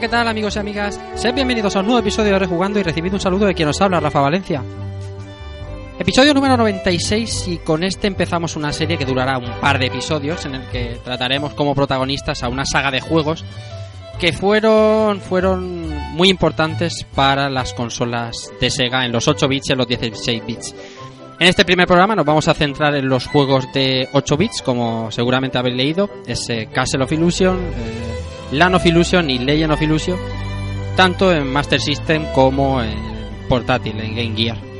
¿Qué tal amigos y amigas? Sed bienvenidos a un nuevo episodio de Rejugando y recibid un saludo de quien os habla, Rafa Valencia. Episodio número 96 y con este empezamos una serie que durará un par de episodios en el que trataremos como protagonistas a una saga de juegos que fueron, fueron muy importantes para las consolas de Sega en los 8 bits y en los 16 bits. En este primer programa nos vamos a centrar en los juegos de 8 bits, como seguramente habéis leído, es eh, Castle of Illusion, eh, Land of Illusion y Legend of Illusion, tanto en Master System como en portátil, en Game Gear.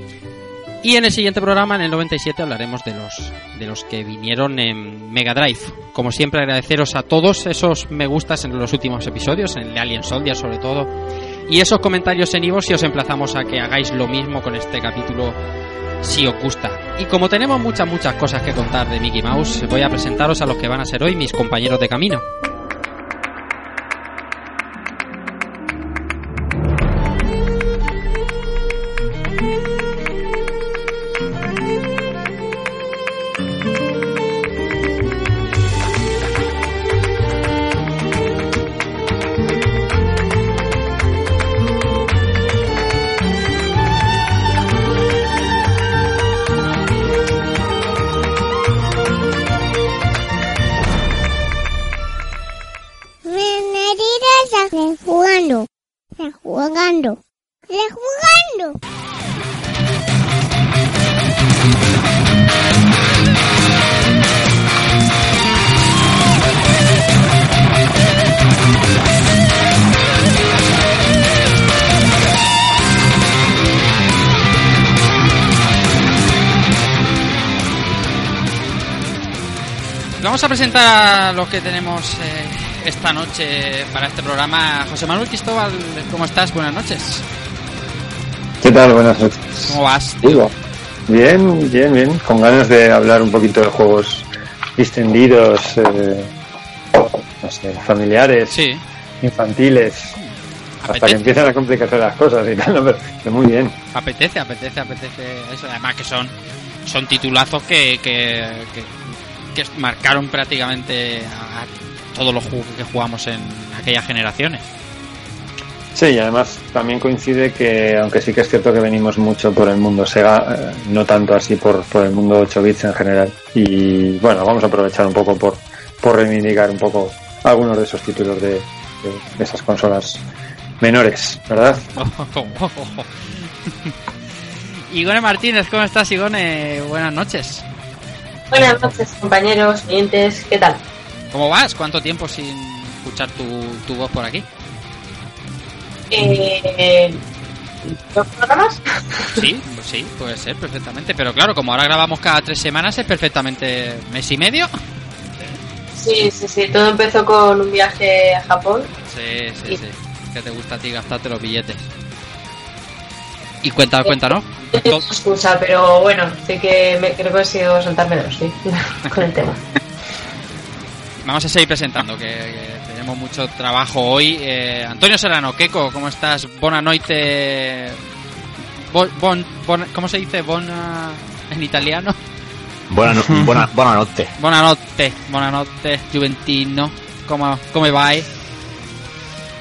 Y en el siguiente programa, en el 97, hablaremos de los, de los que vinieron en Mega Drive. Como siempre, agradeceros a todos esos me gustas en los últimos episodios, en el Alien Soldier sobre todo, y esos comentarios en Ivo si os emplazamos a que hagáis lo mismo con este capítulo si os gusta. Y como tenemos muchas, muchas cosas que contar de Mickey Mouse, voy a presentaros a los que van a ser hoy mis compañeros de camino. Los que tenemos eh, esta noche para este programa. José Manuel Cristóbal, ¿cómo estás? Buenas noches. ¿Qué tal? Buenas noches. ¿Cómo vas? Digo, bien, bien, bien. Con ganas de hablar un poquito de juegos distendidos, eh, no sé, familiares, Sí. infantiles, hasta que empiezan a complicarse las cosas y tal. Pero, pero muy bien. Apetece, apetece, apetece eso. Además que son, son titulazos que, que, que- que marcaron prácticamente a todos los juegos que jugamos en aquellas generaciones. Sí, y además también coincide que, aunque sí que es cierto que venimos mucho por el mundo Sega, eh, no tanto así por, por el mundo 8 bits en general. Y bueno, vamos a aprovechar un poco por, por reivindicar un poco algunos de esos títulos de, de- de esas consolas menores, ¿verdad? Igone Martínez, ¿cómo estás, Igone? Buenas noches. Buenas noches, compañeros, oyentes, ¿qué tal? ¿Cómo vas? ¿Cuánto tiempo sin escuchar tu, tu voz por aquí? Eh, ¿Dos programas? Sí, pues sí, puede ser perfectamente. Pero claro, como ahora grabamos cada tres semanas, es perfectamente mes y medio. Sí, sí, sí, todo empezó con un viaje a Japón. Sí, sí, sí. Que te gusta a ti gastarte los billetes. Y cuenta, cuéntanos. No excusa, pero bueno, sí que me, creo que he sido saltármelo, sí, con el tema. Vamos a seguir presentando, que, que tenemos mucho trabajo hoy. Eh, Antonio Serrano, Keiko, ¿cómo estás? Buena noite. Bon, bon, bon- ¿Cómo se dice? Bona en italiano. Buona, no- buona, buonanotte. Buonanotte, buonanotte, Juventino. ¿Cómo, cómo va?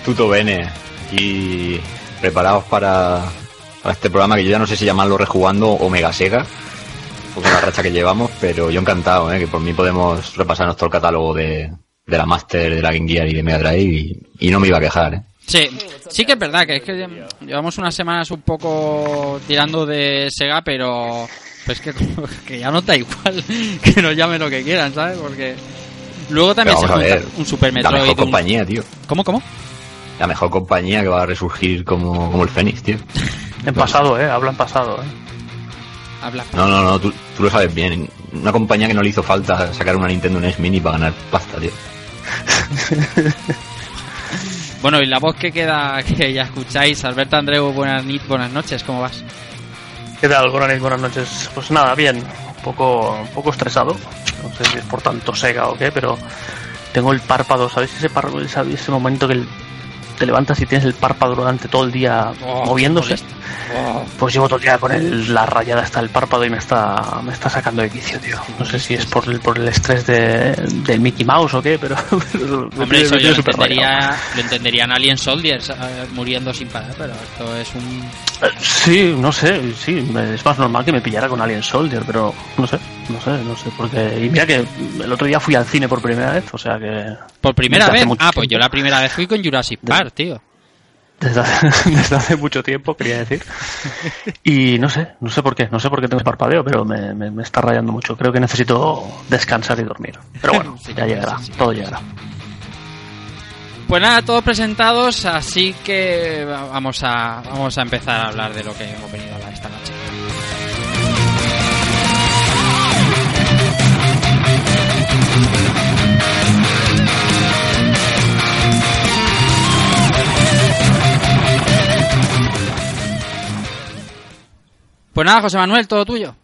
Tutto bene. Aquí preparados para, para este programa que yo ya no sé si llamarlo rejugando o mega sega. Por la racha que llevamos, pero yo encantado, ¿eh? que por mí podemos repasar nuestro catálogo de, de la Master, de la Game Gear y de Mega Drive y, y no me iba a quejar. ¿eh? Sí, sí que es verdad que es que llevamos unas semanas un poco tirando de Sega, pero pues que, que ya no da igual que nos llamen lo que quieran, ¿sabes? Porque luego también se a junta ver, un Super La Metroid. mejor un- compañía, tío. ¿Cómo, cómo? La mejor compañía que va a resurgir como, como el Fénix, tío. En pasado, ¿eh? Habla en pasado, ¿eh? Habla. No, no, no, tú, tú lo sabes bien. Una compañía que no le hizo falta sacar una Nintendo NES Mini para ganar pasta, tío. Bueno, y la voz que queda, que ya escucháis, Alberto Andreu, buenas, ni- buenas noches, ¿cómo vas? ¿Qué tal? Buenas buenas noches. Pues nada, bien. Un poco, un poco estresado. No sé si es por tanto sega o qué, pero tengo el párpado, ¿sabéis? Ese, párpado, ese momento que el- te levantas y tienes el párpado durante todo el día Oh, moviéndose. Oh. Pues llevo todo el día con el- la rayada hasta el párpado y me está, me está sacando de vicio, tío. No sé si es por el, por el estrés de, del Mickey Mouse o qué, pero... Hombre, eso yo lo entendería, lo entenderían Alien Soldiers eh, muriendo sin parar, pero esto es un... Sí, no sé, sí, es más normal que me pillara con Alien Soldier, pero no sé, no sé, no sé, porque... Y mira que el otro día fui al cine por primera vez, o sea que... Por primera vez. Ah, pues yo la primera vez fui con Jurassic Park, tío. Desde hace, desde hace mucho tiempo, quería decir. Y no sé, no sé por qué, no sé por qué tengo parpadeo, pero me, me- me está rayando mucho. Creo que necesito descansar y dormir. Pero bueno, Sí, ya llegará, sí, sí. todo llegará. Pues nada, todos presentados, así que vamos a, vamos a empezar a hablar de lo que hemos venido a hablar esta noche. Pues nada, José Manuel, todo tuyo.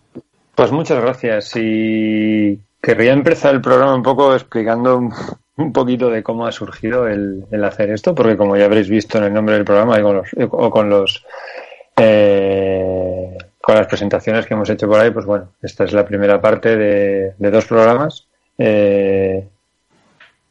Pues muchas gracias y querría empezar el programa un poco explicando un, poquito de cómo ha surgido el, el hacer esto, porque como ya habréis visto en el nombre del programa y con los, o con los eh, con las presentaciones que hemos hecho por ahí, pues bueno, esta es la primera parte de, de dos programas eh,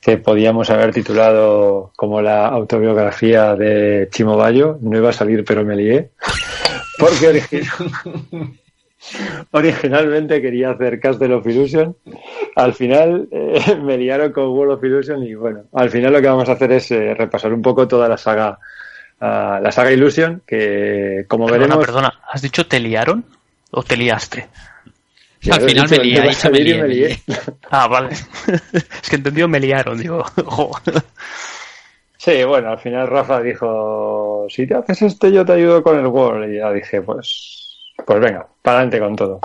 que podíamos haber titulado como la autobiografía de Chimo Bayo. No iba a salir, pero me lié. Porque origi- originalmente quería hacer Castle of Illusion. Al final eh, me liaron con World of Illusion y bueno, al final lo que vamos a hacer es eh, repasar un poco toda la saga, ah, la saga Illusion, que como Perdona, veremos... perdona, ¿has dicho te liaron o te liaste? Al final dicho, me lié, dicho me lié, me. Ah, vale. es que entendido me liaron, digo. jo. Sí, bueno, al final Rafa dijo, si te haces este yo te ayudo con el Word. Y ya dije, pues, pues venga, para adelante con todo.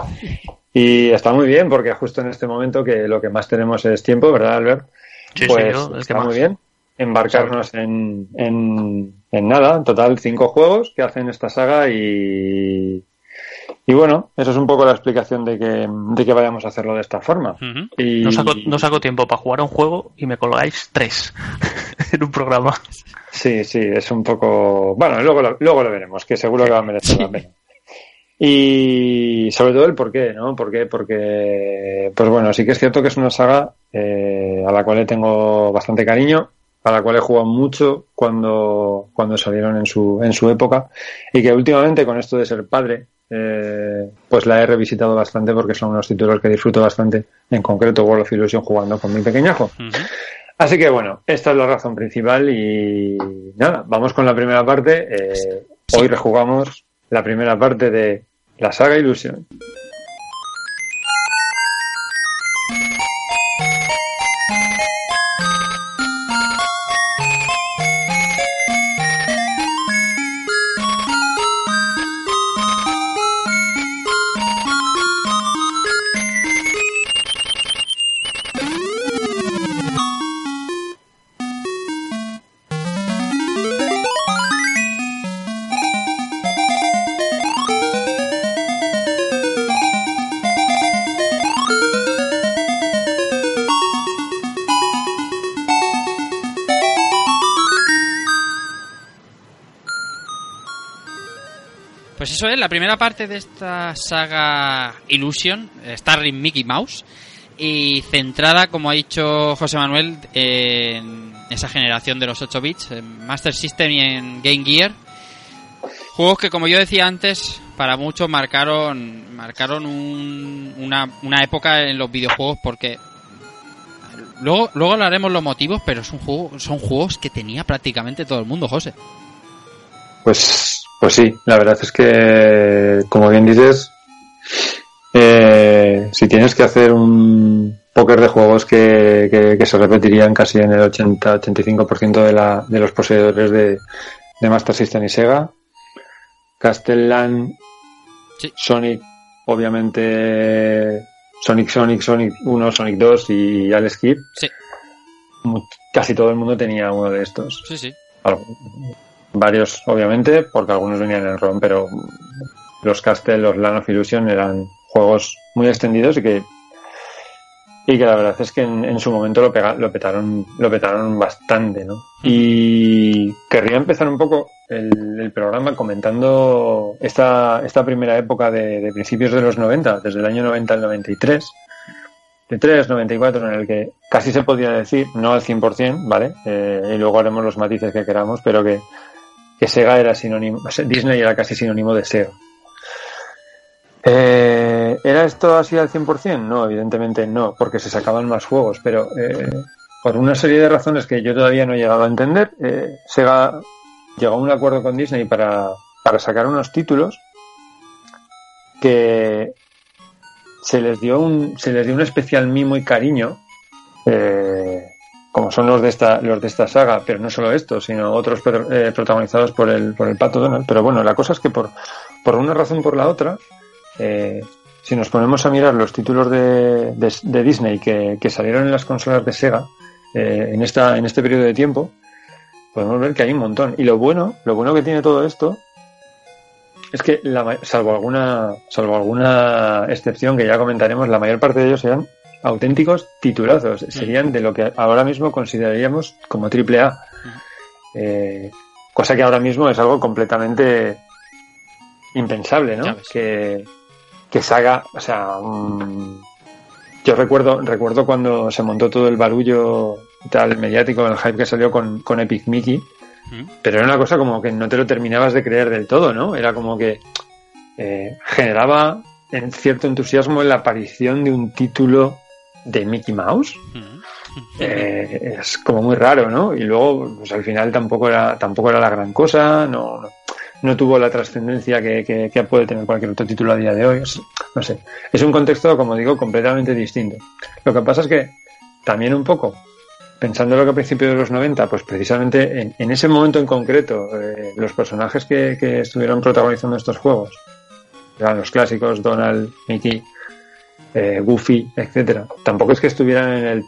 Y está muy bien porque justo en este momento que lo que más tenemos es tiempo, ¿verdad, Albert? Sí, sí, pues yo, que está muy bien embarcarnos en, en, en nada, en total cinco juegos que hacen esta saga y, y bueno, eso es un poco la explicación de que, de que vayamos a hacerlo de esta forma. Y, No saco, no saco tiempo para jugar a un juego y me colgáis tres en un programa. Sí, sí, es un poco. Bueno, luego lo, luego lo veremos, que seguro que va a merecer la pena. Y sobre todo el por qué, ¿no? ¿Por qué? Porque, pues bueno, sí que es cierto que es una saga eh, a la cual le tengo bastante cariño, a la cual he jugado mucho cuando, cuando salieron en su, en su época, y que últimamente con esto de ser padre, eh, pues la he revisitado bastante porque son unos títulos que disfruto bastante, en concreto World of Illusion jugando con mi pequeñajo. Así que bueno, esta es la razón principal y nada, vamos con la primera parte. Eh, Hoy rejugamos la primera parte de la saga Illusion. Eso es, la primera parte de esta saga Illusion, eh, starring Mickey Mouse, y centrada, como ha dicho José Manuel, en esa generación de los 8 bits, en Master System y en Game Gear. Juegos que, como yo decía antes, para muchos marcaron, marcaron un- una, una época en los videojuegos porque luego, luego hablaremos los motivos, pero es un juego, son juegos que tenía prácticamente todo el mundo, José. Pues, pues sí, la verdad es que, como bien dices, eh, si tienes que hacer un póker de juegos que, que- que se repetirían casi en el 80-85% de, la, de los poseedores de, de Master System y Sega, Castellan, Sí. Sonic obviamente Sonic Sonic, Sonic 1, Sonic 2 y Alex Sí, mu- casi todo el mundo tenía uno de estos. sí, sí. Algo- Varios, obviamente, porque algunos venían en ROM, pero los Castle, los Land Illusion eran juegos muy extendidos y que y que la verdad es que en, su momento lo, pega- lo petaron lo petaron bastante, ¿no? Y querría empezar un poco el, el programa comentando esta, esta primera época de, de principios de los 90, desde el año 90 al 93, de 3, 94, en el que casi se podía decir, no al 100%, ¿vale? Eh, y luego haremos los matices que queramos, pero que, que Sega era sinónimo, Disney era casi sinónimo de Sega. Eh, ¿Era esto así al 100%? No, evidentemente no, porque se sacaban más juegos, pero eh, por una serie de razones que yo todavía no he llegado a entender, eh, Sega llegó a un acuerdo con Disney para, para sacar unos títulos que se les dio un, se les dio un especial mimo y cariño, eh, como son los de esta, los de esta saga, pero no solo estos, sino otros eh, protagonizados por el, por el Pato Donald. Pero bueno, la cosa es que por, por una razón por la otra, eh, si nos ponemos a mirar los títulos de, de- Disney que, que salieron en las consolas de Sega eh, en, esta, en este periodo de tiempo, podemos ver que hay un montón. Y lo bueno, lo bueno que tiene todo esto es que, la salvo alguna, salvo alguna excepción que ya comentaremos, la mayor parte de ellos eran auténticos titulazos. Serían de lo que ahora mismo consideraríamos como triple A. Eh, cosa que ahora mismo es algo completamente impensable, ¿no? Que, que Saga, o sea, yo recuerdo, recuerdo cuando se montó todo el barullo tal mediático, el hype que salió con, con Epic Mickey, Mm. pero era una cosa como que no te lo terminabas de creer del todo, ¿no? Era como que eh, generaba en cierto entusiasmo la aparición de un título de Mickey Mouse. Eh, es como muy raro, ¿no? Y luego, pues al final tampoco era, tampoco era la gran cosa, no, no, no tuvo la trascendencia que, que- que puede tener cualquier otro título a día de hoy. Es- no sé. Es un contexto, como digo, completamente distinto. Lo que pasa es que también un poco, pensando lo que a principios de los 90, pues precisamente en, en ese momento en concreto, eh, los personajes que, que estuvieron protagonizando estos juegos, eran los clásicos, Donald, Mickey, eh, Goofy, etcétera. Tampoco es que estuvieran en el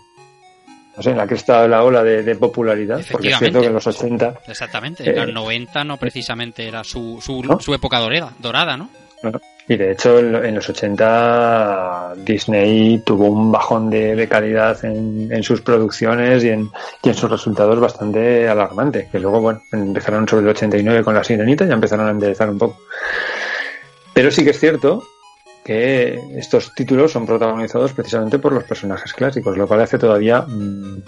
no sé, en la cresta de la ola de, de popularidad, porque es cierto que en los 80 Exactamente. Eh, En los 90 no precisamente era su, su, ¿No? su época dorada, dorada, ¿no? Y de hecho, en en los 80 Disney tuvo un bajón de, de calidad en, en sus producciones y en, y en sus resultados bastante alarmante. Que luego, bueno, empezaron sobre el 89 con La Sirenita y ya empezaron a enderezar un poco. Pero sí que es cierto que estos títulos son protagonizados precisamente por los personajes clásicos, lo cual hace todavía mm,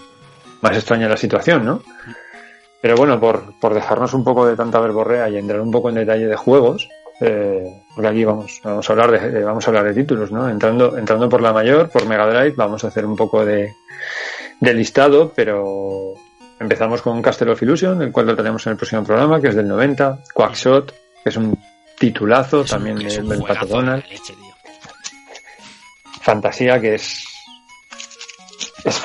más extraña la situación, ¿no? Pero bueno, por, por dejarnos un poco de tanta verborrea y entrar un poco en detalle de juegos, eh, porque aquí vamos, vamos a hablar de, vamos a hablar de títulos, ¿no? Entrando, entrando por la mayor, por Mega Drive, vamos a hacer un poco de, de listado, pero empezamos con Castle of Illusion, el cual lo tenemos en el próximo programa, que es del 90, Quackshot, que es un titulazo Es un- también es del, un del Pato de Donald, leche. Fantasía, que es, es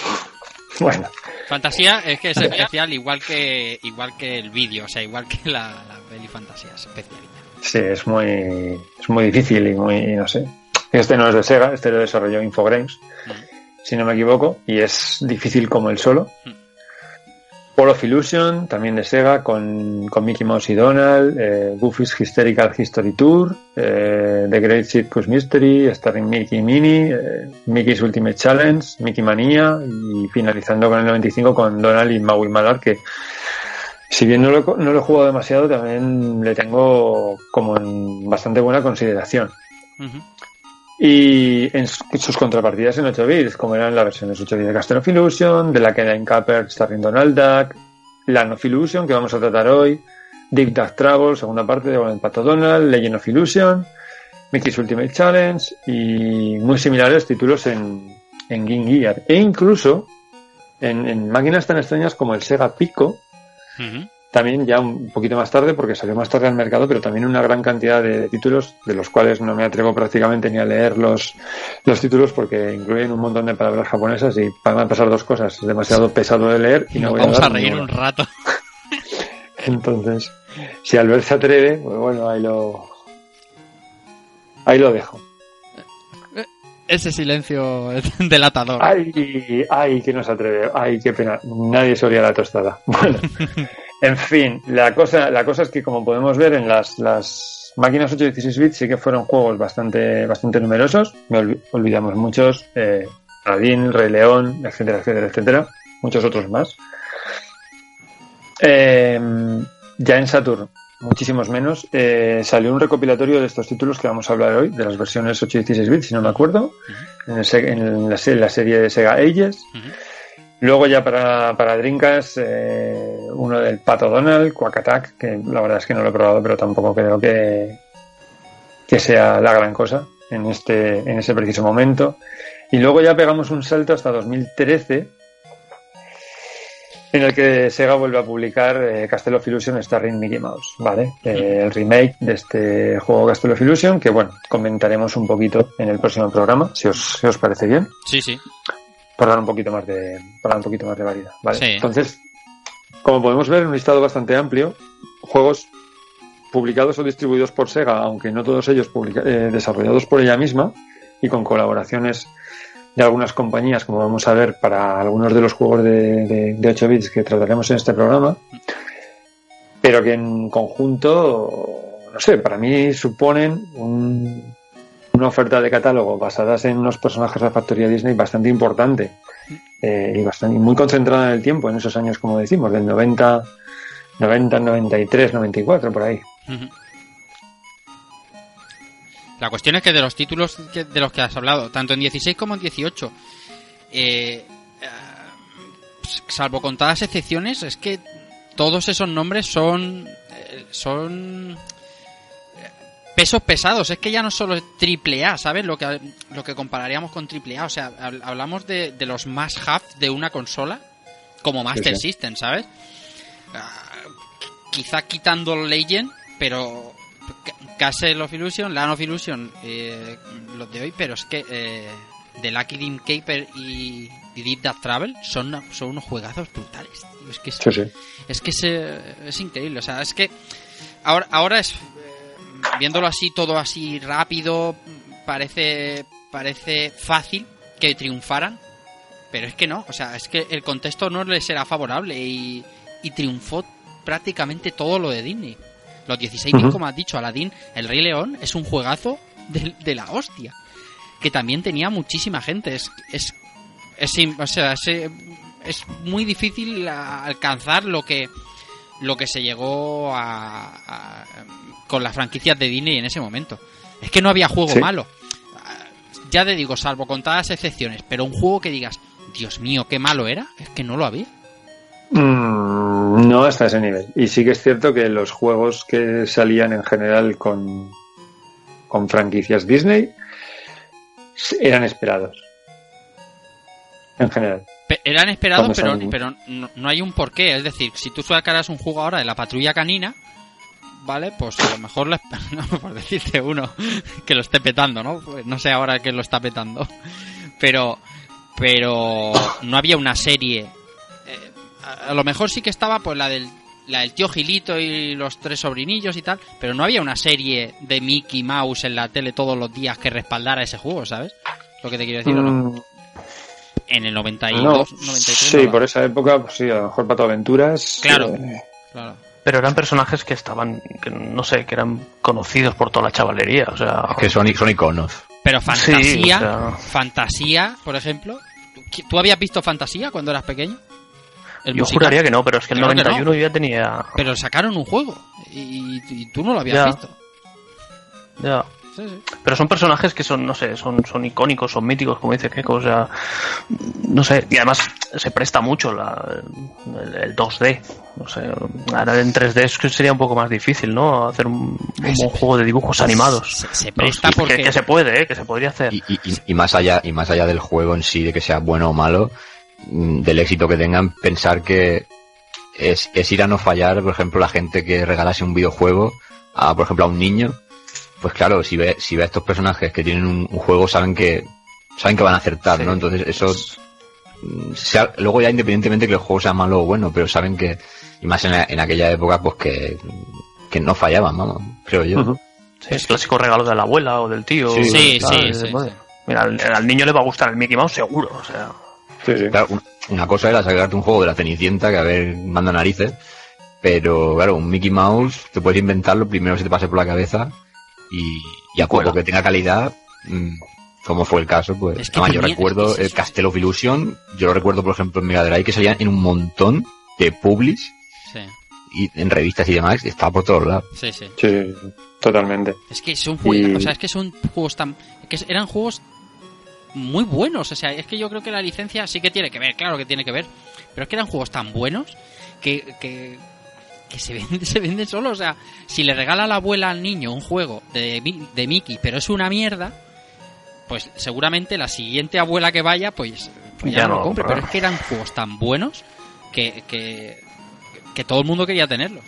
bueno, Fantasía es que es especial igual que igual que el vídeo, o sea, igual que la, la peli fantasía, es especialita. Sí, es muy, es muy difícil y muy, no sé. Este no es de Sega, este lo desarrolló Infogrames, si no me equivoco, y es difícil como el solo. Mm. Ball of Illusion, también de Sega, con, con Mickey Mouse y Donald, eh, Goofy's Hysterical History Tour, eh, The Great Circus Mystery, starring Mickey y Minnie, eh, Mickey's Ultimate Challenge, Mickey Manía, y finalizando con el 95 con Donald y Maui Malar, que si bien no lo, no lo he jugado demasiado, también le tengo como en bastante buena consideración. Y en su- sus contrapartidas en 8 bits, como eran las versiones 8 bits de Castle of Illusion, de la Canine Capper starring Donald Duck, of Illusion, que vamos a tratar hoy, Deep Duck Travel, segunda parte de el Pato Donald, Legend of Illusion, Mickey's Ultimate Challenge y muy similares títulos en, en Game Gear. E incluso en, en máquinas tan extrañas como el Sega Pico. También ya un poquito más tarde, porque salió más tarde al mercado, pero también una gran cantidad de, títulos, de los cuales no me atrevo prácticamente ni a leer los, los títulos, porque incluyen un montón de palabras japonesas y van a pasar dos cosas. Es demasiado pesado de leer y no Nos voy vamos a, a reír ninguna. un rato. Entonces, si Albert se atreve, pues bueno, ahí lo... Ahí lo dejo. Ese silencio delatador. Ay, ay, que no se atreve. Ay, qué pena. Nadie se olía la tostada. Bueno, en fin, la cosa, la cosa es que como podemos ver en las, las máquinas 8 y 16 bits sí que fueron juegos bastante, bastante numerosos. Me olvi- olvidamos muchos. Eh, Aladdin, Rey León, etcétera, etcétera, etcétera. Muchos otros más. Eh, ya en Saturn, muchísimos menos. Eh, salió un recopilatorio de estos títulos que vamos a hablar hoy, de las versiones 8 y 16 bits, si no me acuerdo, en, el en la, se- la serie de Sega Ages. Ujú. Luego ya para, para Dreamcast, eh, uno del Pato Donald, Quack Attack, que la verdad es que no lo he probado, pero tampoco creo que, que sea la gran cosa en, este, en ese preciso momento. Y luego ya pegamos un salto hasta 2013, en el que Sega vuelve a publicar eh, Castle of Illusion Starring Mickey Mouse, ¿vale? Eh, el remake de este juego Castle of Illusion, que bueno, comentaremos un poquito en el próximo programa, si os, si os parece bien Sí, sí. Para dar un poquito más de para dar un poquito más de variedad ¿vale? Sí. entonces como podemos ver un listado bastante amplio juegos publicados o distribuidos por Sega aunque no todos ellos publica- eh, desarrollados por ella misma y con colaboraciones de algunas compañías como vamos a ver para algunos de los juegos de, de, de 8 bits que trataremos en este programa pero que en conjunto no sé para mí suponen un, una oferta de catálogo basadas en unos personajes de la factoría Disney bastante importante eh, y bastante muy concentrada en el tiempo, en esos años, como decimos, del 90, 90, 93, 94, por ahí. La cuestión es que de los títulos de los que has hablado, tanto en 16 como en 18, eh, eh, salvo contadas excepciones, es que todos esos nombres son son pesos pesados. Es que ya no solo es triple A, ¿sabes? Lo que lo que compararíamos con triple A, o sea, hab- hablamos de, de los más have de una consola como Master sí. System, ¿sabes? Ah, quizá quitando Legend, pero Ca- Castle of Illusion, Land of Illusion, eh, los de hoy, pero es que eh, The Lucky Dim Caper y, y Deep Dark Travel son, son unos juegazos brutales. tío. Es que es, Sí, es que es, es increíble, o sea, es que ahora, ahora es viéndolo así todo así rápido parece parece fácil que triunfaran, pero es que no, o sea, es que el contexto no les era favorable y, y triunfó prácticamente todo lo de Disney. Los 16 bits, Ujú. como has dicho, Aladdin, El Rey León es un juegazo de, de la hostia. Que también tenía muchísima gente. Es, es, es o sea, es, es muy difícil alcanzar lo que lo que se llegó a, a- con las franquicias de Disney en ese momento. Es que no había juego Sí. malo. Ya te digo, salvo contadas excepciones, pero un juego que digas, Dios mío, qué malo era, es que no lo había. Mm, no hasta ese nivel. Y sí que es cierto que los juegos que salían en general con, con franquicias Disney eran esperados. En general. Pe- Eran esperados, pero, pero no, no hay un porqué. Es decir, si tú sacaras un juego ahora de la patrulla canina, ¿vale? Pues a lo mejor, le- no, por decirte uno que lo esté petando, ¿no? Pues no sé ahora quién lo está petando. Pero, pero no había una serie. Eh, a, a lo mejor sí que estaba pues la del, la del tío Gilito y los tres sobrinillos y tal, pero no había una serie de Mickey Mouse en la tele todos los días que respaldara ese juego, ¿sabes? Lo que te quiero decir, ¿o no? Mm, En el 92, no. 93. Sí, no, por esa época, pues sí, a lo mejor Pato Aventuras. Claro. eh, Claro. Pero eran personajes que estaban, que no sé, que eran conocidos por toda la chavalería. O sea, Es que son, son iconos. Pero Sí, fantasía, o sea- fantasía, por ejemplo. ¿tú- ¿Tú habías visto fantasía cuando eras pequeño? El yo musical. juraría que no, pero es que el Claro que 91 ya tenía. Pero sacaron un juego y, y tú no lo habías Ya. visto. Ya. Sí, sí. Pero son personajes que son, no sé, son, son icónicos, son míticos, como dice Keiko, o sea, no sé, y además se presta mucho la, el, el 2D, no sé, ahora en 3D es que sería un poco más difícil, ¿no? Hacer un, un buen juego de dibujos animados. Se, se presta porque... que, que se puede, ¿eh? que se podría hacer. Y, y- y- y más allá y más allá del juego en sí de que sea bueno o malo mm, del éxito que tengan pensar que es, es ir a no fallar por ejemplo la gente que regalase un videojuego a por ejemplo a un niño pues claro si ve si ve a estos personajes que tienen un, un juego saben que saben que van a acertar Sí. no entonces eso mm, sea- luego ya independientemente que el juego sea malo o bueno pero saben que y más en, la- en aquella época pues que que no fallaban vamos creo yo. Sí, es clásico regalo de la abuela o del tío. Sí, sí, sí. Mira, al, al niño le va a gustar el Mickey Mouse seguro, o sea. Sí, sí. Claro, un- una cosa era sacarte un juego de la Cenicienta que a ver, manda narices, pero claro, un Mickey Mouse te puedes inventar lo primero que se te pase por la cabeza y, y a poco Cuela. que tenga calidad, mm, como fue el caso, pues Es que además, yo recuerdo es que es el. Castle of Illusion, yo lo recuerdo por ejemplo en Mega Drive que salían en un montón de publish Sí, y en revistas y demás, y estaba por todos lados. sí, sí. Sí, sí, sí, totalmente. Es que son juegos, Y- o sea, es que son juegos tan que eran juegos muy buenos, o sea, es que yo creo que la licencia sí que tiene que ver, claro que tiene que ver, pero es que eran juegos tan buenos que, que, que se venden se venden solos, o sea, si le regala a la abuela al niño un juego de, de Mickey, pero es una mierda, pues seguramente la siguiente abuela que vaya, pues, pues ya, Ya no lo compre, pero es que eran juegos tan buenos que, que, que todo el mundo quería tenerlos.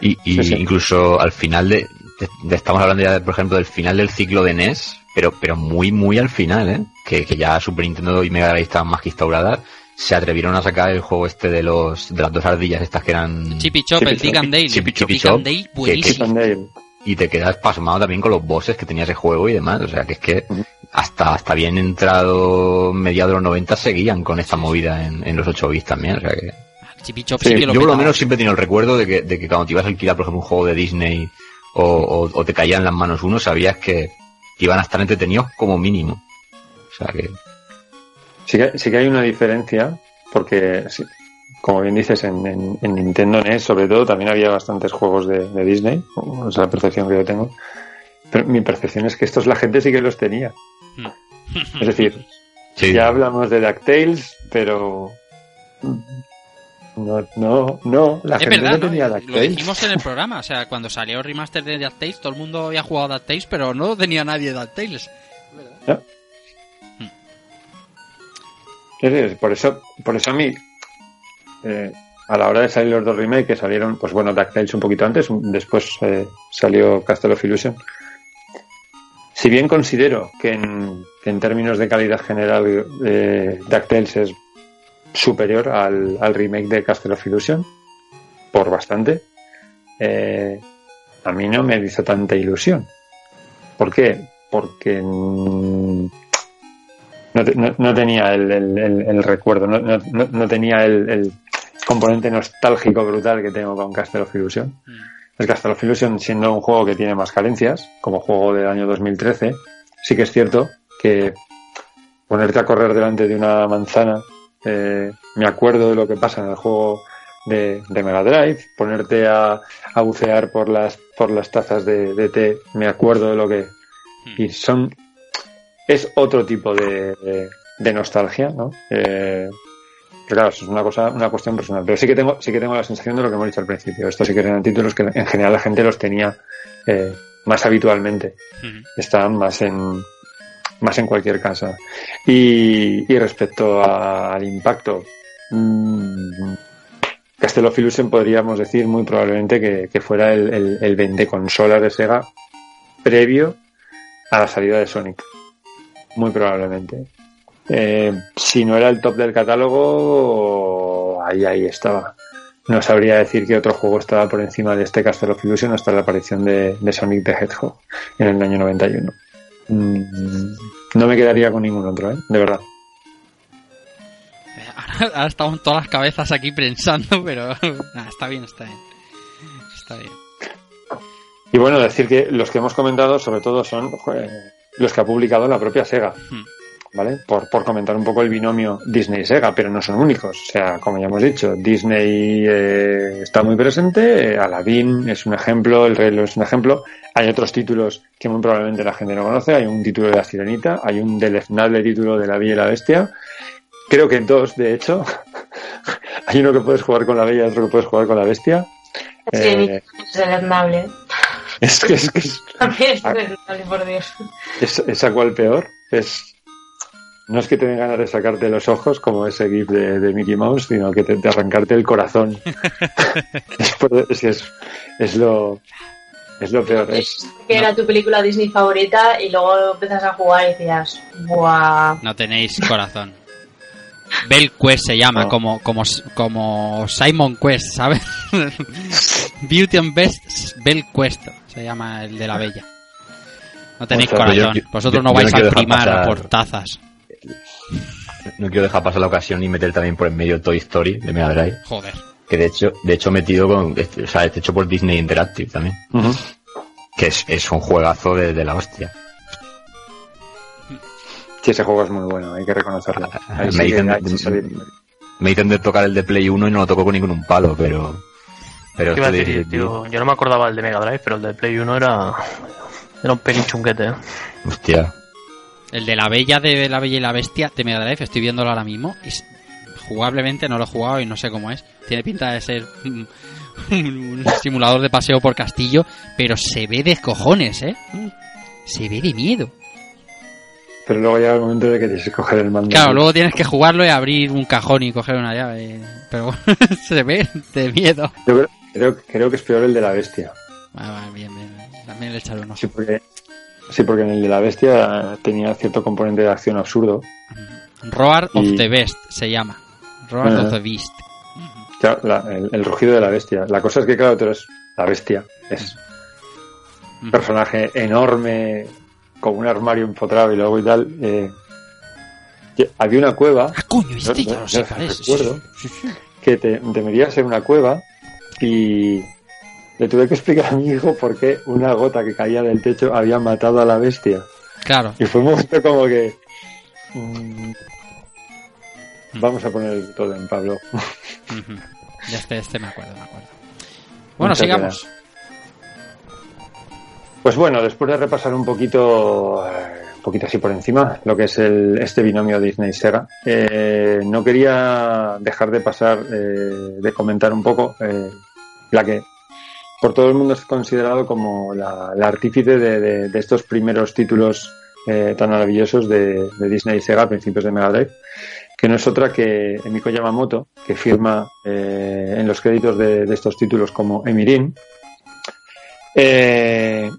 Y, y Sí, sí. incluso al final de, de- de- estamos hablando ya, por ejemplo, del final del ciclo de NES, pero, pero muy, muy al final, ¿eh? Que, que ya Super Nintendo y Mega Drive estaban más que instauradas, se atrevieron a sacar el juego este de los, de las dos ardillas estas que eran, Chip y Chop, Chip y el Dick and Dale. Chip Chip Chop, and Dale, buenísimo. Chip y te quedas pasmado también con los bosses que tenía ese juego y demás, o sea que es que hasta, hasta bien entrado mediados de los 90 seguían con esta movida en, en los 8 bits también, o sea que... Chip y Chop Sí, sí que lo yo por lo menos siempre he tenido el recuerdo de que, de que cuando te ibas a alquilar, por ejemplo, un juego de Disney o, o- o te caían en las manos uno, sabías que, que iban a estar entretenidos como mínimo. O sea que... Sí que, sí que hay una diferencia, porque, sí, como bien dices, en, en- en Nintendo NES, sobre todo, también había bastantes juegos de, de Disney, es la percepción que yo tengo. Pero mi percepción es que estos la gente sí que los tenía. Es decir, Sí, ya hablamos de DuckTales, pero. No, no, no, la Es gente verdad, no ¿no? tenía lo DuckTales. dijimos en el programa, o sea, cuando salió el remaster de DuckTales, todo el mundo había jugado DuckTales, pero no tenía nadie DuckTales. Por eso, por eso a mí, eh, a la hora de salir los dos remakes que salieron, pues bueno, DuckTales un poquito antes, después eh, salió Castle of Illusion. Si bien considero que en, que en términos de calidad general eh, DuckTales es superior al, remake de Castle of Illusion, por bastante, eh, a mí no me hizo tanta ilusión. ¿Por qué? Porque no, te- no- no tenía el, el- el- el recuerdo, no, no- tenía el, el componente nostálgico brutal que tengo con Castle of Illusion. El Castle of Illusion, siendo un juego que tiene más carencias, como juego del año 2013, sí que es cierto que ponerte a correr delante de una manzana, eh, me acuerdo de lo que pasa en el juego de, de Mega Drive, ponerte a, a bucear por las, por las tazas de, de té, me acuerdo de lo que... Y son es otro tipo de, de- de nostalgia, ¿no? Eh, pero claro, eso es una cosa, una cuestión personal. Pero sí que tengo, sí que tengo la sensación de lo que hemos dicho al principio. Estos sí que eran títulos que en general la gente los tenía eh, más habitualmente. Estaban más en más en cualquier casa. Y, y respecto a- al impacto, mm, Illusion podríamos decir muy probablemente que, que fuera el, el, el vende consolas de Sega previo a la salida de Sonic. Muy probablemente. Eh, si no era el top del catálogo, ahí, ahí estaba. No sabría decir que otro juego estaba por encima de este Castle of Illusion hasta la aparición de, de Sonic the Hedgehog en el año 91. Mm, no me quedaría con ningún otro, ¿eh? De verdad. Ahora, ahora estamos todas las cabezas aquí pensando, pero nah, está bien, está bien. Está bien. Y bueno, decir que los que hemos comentado sobre todo son eh, los que ha publicado la propia Sega. Hmm. ¿Vale? Por, por comentar un poco el binomio Disney-Sega, pero no son únicos. O sea, como ya hemos dicho, Disney eh, está muy presente, eh, Aladdin es un ejemplo, El Rey León es un ejemplo. Hay otros títulos que muy probablemente la gente no conoce. Hay un título de La Sirenita, hay un deleznable título de La Bella y la Bestia. Creo que dos, de hecho. hay uno que puedes jugar con la Bella y otro que puedes jugar con la Bestia. Es Eh, es deleznable. es que es, que es, También es Ah. por Dios. es, esa cual peor es no es que te den ganas de sacarte los ojos como ese gif de, de Mickey Mouse sino que te, de arrancarte el corazón es, es, es lo es lo peor es, Que era tu película Disney favorita y luego empiezas a jugar y decías, ¡buah! No tenéis corazón. Bell Quest se llama, No. como, como, como Simon Quest, ¿sabes? Beauty and Best Bell Quest se llama el de la bella. No tenéis corazón. yo- yo- Vosotros yo no no vais a quiero dejar primar pasar- por tazas. No quiero dejar pasar la ocasión y meter también por en medio Toy Story de Mega Drive. Joder. Que de hecho, de hecho metido con, este- o sea, este hecho por Disney Interactive también. Que es, es un juegazo de, de la hostia. Sí, ese juego es muy bueno, hay que reconocerlo. Ahí Me sí dicen- hay que salir. Me dicen de tocar el de Play 1 y no lo toco con ningún palo, pero... Pero ¿Qué iba a esto de- decir, tío? Yo no me acordaba el de Mega Drive, pero el de Play 1 era. Era un pelín chunguete, ¿eh? Hostia. El de la bella de la bella y la bestia de Mega Drive, estoy viéndolo ahora mismo. Y jugablemente no lo he jugado y no sé cómo es. Tiene pinta de ser un, un simulador de paseo por castillo, pero se ve de cojones, ¿eh? Se ve de miedo. Pero luego llega el momento de que tienes que coger el mando. Claro, luego tienes que jugarlo y abrir un cajón y coger una llave. Pero se ve de miedo. Yo creo, creo, creo que es peor el de la bestia. Ah, bien, bien. También le echaré un ojo. Sí, porque, sí, porque en el de la bestia tenía cierto componente de acción absurdo. Roar of the Best se llama. Roar of the Beast. Claro, la- el, el rugido de la bestia. La cosa es que, claro, tú eres la bestia. Es un personaje enorme, con un armario empotrado y luego y tal. eh, había una cueva Ah, coño, este No, ya no, lo sé ya cuál es. recuerdo. Sí, sí, sí. que te, te metías en una cueva y le tuve que explicar a mi hijo por qué una gota que caía del techo había matado a la bestia. Claro. Y fue un momento como que... mm, vamos a poner todo en Pablo. Ya este, este me acuerdo, me acuerdo. Bueno, sigamos. Pues bueno, después de repasar un poquito, eh, poquito así por encima, lo que es el, este binomio Disney-Sega, eh, no quería dejar de pasar, eh, de comentar un poco eh, la que por todo el mundo es considerado como la, artífice de, estos primeros títulos eh, tan maravillosos de, Disney y Sega a principios de Mega Drive, que no es otra que Emiko Yamamoto, que firma eh, en los créditos de, de estos títulos como Emirin. Eh,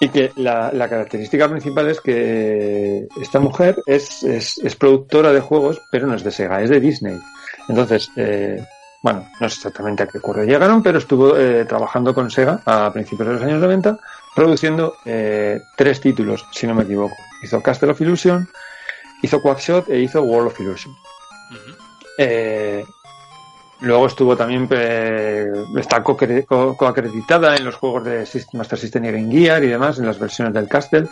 y que la, la característica principal es que esta mujer es, es, es productora de juegos, pero no es de Sega, es de Disney. Entonces, eh, bueno, no sé exactamente a qué acuerdo llegaron, pero estuvo eh, trabajando con Sega a principios de los años 90, produciendo eh, tres títulos, si no me equivoco. Hizo Castle of Illusion, hizo Quackshot e hizo World of Illusion. Eh, luego estuvo también, eh, está coacreditada en los juegos de Master System y Game Gear y demás, en las versiones del Castle,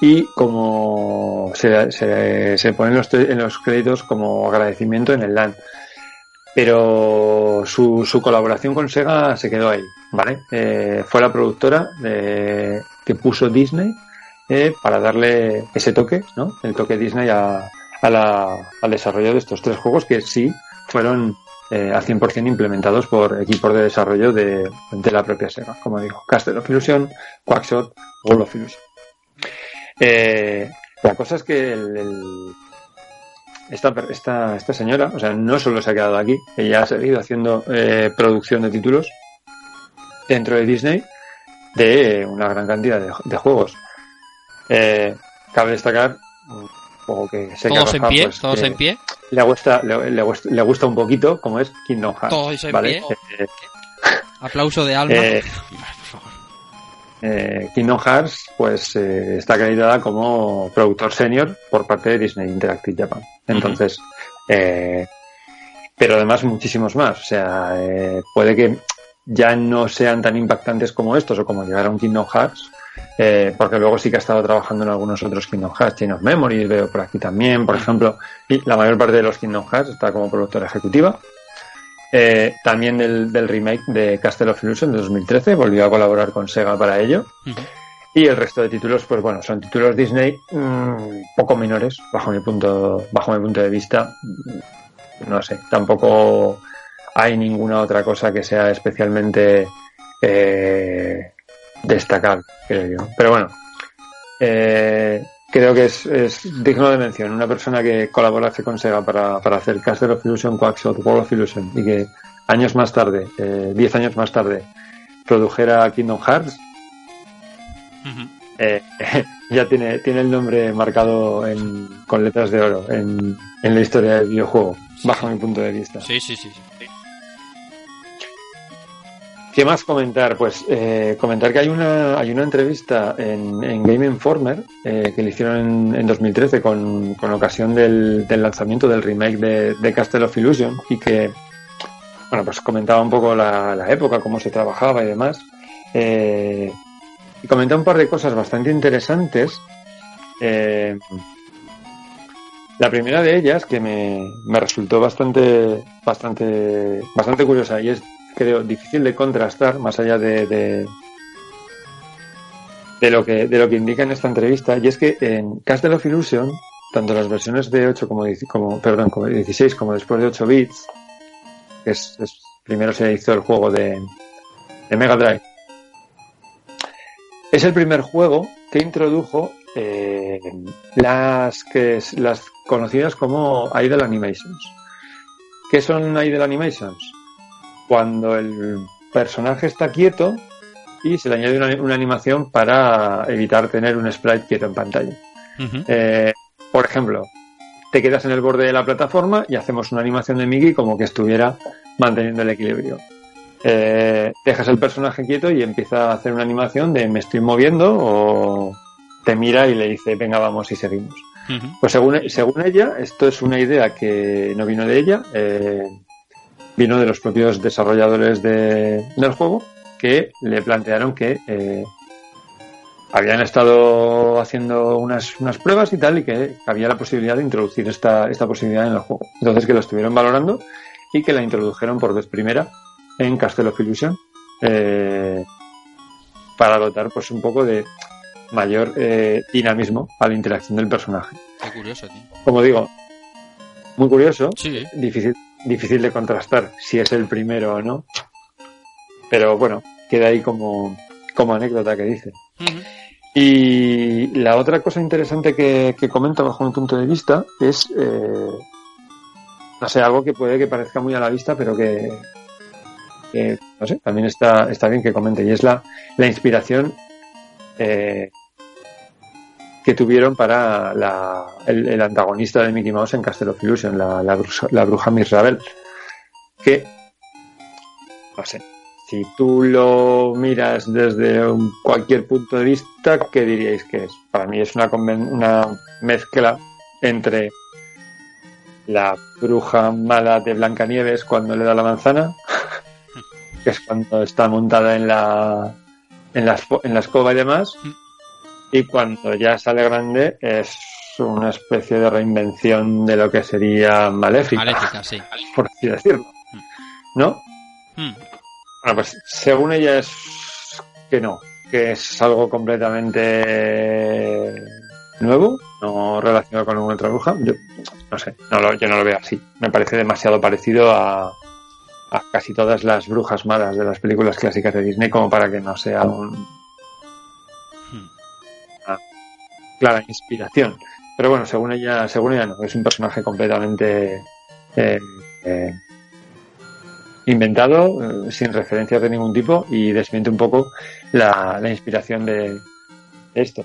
y como se, se, pone en los, en los créditos como agradecimiento en el LAN. Pero su, su colaboración con Sega se quedó ahí, ¿vale? Eh, fue la productora de- que puso Disney eh, para darle ese toque, ¿no? El toque Disney a, a la- al desarrollo de estos tres juegos que sí fueron eh, al 100% implementados por equipos de desarrollo de, de la propia Sega, como digo, Castle of Illusion, Quackshot, World of Illusion. Eh, la cosa es que el- el- esta, esta, esta señora, o sea, no solo se ha quedado aquí, ella ha seguido haciendo eh, producción de títulos dentro de Disney de una gran cantidad de, de juegos. Eh, cabe destacar un juego que a Todos en pie, pues, todos que en pie. Le gusta, le, le gusta, le gusta un poquito, como es Kingdom Hearts. ¿vale? Eh, Aplauso de alma. Eh, eh, Kingdom Hearts pues eh, está acreditada como productor senior por parte de Disney Interactive Japan. Entonces, eh, pero además muchísimos más. O sea, eh, puede que ya no sean tan impactantes como estos o como llegar a un Kingdom Hearts, eh, porque luego sí que ha estado trabajando en algunos otros Kingdom Hearts, Chain of Memories, veo por aquí también, por ejemplo, y la mayor parte de los Kingdom Hearts está como productora ejecutiva. Eh, también del, del remake de Castle of Illusion de 2013, volvió a colaborar con Sega para ello. Y el resto de títulos, pues bueno, son títulos Disney mm, poco menores, bajo mi punto, bajo mi punto de vista. Mm, No sé, tampoco hay ninguna otra cosa que sea especialmente eh, destacable, creo yo. Pero bueno, eh, creo que es, es digno de mención. Una persona que colaborase con Sega para, para hacer Castle of Illusion, Quackshot, World of Illusion y que años más tarde, eh, 10 años más tarde, produjera Kingdom Hearts, eh, ya tiene, tiene el nombre marcado en, con letras de oro en, en la historia del videojuego, bajo mi punto de vista. Sí, sí, sí. sí. ¿Qué más comentar? Pues eh, comentar que hay una hay una entrevista en, en Game Informer eh, que le hicieron en, en 2013 con, con ocasión del, del lanzamiento del remake de, de Castle of Illusion y que bueno pues comentaba un poco la, la época, cómo se trabajaba y demás. Eh, y comentaba un par de cosas bastante interesantes. La primera de ellas que me, me resultó bastante bastante bastante curiosa y es creo difícil de contrastar más allá de, de, lo que de lo que indica en esta entrevista y es que en Castle of Illusion tanto las versiones de 8 como, como perdón como 16 como después de 8 bits que es, primero se hizo el juego de, de Mega Drive es el primer juego que introdujo eh, las que las conocidas como Idle Animations ¿qué son Idle Animations? Cuando el personaje está quieto y se le añade una, una animación para evitar tener un sprite quieto en pantalla. Eh, por ejemplo, te quedas en el borde de la plataforma y hacemos una animación de Mickey como que estuviera manteniendo el equilibrio. Eh, dejas el personaje quieto y empieza a hacer una animación de me estoy moviendo o te mira y le dice venga vamos y seguimos. Pues según, según ella, esto es una idea que no vino de ella, eh, vino de los propios desarrolladores de- del juego que le plantearon que eh, habían estado haciendo unas, unas pruebas y tal y que había la posibilidad de introducir esta, esta posibilidad en el juego. Entonces que lo estuvieron valorando y que la introdujeron por vez primera en Castle of Illusion eh, para dotar pues un poco de mayor eh, dinamismo a la interacción del personaje. Qué curioso, tío. Como digo, muy curioso, Sí, difícil, difícil de contrastar si es el primero o no. Pero bueno, queda ahí como, como anécdota que dice. Y la otra cosa interesante que, que comenta bajo mi punto de vista es, eh, no sé, algo que puede que parezca muy a la vista, pero que, que, no sé, también está, está bien que comente, y es la, la inspiración eh, que tuvieron para la, el, el antagonista de Mickey Mouse en Castle of Illusion, la, bruja, la bruja que, no sé, si tú lo miras desde un- cualquier punto de vista, ¿qué diríais que es? Para mí es una, una mezcla entre la bruja mala de Blancanieves cuando le da la manzana, que es cuando está montada en la, en la, en la escoba y demás, y cuando ya sale grande es una especie de reinvención de lo que sería maléfica, Maléfica, sí. por así decirlo. ¿No? Mm. Bueno, pues según ella es que no, que es algo completamente nuevo, no relacionado con ninguna otra bruja. Yo no sé, no lo, yo no lo veo así. Me parece demasiado parecido a, a casi todas las brujas malas de las películas clásicas de Disney como para que no sea un, clara inspiración. Pero bueno, según ella, según ella no, es un personaje completamente eh, eh, inventado, eh, sin referencias de ningún tipo y desmiente un poco la, la inspiración de, de esto.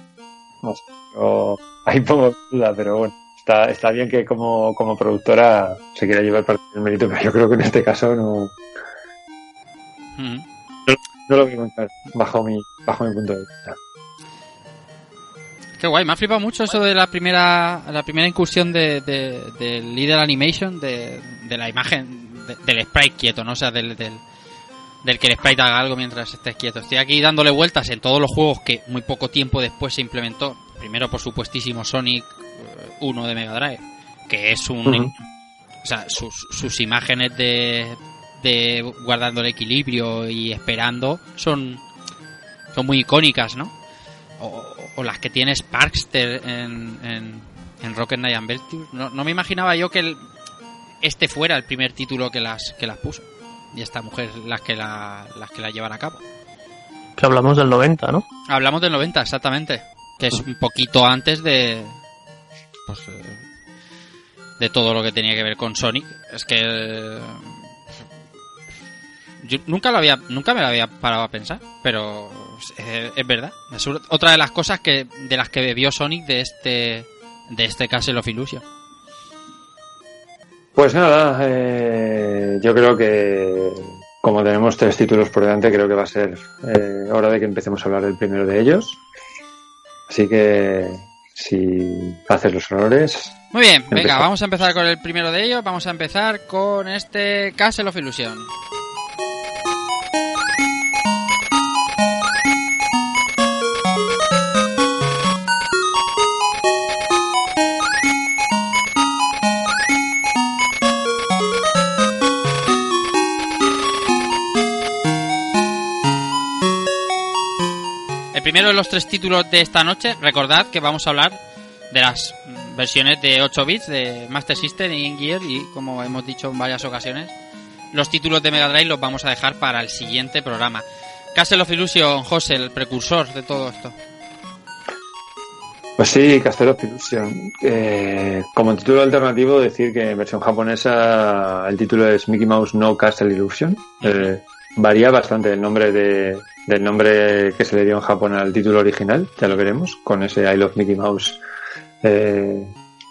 No sé, yo ahí pongo duda, pero bueno, está, está bien que como, como productora se quiera llevar parte del mérito, pero yo creo que en este caso no, Ujú. no lo veo bajo mi, bajo mi punto de vista. Qué guay, me ha flipado mucho eso de la primera la primera incursión de, de, del líder animation, de, de la imagen, de- del sprite quieto, ¿no? O sea, del, del, del que el sprite haga algo mientras estés quieto. Estoy aquí dándole vueltas en todos los juegos que muy poco tiempo después se implementó. Primero, por supuestísimo, Sonic eh, 1 de Mega Drive, que es un... O sea, sus, sus imágenes de, de guardando el equilibrio y esperando son, son muy icónicas, ¿no? o, o las que tiene Sparkster en, en, en Rocket Knight Adventure. No, no me imaginaba yo que el- este fuera el primer título que las que las puso y esta mujer las que la, las que la llevan a cabo. Que hablamos del 90, ¿no? Hablamos del 90 exactamente, que es un poquito antes de pues eh, de todo lo que tenía que ver con Sonic. Es que eh, yo nunca lo había nunca me lo había parado a pensar, pero eh, es verdad. Es otra de las cosas que de las que bebió Sonic de este de este Castle of Illusion. Pues nada, eh, yo creo que como tenemos tres títulos por delante, creo que va a ser eh, hora de que empecemos a hablar del primero de ellos. Así que, si haces los honores. Muy bien, venga, vamos a empezar con el primero de ellos. Vamos a empezar con este Castle of Illusion. Primero de los tres títulos de esta noche, recordad que vamos a hablar de las versiones de 8 bits de Master System y Game Gear y como hemos dicho en varias ocasiones, los títulos de Mega Drive los vamos a dejar para el siguiente programa. Castle of Illusion, José, el precursor de todo esto. Pues sí, Castle of Illusion. Eh, como título alternativo, decir que en versión japonesa el título es Mickey Mouse No Castle Illusion. Eh, varía bastante el nombre de, del nombre que se le dio en Japón al título original, ya lo veremos, con ese I Love Mickey Mouse eh,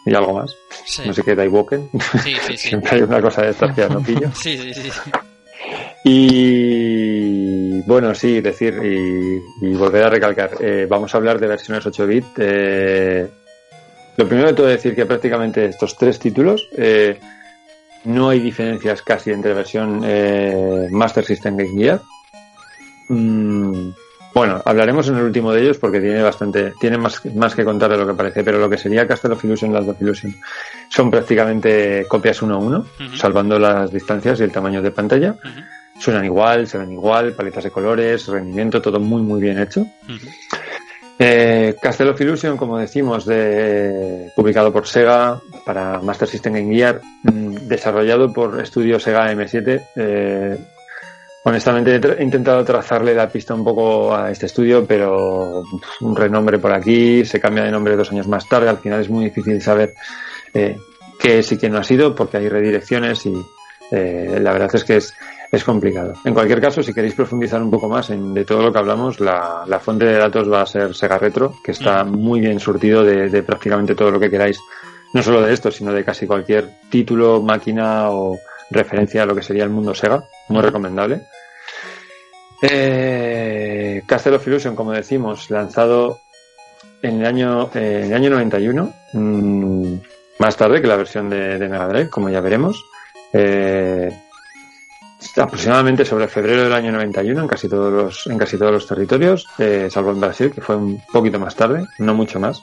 y algo más. Sí, No sé qué, Daiwoken. sí, sí. sí. Siempre hay una cosa de estas que no pillo. Sí, sí, sí. Y bueno, sí, decir y, y volver a recalcar, eh, vamos a hablar de versiones 8 bit. eh, lo primero de todo decir que prácticamente estos tres títulos eh, no hay diferencias casi entre versión Master System Game Gear. Mm, bueno, hablaremos en el último de ellos porque tiene bastante, tiene más, más que contar de lo que parece, pero lo que sería Castle of Illusion y Land of Illusion son prácticamente copias uno a uno, salvando las distancias y el tamaño de pantalla. Suenan igual, se ven igual, paletas de colores, rendimiento, todo muy muy bien hecho. ujú. Eh, Castle of Illusion, como decimos, de, publicado por Sega para Master System Game Gear, mm, desarrollado por estudio Sega M7. eh, honestamente he intentado trazarle la pista un poco a este estudio, pero un renombre por aquí, se cambia de nombre dos años más tarde, al final es muy difícil saber eh, qué es y qué no ha sido, porque hay redirecciones y eh, la verdad es que es, es complicado. En cualquier caso, si queréis profundizar un poco más en de todo lo que hablamos, la, la fuente de datos va a ser Sega Retro, que está muy bien surtido de, de prácticamente todo lo que queráis, no solo de esto, sino de casi cualquier título, máquina o referencia a lo que sería el mundo Sega. Muy recomendable. Eh, Castle of Illusion, como decimos, lanzado en el año, eh, en el año 91, mm, más tarde que la versión de, de Mega Drive, como ya veremos. Eh, aproximadamente sobre febrero del año 91 en casi todos los, en casi todos los territorios, eh, salvo en Brasil, que fue un poquito más tarde, no mucho más.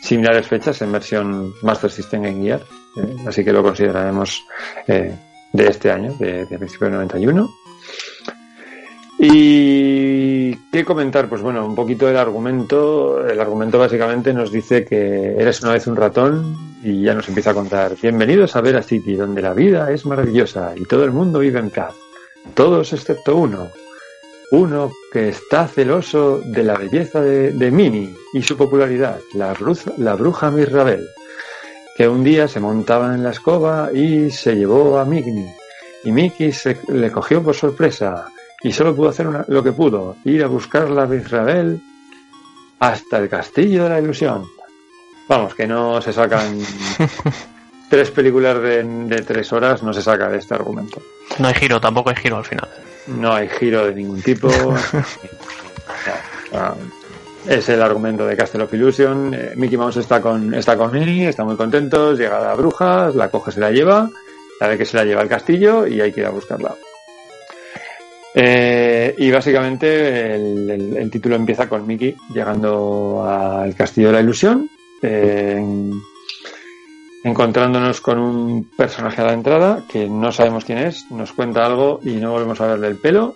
Similares fechas en versión Master System Game Gear, eh, así que lo consideraremos eh, de este año, de, de principio del 91. Y qué comentar, pues bueno, un poquito del argumento. El argumento básicamente nos dice que eres una vez un ratón y ya nos empieza a contar. Bienvenidos a Vera City, donde la vida es maravillosa y todo el mundo vive en paz. Todos excepto uno. Uno que está celoso de la belleza de, de Minnie y su popularidad, la, la bruja Mirrabel, que un día se montaba en la escoba y se llevó a Mickey. Y Mickey se, le cogió por sorpresa y solo pudo hacer una- lo que pudo, ir a buscar la Mirrabel hasta el castillo de la ilusión. Vamos, que no se sacan tres películas de, de tres horas, no se saca de este argumento. No hay giro, tampoco hay giro al final. No hay giro de ningún tipo. es el argumento de Castle of Illusion. Eh, Mickey Mouse está con, está con Minnie, está muy contentos, llega la bruja, la coge, se la lleva, la ve que se la lleva al castillo y hay que ir a buscarla. Eh, y básicamente el, título empieza con Mickey llegando al castillo de la ilusión, eh, en- encontrándonos con un personaje a la entrada que no sabemos quién es, nos cuenta algo y no volvemos a verle el pelo.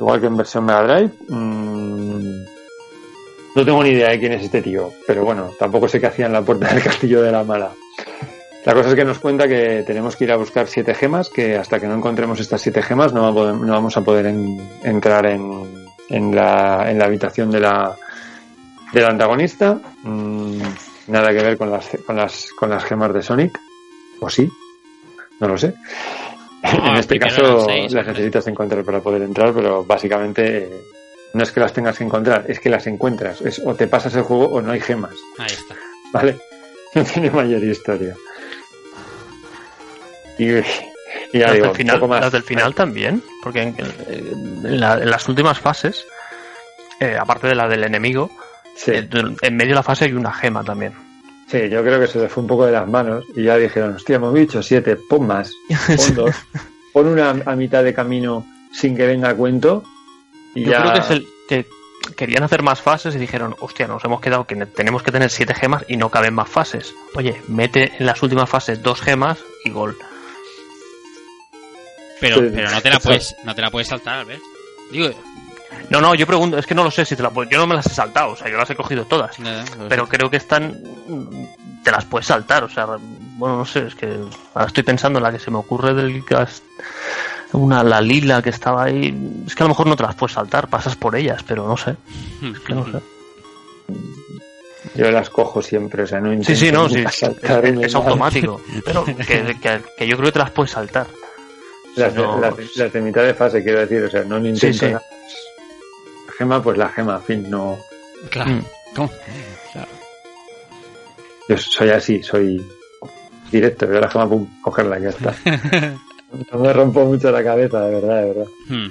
Igual que en versión Mega Drive. mm, no tengo ni idea de quién es este tío, pero bueno, tampoco sé qué hacía en la puerta del castillo de la mala. La cosa es que nos cuenta que tenemos que ir a buscar siete gemas, que hasta que no encontremos estas siete gemas no vamos a poder en- entrar en, en la, en la habitación de la, del antagonista. Mm, nada que ver con las, con, las, con las gemas de Sonic. ¿O sí? No lo sé. No, en este primero eran caso seis, las necesitas encontrar para poder entrar, pero básicamente eh, no es que las tengas que encontrar, es que las encuentras. Es, o te pasas el juego o no hay gemas. Ahí está. ¿vale? No tiene mayor historia. Y, y ya las, digo, del un final, poco más. las del final también, porque en, en la- en las últimas fases, eh, aparte de la del enemigo, Sí, eh, en medio de la fase hay una gema también. Sí, yo creo que se les fue un poco de las manos y ya dijeron, hostia, hemos dicho siete, pon más, pon dos, pon una a mitad de camino sin que venga a cuento y Yo ya... creo que es el que querían hacer más fases y dijeron, hostia, nos hemos quedado que ne- tenemos que tener siete gemas y no caben más fases. Oye, mete en las últimas fases dos gemas y gol. Pero, pero no te la puedes, no te la puedes saltar, Albert. Digo, No, no, yo pregunto, es que no lo sé si te las puedo- Yo no me las he saltado, o sea, yo las he cogido todas. pues Pero creo que están. Te las puedes saltar, o sea, bueno, no sé, es que ahora estoy pensando en la que se me ocurre del gas. Una, la lila que estaba ahí. Es que a lo mejor no te las puedes saltar, pasas por ellas, pero no sé. Es que no sé. Yo las cojo siempre, o sea, no Sí, intento sí, no, sí, nunca es, automático. Pero que, que- que yo creo que te las puedes saltar. Las, Si no- las- las de mitad de fase, quiero decir, o sea, no intento Sí, sí. Gema, pues la gema, en fin, no... Claro. Mm. ¿Cómo? Claro. Yo soy así, soy directo, veo la gema, pum, cogerla, ya está. no me rompo mucho la cabeza, de verdad, de verdad. Hmm.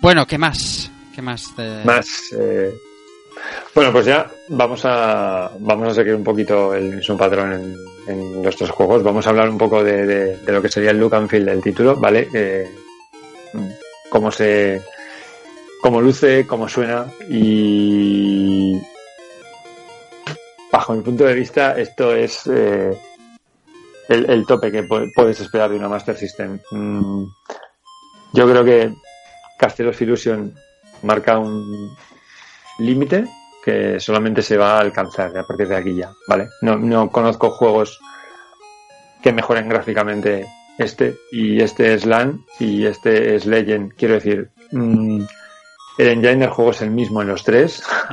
Bueno, ¿qué más? ¿Qué más? de- Más... eh, Bueno, pues ya vamos a, vamos a seguir un poquito el mismo patrón en, tres juegos. Vamos a hablar un poco de, de- de lo que sería el look and feel del título, ¿vale? Eh, cómo se... cómo luce, cómo suena y... Bajo mi punto de vista, esto es eh, el, tope que pu- puedes esperar de una Master System. Mm, yo creo que Castelos Illusion marca un límite que solamente se va a alcanzar a partir de aquí ya, ¿vale? No, no conozco juegos que mejoren gráficamente este y este es LAN y este es Legend. Quiero decir, mm, el engine del juego es el mismo en los tres.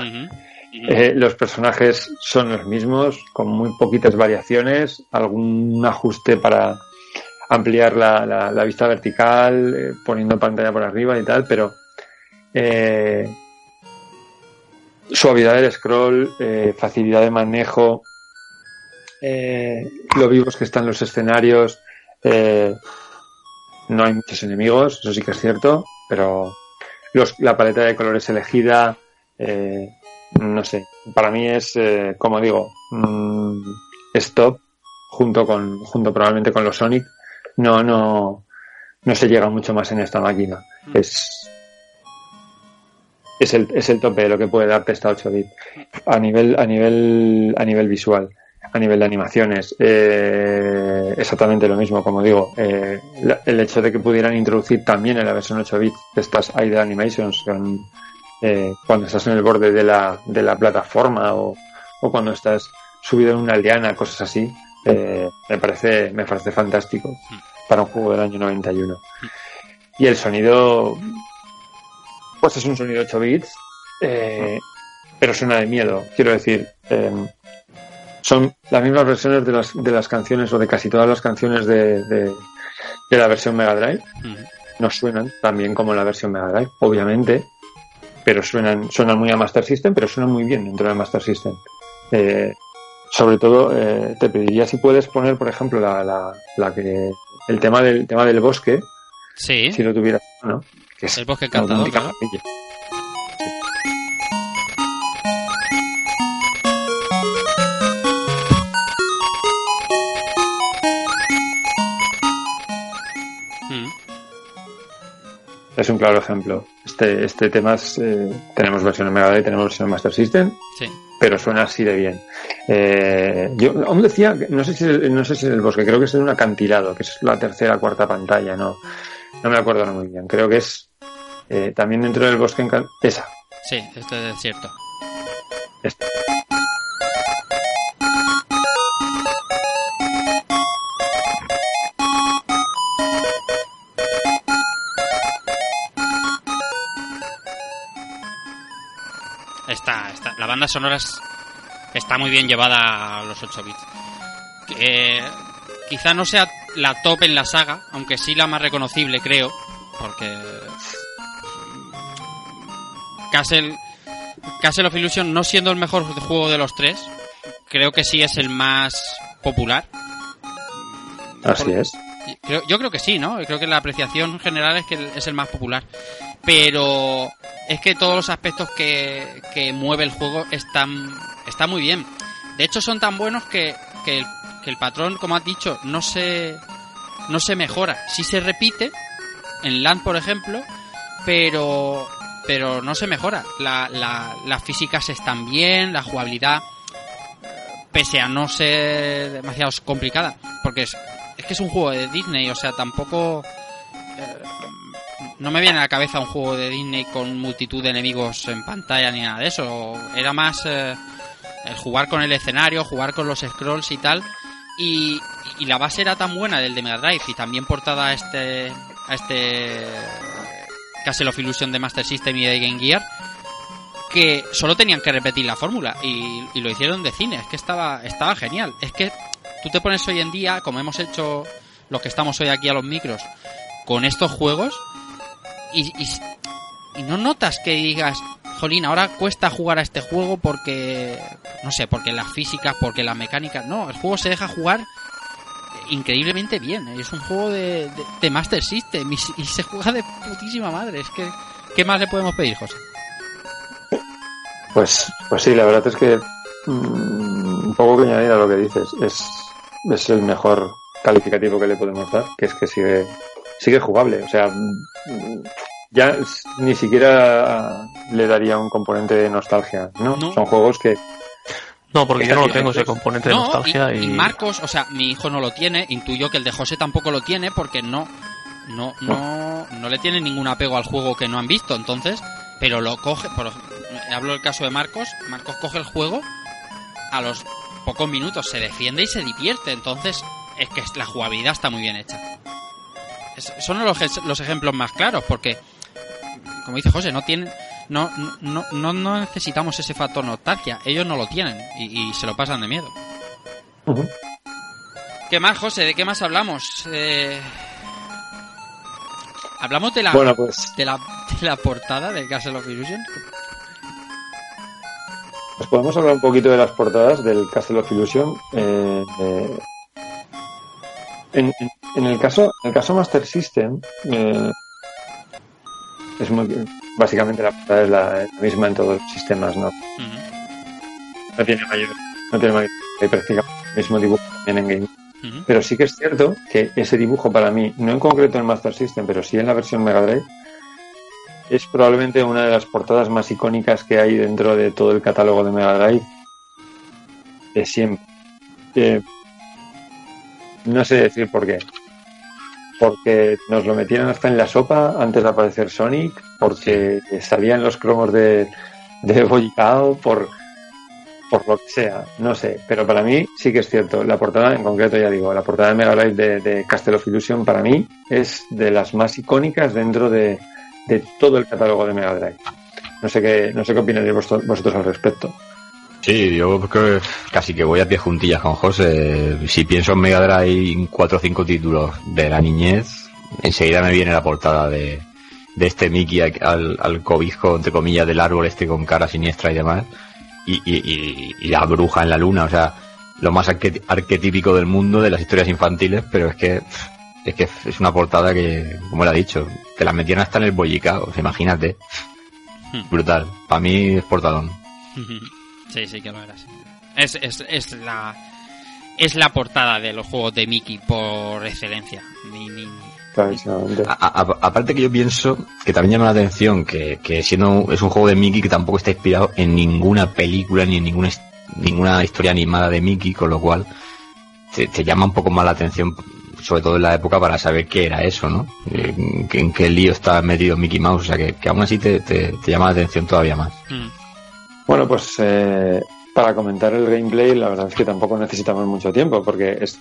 Eh, los personajes son los mismos, con muy poquitas variaciones, algún ajuste para ampliar la, la- la vista vertical, eh, poniendo pantalla por arriba y tal, pero eh, suavidad del scroll, facilidad de manejo, lo vivos que están los escenarios, eh, no hay muchos enemigos, eso sí que es cierto, pero los- la paleta de colores elegida, eh, no sé, para mí es, eh, como digo, mm, stop junto con, junto probablemente con los Sonic, no, no, no se llega mucho más en esta máquina. Es, es el, es el tope de lo que puede darte esta 8 bit. A nivel, a nivel, a nivel visual, a nivel de animaciones, eh, exactamente lo mismo, como digo, eh, el hecho de que pudieran introducir también en la versión 8 bit estas idle animations eh, cuando estás en el borde de la, de la plataforma o, o cuando estás subido en una aldeana, cosas así, eh, me parece, me parece fantástico para un juego del año 91. Y el sonido, pues es un sonido 8 bits, eh, pero suena de miedo. Quiero decir, eh, son las mismas versiones de las, de las canciones o de casi todas las canciones de, de, de la versión Mega Drive. Ujú. No suenan tan bien como la versión Mega Drive, obviamente, pero suenan, suenan muy a Master System, pero suenan muy bien dentro de Master System. Eh, sobre todo, eh, te pediría si puedes poner, por ejemplo, la, la, la que el tema del tema del bosque, Sí, si lo tuvieras, ¿no? Que es el bosque encantador. ¿no? Es un claro ejemplo. Este, este tema es, eh, tenemos versión en Mega Drive, tenemos versión en Master System, Sí. pero suena así de bien. Eh, yo aún decía, que- no sé si no sé si en el bosque, creo que es en un acantilado, que es la tercera cuarta pantalla, no, no me acuerdo muy bien. Creo que es eh, también dentro del bosque encan- esa. Sí, esto es cierto. esta. Banda sonora es- está muy bien llevada a los 8 bits. Eh, quizá no sea la top en la saga, aunque sí la más reconocible, creo, porque Castle, Castle of Illusion, no siendo el mejor juego de los tres, creo que sí es el más popular. Así Por- es. Creo- yo creo que sí, ¿no? Creo que la apreciación general es que es el más popular. Pero es que todos los aspectos que, que mueve el juego están, están muy bien. De hecho, son tan buenos que, que, el, patrón, como has dicho, no se, no se mejora. Sí se repite, en LAN, por ejemplo, pero, pero no se mejora. La, la, las físicas están bien, la jugabilidad, pese a no ser demasiado complicada, porque es, es que es un juego de Disney, o sea, tampoco... eh, no me viene a la cabeza un juego de Disney con multitud de enemigos en pantalla ni nada de eso. Era más eh, el jugar con el escenario, jugar con los scrolls y tal. Y, y la base era tan buena del de Mega Drive y también portada a este a este Castle of Illusion de Master System y de Game Gear que solo tenían que repetir la fórmula y, y lo hicieron de cine. Es que estaba estaba genial. Es que tú te pones hoy en día, como hemos hecho los que estamos hoy aquí a los micros, con estos juegos y, y, no notas que digas, jolín, ahora cuesta jugar a este juego porque, no sé, porque las físicas, porque las mecánicas, no, el juego se deja jugar increíblemente bien, es un juego de, de, Master System y, y se juega de putísima madre, es que, ¿qué más le podemos pedir, José? Pues, pues sí, la verdad es que mm, un poco que añadir a lo que dices, es, es el mejor calificativo que le podemos dar, que es que sigue, sigue jugable, o sea, ya ni siquiera le daría un componente de nostalgia, ¿no? No. Son juegos que No, porque yo no lo tengo ese componente de No, nostalgia y, y, y Marcos, o sea, mi hijo no lo tiene, intuyo que el de José tampoco lo tiene porque no, no, no, no le tiene ningún apego al juego que no han visto, entonces, pero lo coge, por, hablo del caso de Marcos, Marcos coge el juego a los pocos minutos, se defiende y se divierte, entonces es que la jugabilidad está muy bien hecha. Son los, los ejemplos más claros porque, como dice José, no tienen, no, no, no, no necesitamos ese factor nostalgia, ellos no lo tienen y, y se lo pasan de miedo. ¿Qué más, José? ¿De qué más hablamos? Eh, Hablamos de la, Bueno, pues, de la de la portada de Castle of Illusion. pues podemos hablar un poquito de las portadas del Castle of Illusion. Eh, eh, en, en- el caso, en el caso Master System, eh, es muy, básicamente la portada es la, la misma en todos los sistemas, ¿no? No tiene mayor, no tiene mayor, hay prácticamente el mismo dibujo también en Game ujú. Pero sí que es cierto que ese dibujo para mí, no en concreto en Master System, pero sí en la versión Mega Drive, es probablemente una de las portadas más icónicas que hay dentro de todo el catálogo de Mega Drive de siempre. Eh, no sé decir por qué. Porque nos lo metieron hasta en la sopa antes de aparecer Sonic, porque salían los cromos de, de Boycao, por, por lo que sea, no sé, pero para mí sí que es cierto. La portada, en concreto, ya digo, la portada de Mega Drive de, de Castle of Illusion para mí es de las más icónicas dentro de, de todo el catálogo de Mega Drive. No sé qué, no sé qué vosotros, vosotros al respecto. Sí, yo creo que casi que voy a pie juntillas con José. Si pienso en Mega Drive cuatro o cinco títulos de la niñez, enseguida me viene la portada de, de este Mickey al, al cobijo, entre comillas, del árbol este con cara siniestra y demás. Y, y, y, y la bruja en la luna, o sea, lo más arquet- arquetípico del mundo de las historias infantiles, pero es que es que es una portada que, como él ha dicho, te la metieron hasta en el bollicao, imagínate. Hmm. Brutal. Para mí es portadón. Sí, sí que lo era. sí. Es, es, es la es la portada de los juegos de Mickey por excelencia. Ni, ni-. A- a- aparte que yo pienso que también llama la atención que, que siendo es un juego de Mickey que tampoco está inspirado en ninguna película ni en ninguna ninguna historia animada de Mickey, con lo cual te, te llama un poco más la atención, sobre todo en la época, para saber qué era eso, ¿no? En, en qué lío está metido Mickey Mouse, o sea que, que aún así te, te- te llama la atención todavía más. Mm. Bueno, pues eh, para comentar el gameplay, la verdad es que tampoco necesitamos mucho tiempo, porque es.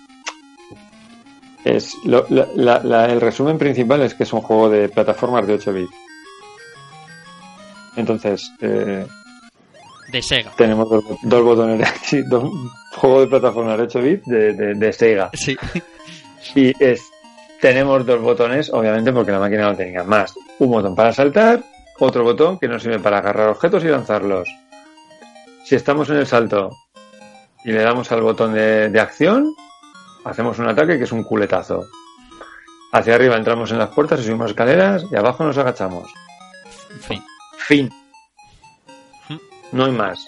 es lo- la- la- la- el resumen principal es que es un juego de plataformas de 8 bits. Entonces, eh, De Sega. tenemos dos, dos botones, sí, dos- juego de plataformas de 8 bits de, de- de Sega. Sí. Y es, tenemos dos botones, obviamente porque la máquina no tenía más. Un botón para saltar, otro botón que nos sirve para agarrar objetos y lanzarlos. Si estamos en el salto y le damos al botón de, de acción, hacemos un ataque que es un culetazo. Hacia arriba entramos en las puertas y subimos escaleras y abajo nos agachamos. Fin. Fin. No hay más.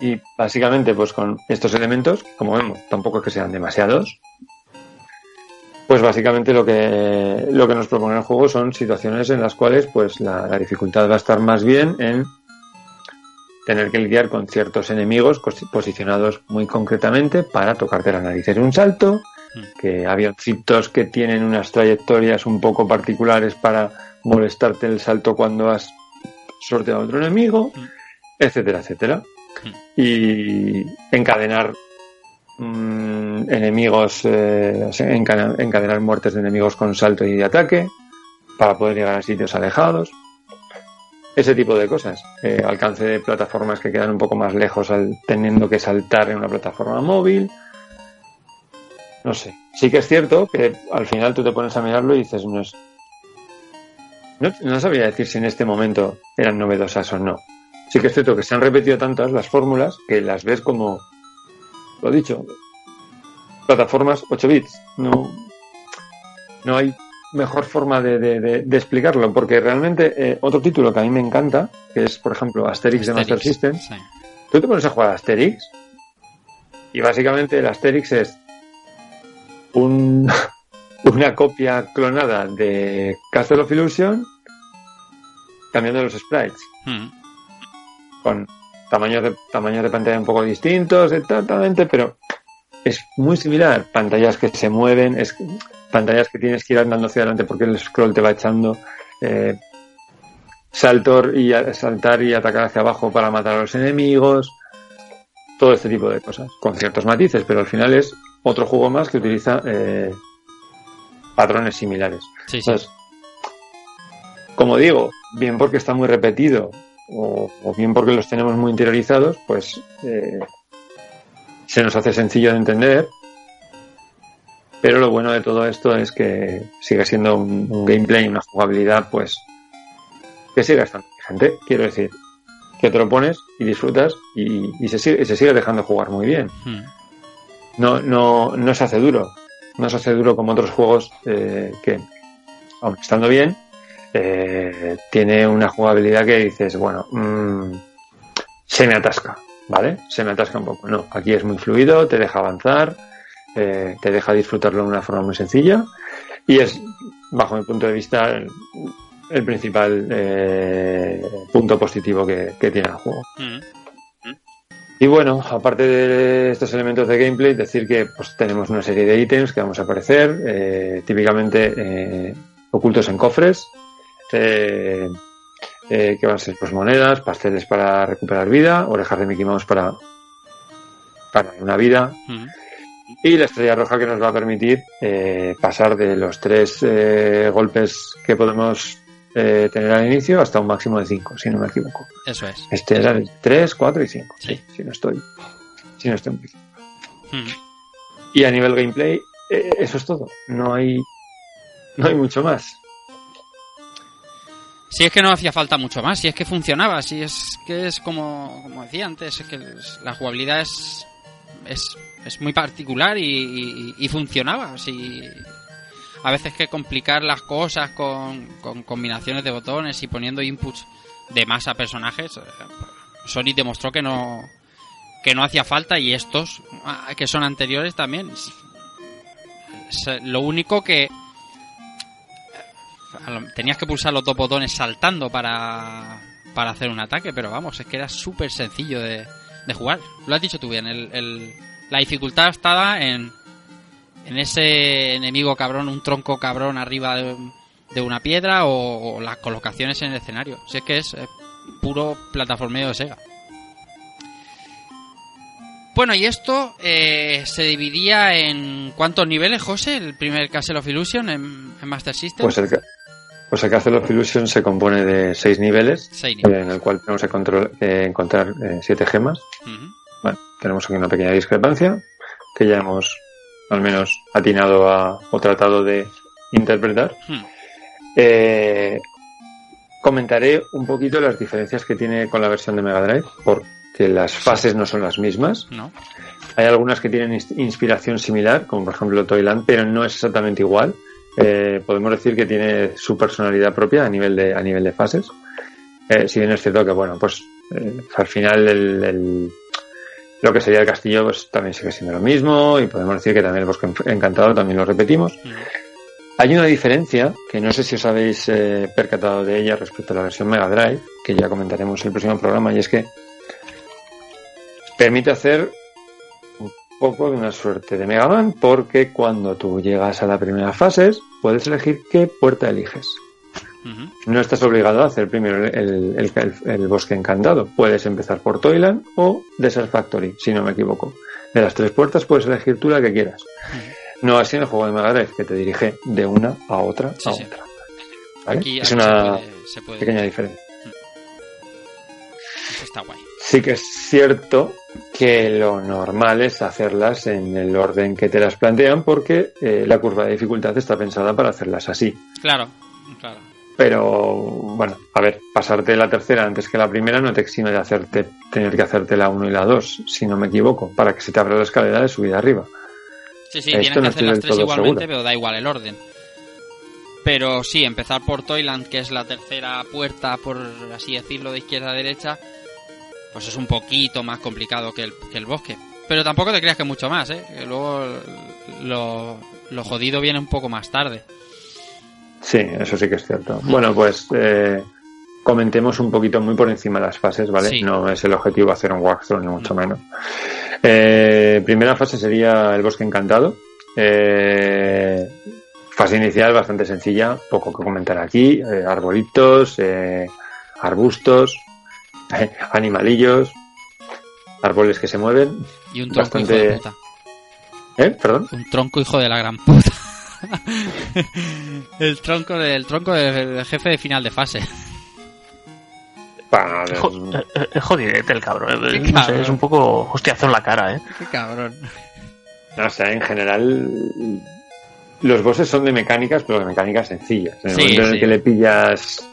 Y básicamente, pues con estos elementos, como vemos, tampoco es que sean demasiados. Pues básicamente lo que, lo que nos propone el juego son situaciones en las cuales pues la, la dificultad va a estar más bien en tener que lidiar con ciertos enemigos posicionados muy concretamente para tocarte la nariz en un salto, que avioncitos que tienen unas trayectorias un poco particulares para molestarte el salto cuando has sorteado a otro enemigo, etcétera, etcétera. Y encadenar mm, enemigos, eh, encadenar muertes de enemigos con salto y de ataque para poder llegar a sitios alejados. Ese tipo de cosas. Eh, alcance de plataformas que quedan un poco más lejos al, teniendo que saltar en una plataforma móvil. No sé. Sí que es cierto que al final tú te pones a mirarlo y dices, no es. No, no sabría decir si en este momento eran novedosas o no. Sí que es cierto que se han repetido tantas las fórmulas que las ves como. Lo dicho. Plataformas 8 bits. No. No hay mejor forma de, de- de- de explicarlo, porque realmente eh, otro título que a mí me encanta, que es, por ejemplo, Asterix, de Master Asterix, System, sí. tú te pones a jugar a Asterix y básicamente el Asterix es un, una copia clonada de Castle of Illusion cambiando los sprites Mm. con tamaños de, tamaños de pantalla un poco distintos exactamente, pero es muy similar. Pantallas que se mueven, es, pantallas que tienes que ir andando hacia adelante porque el scroll te va echando. Eh, saltor y saltar y atacar hacia abajo para matar a los enemigos. Todo este tipo de cosas. Con ciertos matices, pero al final es otro juego más que utiliza eh, patrones similares. Sí, sí. Entonces, como digo, bien porque está muy repetido o, o bien porque los tenemos muy interiorizados, pues eh, se nos hace sencillo de entender. Pero lo bueno de todo esto es que sigue siendo un, un gameplay, una jugabilidad, pues que sigue estando vigente. Quiero decir, que te lo pones y disfrutas y, y se, sigue, y se sigue dejando jugar muy bien Mm. no, no, no se hace duro. No se hace duro como otros juegos eh, que, aun estando bien, eh, tiene una jugabilidad que dices, bueno, mm, se me atasca, ¿vale? Se me atasca un poco. No, aquí es muy fluido, te deja avanzar, eh, te deja disfrutarlo de una forma muy sencilla y es, bajo mi punto de vista, el, el principal eh, punto positivo que, que tiene el juego. Mm. Y bueno, aparte de estos elementos de gameplay, decir que pues, tenemos una serie de ítems que vamos a aparecer, eh, típicamente eh, ocultos en cofres, eh, eh, que van a ser pues, monedas, pasteles para recuperar vida, orejas de Mickey Mouse para, para una vida, Mm. Y la estrella roja que nos va a permitir eh, pasar de los tres eh, golpes que podemos eh, tener al inicio hasta un máximo de cinco, si no me equivoco. Eso es. Este era el 3, 4 y 5. Sí. Si no estoy. Si no estoy. Mm. Y a nivel gameplay, eh, eso es todo. No hay. No hay mucho más. Si es que no hacía falta mucho más, si es que funcionaba, si es que es como, como decía antes, es que la jugabilidad es, es, es muy particular y, funcionaba. Si a veces que complicar las cosas con, combinaciones de botones y poniendo inputs de más a personajes, eh, Sony demostró que no que no hacía falta y estos ah, que son anteriores también. Es- Lo único que tenías que pulsar los dos botones saltando para, para hacer un ataque, pero vamos, es que era súper sencillo de, de jugar. Lo has dicho tú bien, el, el- la dificultad estaba en, en ese enemigo cabrón, un tronco cabrón arriba de, de una piedra o, o las colocaciones en el escenario. Si es que es, eh, puro plataformeo de Sega. Bueno, y esto eh, se dividía en cuántos niveles, José, el primer Castle of Illusion en, en Master System. Pues el, pues el Castle of Illusion se compone de seis niveles, Seis niveles. en el cual tenemos que control- eh, encontrar eh, siete gemas. Tenemos aquí una pequeña discrepancia que ya hemos al menos atinado a, o tratado de interpretar. Hmm. Eh, comentaré un poquito las diferencias que tiene con la versión de Mega Drive por que las fases no son las mismas. ¿No? Hay algunas que tienen ins- inspiración similar, como por ejemplo Toyland, pero no es exactamente igual. Eh, podemos decir que tiene su personalidad propia a nivel de, a nivel de fases. Eh, si bien es cierto que, bueno, pues eh, al final el, el- lo que sería el castillo pues también sigue siendo lo mismo y podemos decir que también el bosque en- encantado también lo repetimos. Hay una diferencia que no sé si os habéis eh, percatado de ella respecto a la versión Mega Drive, que ya comentaremos en el próximo programa, y es que permite hacer un poco de una suerte de Mega Man, porque cuando tú llegas a la primera fase, puedes elegir qué puerta eliges. No estás obligado a hacer primero el, el- el- el bosque encantado. Puedes empezar por Toyland o Desert Factory, si no me equivoco. De las tres puertas puedes elegir tú la que quieras. No así en el juego de Mega Drive, que te dirige de una a otra Sí, a sí. otra. ¿Vale? Aquí, es aquí una se puede, se puede- pequeña diferencia. Eso está guay. Sí que es cierto que lo normal es hacerlas en el orden que te las plantean porque eh, la curva de dificultad está pensada para hacerlas así. Claro, claro. Pero bueno, a ver, pasarte la tercera antes que la primera no te exime de hacerte tener que hacerte la 1 y la 2, si no me equivoco, para que se te abra la escalera de subida arriba. Sí, sí, Esto tienes que hacer las tres igualmente, seguro. pero da igual el orden. Pero sí, empezar por Toyland, que es la tercera puerta, por así decirlo, de izquierda a derecha, pues es un poquito más complicado que el, que el bosque. Pero tampoco te creas que mucho más, ¿eh? Que luego lo, lo jodido viene un poco más tarde. Sí, eso sí que es cierto. Bueno, pues eh, comentemos un poquito muy por encima las fases, ¿vale? Sí. No es el objetivo hacer un walkthrough, ni mucho menos. Eh, primera fase sería el bosque encantado. Eh, fase inicial bastante sencilla, poco que comentar aquí. Eh, arbolitos, eh, arbustos, animalillos, árboles que se mueven. Y un tronco hijo de puta. ¿Eh? ¿Perdón? Un tronco hijo de la gran puta. el tronco del tronco del jefe de final de fase. Jo- eh, eh, Es jodidete el cabrón. eh, No sé, es un poco hostiazo en la cara, ¿eh? Qué cabrón. No sé, en general los bosses son de mecánicas, pero de mecánicas sencillas. En el Sí, momento en el que le pillas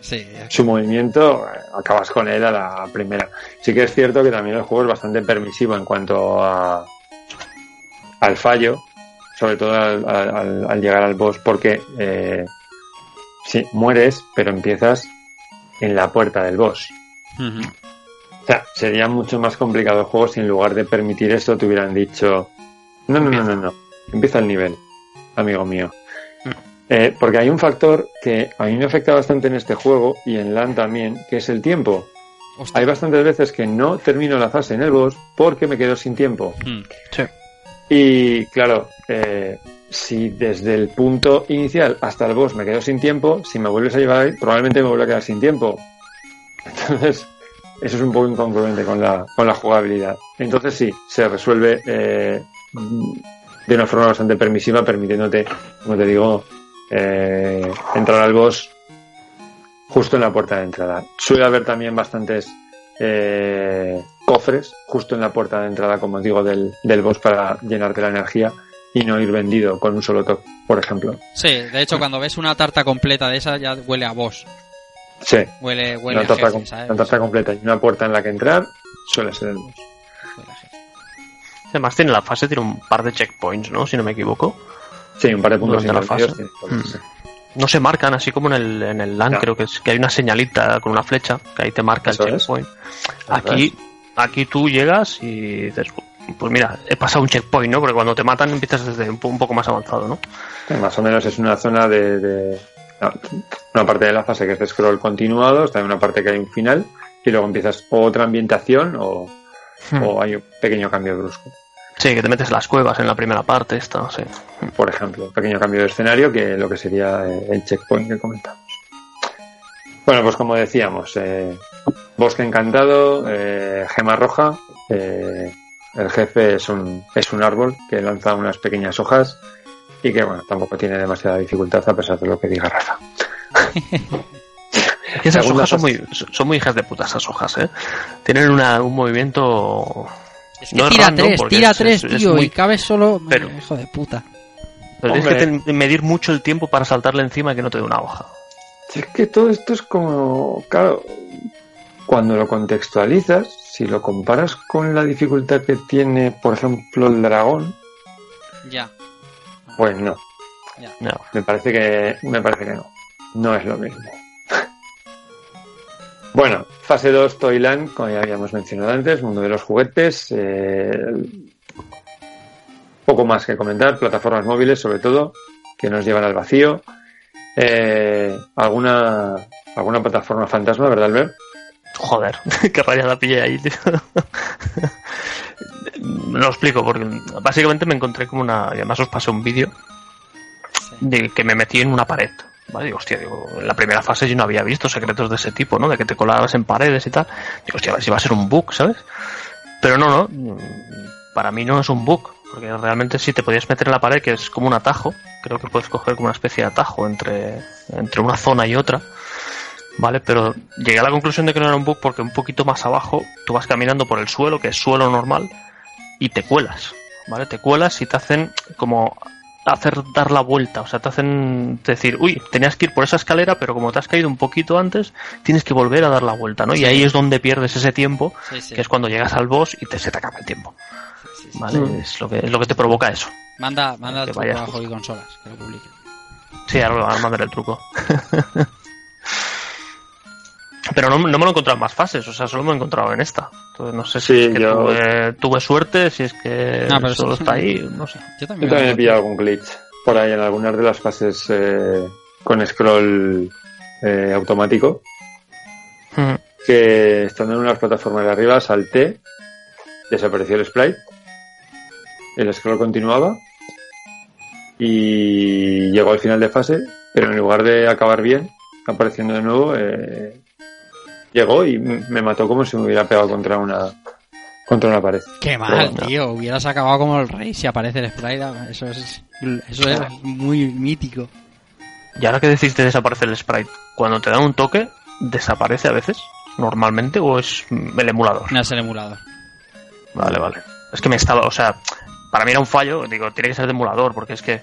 Sí, su movimiento, eh, acabas con él a la primera. Sí que es cierto que también el juego es bastante permisivo en cuanto a al fallo, sobre todo al, al- al- llegar al boss, porque eh, sí, mueres, pero empiezas en la puerta del boss. O sea, sería mucho más complicado el juego si en lugar de permitir esto te hubieran dicho, no, no, no, no, no, empieza el nivel, amigo mío. Eh, porque hay un factor que a mí me afecta bastante en este juego y en LAN también, que es el tiempo. Hostia. Hay bastantes veces que no termino la fase en el boss porque me quedo sin tiempo. Mm. Y claro, eh, si desde el punto inicial hasta el boss me quedo sin tiempo, si me vuelves a llevar ahí, probablemente me vuelva a quedar sin tiempo. Entonces, eso es un poco incongruente con la, con la jugabilidad. Entonces sí, se resuelve eh, de una forma bastante permisiva, permitiéndote, como te digo, eh, entrar al boss justo en la puerta de entrada. Suele haber también bastantes eh, cofres justo en la puerta de entrada, como os digo, del, del boss para llenarte la energía y no ir vendido con un solo toque, por ejemplo. Sí, de hecho, cuando ves una tarta completa de esa, ya huele a boss. Sí, Huele, huele una a tarta, jefe, com- ¿sabes? una tarta completa y una puerta en la que entrar suele ser el boss. Huele a jefe. Además, tiene la fase, tiene un par de checkpoints, ¿no? Si no me equivoco. Sí, un par de puntos Durante la fase. tiene sí. No se marcan, así como en el, en el LAN, No. creo que, es, que hay una señalita con una flecha que ahí te marca Eso el checkpoint. Aquí, aquí tú llegas y dices, pues mira, he pasado un checkpoint, ¿no? Porque cuando te matan empiezas desde un, po- un poco más avanzado, ¿no? Sí, Más o menos es una zona de, de- una parte de la fase que es de scroll continuado, está en una parte que hay un final y luego empiezas otra ambientación o, Hmm. o hay un pequeño cambio brusco. Sí, que te metes en las cuevas en la primera parte, esta, sí. Por ejemplo, pequeño cambio de escenario que lo que sería eh, el checkpoint que comentamos. Bueno, pues como decíamos, eh, bosque encantado, eh, gema roja, eh, el jefe es un, es un árbol que lanza unas pequeñas hojas y que bueno, tampoco tiene demasiada dificultad a pesar de lo que diga Rafa. Y esas Segunda hojas son muy, son muy hijas de puta, esas hojas, ¿eh? Tienen una, un movimiento... Es que No tira random, tres, tira es- tres, es- es tío, muy- y cabes solo. Pero- Hijo de puta. Pero tienes que medir mucho el tiempo para saltarle encima y que no te dé una hoja. Si es que todo esto es como, claro, cuando lo contextualizas, si lo comparas con la dificultad que tiene, por ejemplo, el dragón, Ya. pues no. No. Me parece que, me parece que no. No es lo mismo. bueno, fase 2 Toyland, como ya habíamos mencionado antes, mundo de los juguetes. eh, poco más que comentar, plataformas móviles sobre todo, que nos llevan al vacío. Eh, alguna, alguna plataforma fantasma, ¿verdad, Albert? Joder, qué rayada pillé ahí, tío. Lo explico, porque básicamente me encontré como una. Además os pasé un vídeo de que me metí en una pared. ¿Vale? Digo, hostia, digo, en la primera fase yo no había visto secretos de ese tipo, ¿no? De que te colabas en paredes y tal. Digo, hostia, a ver si va a ser un bug, ¿sabes? Pero no, no. Para mí no es un bug. Porque realmente si te podías meter en la pared, que es como un atajo, creo que puedes coger como una especie de atajo entre, entre una zona y otra. ¿Vale? Pero llegué a la conclusión de que no era un bug porque un poquito más abajo tú vas caminando por el suelo, que es suelo normal, y te cuelas, ¿vale? Te cuelas y te hacen como hacer dar la vuelta, o sea, te hacen decir, uy, tenías que ir por esa escalera, pero como te has caído un poquito antes, tienes que volver a dar la vuelta, ¿no? Y ahí es donde pierdes ese tiempo, Sí, sí. que es cuando llegas al boss y te, se te acaba el tiempo, ¿vale? Es, lo que, es lo que te provoca eso. Manda, manda trabajo justo. y consolas, que lo publiquen. Sí, ahora lo van a mandar el truco. Pero no, no me lo he encontrado en más fases, o sea, solo me lo he encontrado en esta. Entonces no sé si Sí, es que yo- tuve, tuve suerte, si es que No, pero solo eso- está ahí, no sé. Yo Yo también. he pillado algún glitch por ahí en algunas de las fases eh, con scroll eh, automático. Ujú. que estando en unas plataformas de arriba salté, desapareció el sprite, el scroll continuaba y llegó al final de fase, pero en lugar de acabar bien, apareciendo de nuevo, eh, llegó y me mató como si me hubiera pegado contra una contra una pared. Qué mal, Pero- tío. Hubieras acabado como el rey si aparece el sprite. Eso es, eso es muy mítico. Y ahora que decís de desaparecer el sprite, cuando te dan un toque, ¿desaparece a veces? ¿Normalmente o es el emulador? No es el emulador. Vale, vale. Es que me estaba, o sea, para mí era un fallo, digo, tiene que ser de emulador, porque es que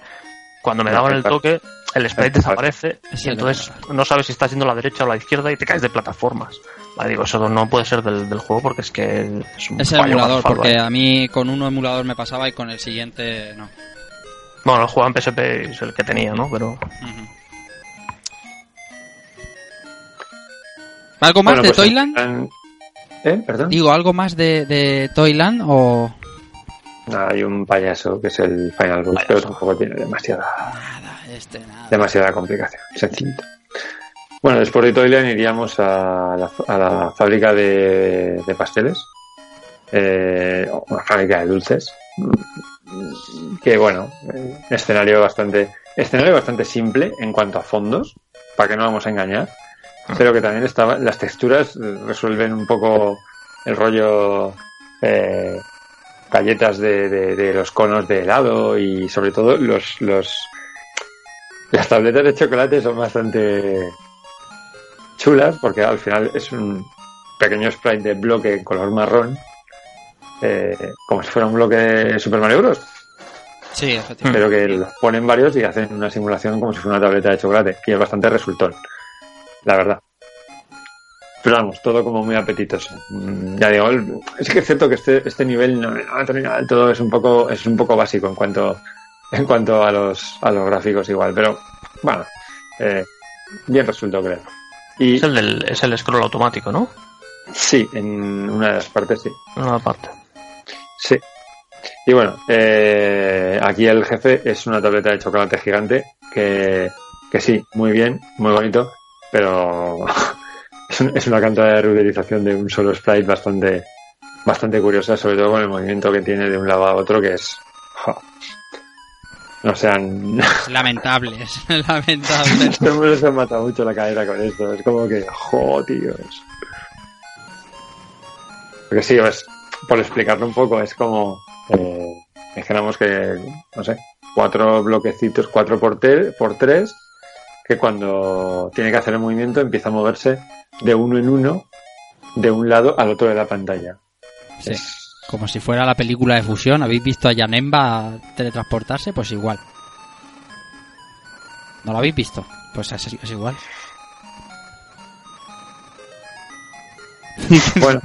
cuando me No, daban el toque, el sprite desaparece Es y entonces no sabes si estás yendo a la derecha o a la izquierda y te caes de plataformas. Vale, digo, eso no puede ser del, del juego porque es que es un Es el emulador, porque a mí con uno emulador me pasaba y con el siguiente no. Bueno, jugaba en PSP es el que tenía, ¿no? Pero. ¿Algo más Bueno, de pues, Toyland? en- ¿Eh? ¿Perdón? Digo, ¿algo más de, de Toyland o...? Nada, hay un payaso que es el Final Boss, pero tampoco tiene demasiada Este, demasiada complicación, sencillito. Bueno, después de Toyland iríamos a la, a la fábrica de, pasteles, eh, una fábrica de dulces, que bueno, escenario bastante, escenario bastante simple en cuanto a fondos, para que no vamos a engañar, pero que también estaba, las texturas resuelven un poco el rollo eh, galletas de, de- de los conos de helado y sobre todo los, los las tabletas de chocolate son bastante chulas porque al final es un pequeño sprite de bloque en color marrón eh, como si fuera un bloque de Super Mario Bros Sí, efectivamente. pero que los ponen varios y hacen una simulación como si fuera una tableta de chocolate y es bastante resultón la verdad pero vamos, todo como muy apetitoso. Mm, Ya digo, es que es cierto que este, este nivel no, no del todo, es un poco, es un poco básico en cuanto, en cuanto a los, a los gráficos igual, pero bueno, eh, bien resuelto creo. Y es el, del, es el scroll automático, ¿no? sí, en una de las partes sí. En una parte. Sí. Y bueno, eh, aquí el jefe es una tableta de chocolate gigante que, que sí, muy bien, muy bonito, pero es, un- es una cantidad de reutilización de un solo sprite bastante, bastante curiosa, sobre todo con el movimiento que tiene de un lado a otro, que es... jo. No sean... Es lamentable, es lamentable. Este hombre se mata mucho la cadera con esto. Es como que, jo, tíos. Porque sí, es, por explicarlo un poco, es como, eh, imaginamos que, no sé, cuatro bloquecitos, cuatro por, te- por tres, que cuando tiene que hacer el movimiento empieza a moverse de uno en uno, de un lado al otro de la pantalla. Sí. Es- Como si fuera la película de fusión. ¿Habéis visto a Yanemba teletransportarse? Pues igual. ¿No lo habéis visto? Pues es, es igual. Bueno,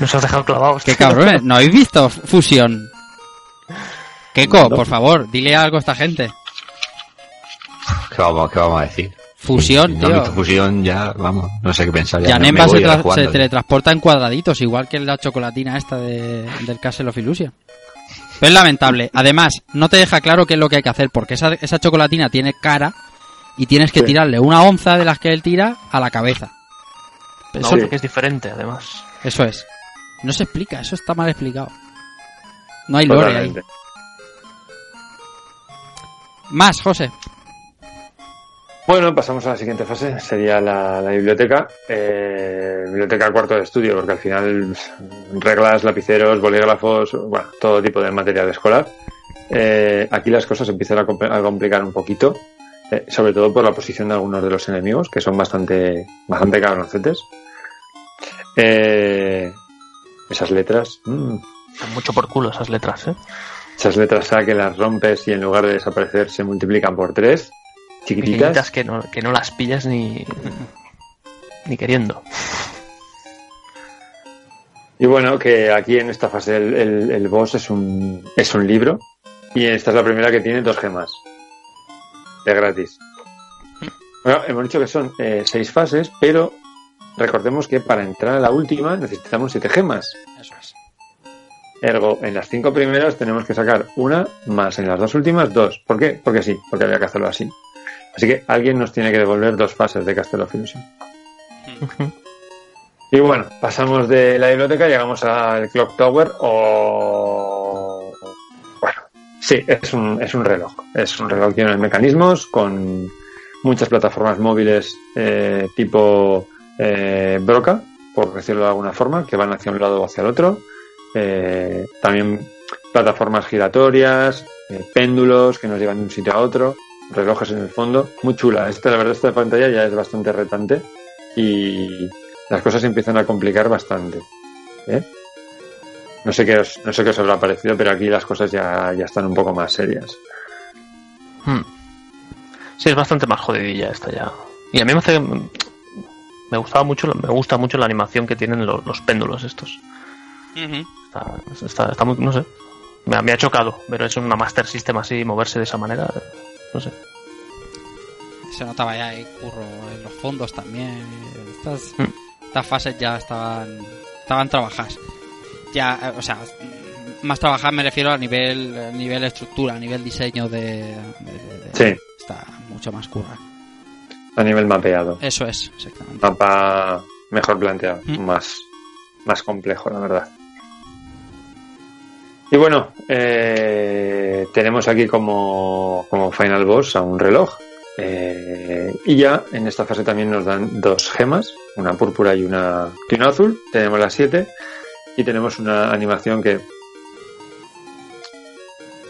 Nos has dejado clavados. Qué cabrones, ¿no habéis visto Fusión? Keiko, No. por favor, dile algo a esta gente. ¿Qué vamos, qué vamos a decir? Fusión, han tío. visto fusión, ya, vamos, no sé qué pensar. Ya, Ya se, tra- jugando, se teletransporta en cuadraditos, igual que la chocolatina esta de, del Castle of Illusion. Pero es lamentable. Además, no te deja claro qué es lo que hay que hacer, porque esa, esa chocolatina tiene cara y tienes que Sí. tirarle una onza de las que él tira a la cabeza. No, Eso, porque es diferente, además. eso es. No se explica, eso está mal explicado. No hay lore ahí. Más, José. Bueno, pasamos a la siguiente fase, sería la, la biblioteca. Eh, biblioteca cuarto de estudio, porque al final reglas, lapiceros, bolígrafos, bueno, todo tipo de material escolar. Eh, aquí las cosas empiezan a, a complicar un poquito, eh, sobre todo por la posición de algunos de los enemigos, que son bastante, bastante cabronetes. Eh, esas letras, mm, Dan mucho por culo esas letras, ¿eh? esas letras A que las rompes y en lugar de desaparecer se multiplican por tres, chiquititas. Pequeñitas que no, que no las pillas ni, ni queriendo. Y bueno, que aquí en esta fase el, el- el boss es un, es un libro y esta es la primera que tiene dos gemas. De gratis. Bueno, hemos dicho que son eh, seis fases, pero recordemos que para entrar a la última necesitamos siete gemas. Eso es. Ergo, en las cinco primeras tenemos que sacar una más en las dos últimas dos. ¿Por qué? Porque sí, porque había que hacerlo así. Así que alguien nos tiene que devolver dos fases de Castle of Illusion. Y bueno, pasamos de la biblioteca, llegamos al Clock Tower o... Bueno, sí, es un, es un reloj. Es un reloj lleno de mecanismos con muchas plataformas móviles eh, tipo eh, broca, por decirlo de alguna forma, que van hacia un lado o hacia el otro. Eh, también plataformas giratorias, eh, péndulos que nos llevan de un sitio a otro, relojes en el fondo. Muy chula. Esta, la verdad, esta pantalla ya es bastante retante y las cosas empiezan a complicar bastante. ¿eh? No sé qué os, no sé qué os habrá parecido, pero aquí las cosas ya, ya están un poco más serias. Hmm. Sí, es bastante más jodidilla esta ya. Y a mí me hace. Me gustaba mucho, me gusta mucho la animación que tienen los, los péndulos estos. Está, está, está muy, no sé. Me, ha- me ha chocado ver eso en una Master System así, moverse de esa manera. No sé. Se notaba ya el curro en los fondos también. Estas, Mm. estas fases ya estaban estaban trabajadas. Ya, o sea, más trabajadas me refiero a nivel a nivel estructura, a nivel diseño de, de- de- Sí. está mucho más curra. A nivel mapeado. Eso es, exactamente. Mapa mejor planteado, Mm. más, más complejo, la verdad. Y bueno, eh, tenemos aquí como, como final boss a un reloj. eh, y ya en esta fase también nos dan dos gemas, una púrpura y una, y una azul. Tenemos las siete y tenemos una animación que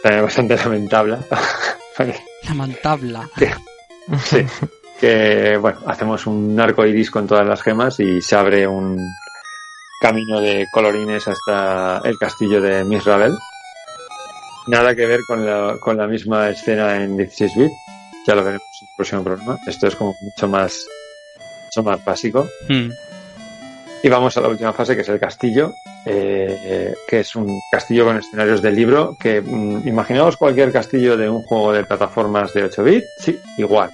también es bastante lamentable. Lamentable. Sí. Que, bueno, hacemos un arco iris con todas las gemas y se abre un camino de colorines hasta el castillo de Misrael. Nada que ver con la, con la misma escena en 16 bit. Ya lo veremos en el próximo programa. Esto es como mucho más, mucho más básico. Mm. Y vamos a la última fase, que es el castillo, eh, que es un castillo con escenarios del libro, que mm, imaginaos cualquier castillo de un juego de plataformas de 8 bits, sí, igual,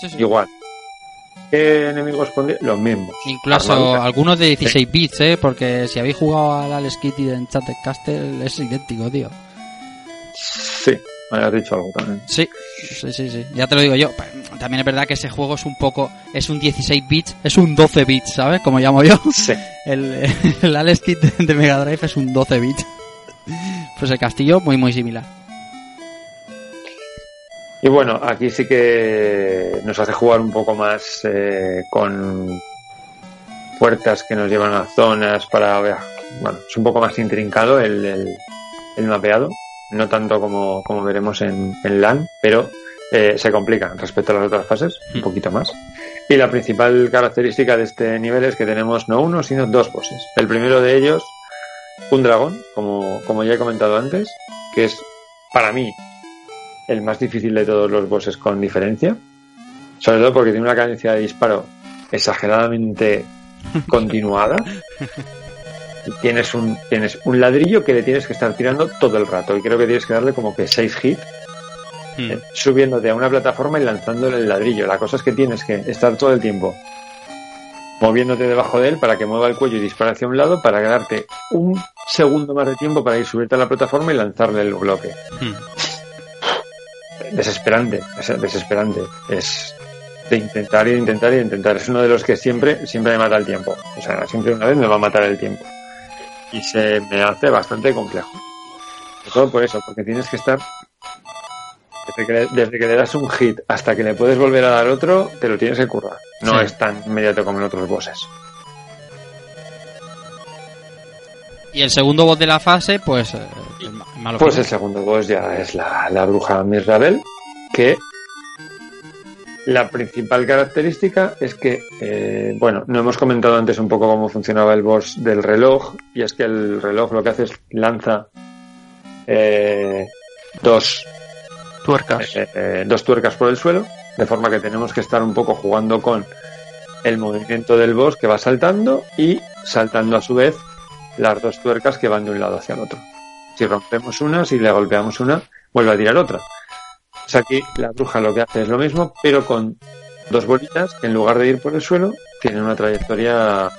Sí, sí. igual. ¿Qué enemigos pondría? Los mismos. Incluso algunos de 16 bits, ¿eh? Porque si habéis jugado al Alex Kitty de Enchanted Castle es idéntico, tío. Sí, me has dicho algo también. Sí, sí, sí, sí. Ya te lo digo yo. También es verdad que ese juego es un poco... Es un 16 bits, es un 12 bits, ¿sabes? Como llamo yo. Sí, El, el Alex Kit de Mega Drive es un 12 bits. Pues el castillo muy, muy similar. Y bueno, aquí sí que nos hace jugar un poco más eh, con puertas que nos llevan a zonas para ver. Bueno, es un poco más intrincado el, el- el mapeado, no tanto como, como veremos en, en LAN, pero eh, se complica respecto a las otras fases, un Hmm. poquito más. Y la principal característica de este nivel es que tenemos no uno, sino dos bosses. El primero de ellos, un dragón, como, como ya he comentado antes, que es para mí el más difícil de todos los bosses con diferencia. Sobre todo porque tiene una cadencia de disparo exageradamente continuada. Y tienes un, tienes un ladrillo que le tienes que estar tirando todo el rato. Y creo que tienes que darle como que 6 hits Hmm. eh, subiéndote a una plataforma y lanzándole el ladrillo. La cosa es que tienes que estar todo el tiempo moviéndote debajo de él para que mueva el cuello y dispare hacia un lado para darte un segundo más de tiempo para ir subirte a la plataforma y lanzarle el bloque. Hmm. Desesperante, es desesperante. Es de intentar y de intentar y de intentar. Es uno de los que siempre, siempre me mata el tiempo. O sea, siempre una vez me va a matar el tiempo. Y se me hace bastante complejo. Sobre todo por eso, porque tienes que estar desde que, le, desde que le das un hit hasta que le puedes volver a dar otro, te lo tienes que currar. No Sí. es tan inmediato como en otros bosses. Y el segundo boss de la fase, pues. eh, malo Pues el segundo boss ya es la, la bruja Mirabel, que la principal característica es que, eh, bueno, no hemos comentado antes un poco cómo funcionaba el boss del reloj, y es que el reloj lo que hace es lanza eh, dos Tuercas. eh, dos tuercas por el suelo, de forma que tenemos que estar un poco jugando con el movimiento del boss que va saltando y saltando a su vez las dos tuercas que van de un lado hacia el otro. Si rompemos una, si le golpeamos una, vuelve a tirar otra. Pues aquí la bruja lo que hace es lo mismo, pero con dos bolitas que en lugar de ir por el suelo, tienen una trayectoria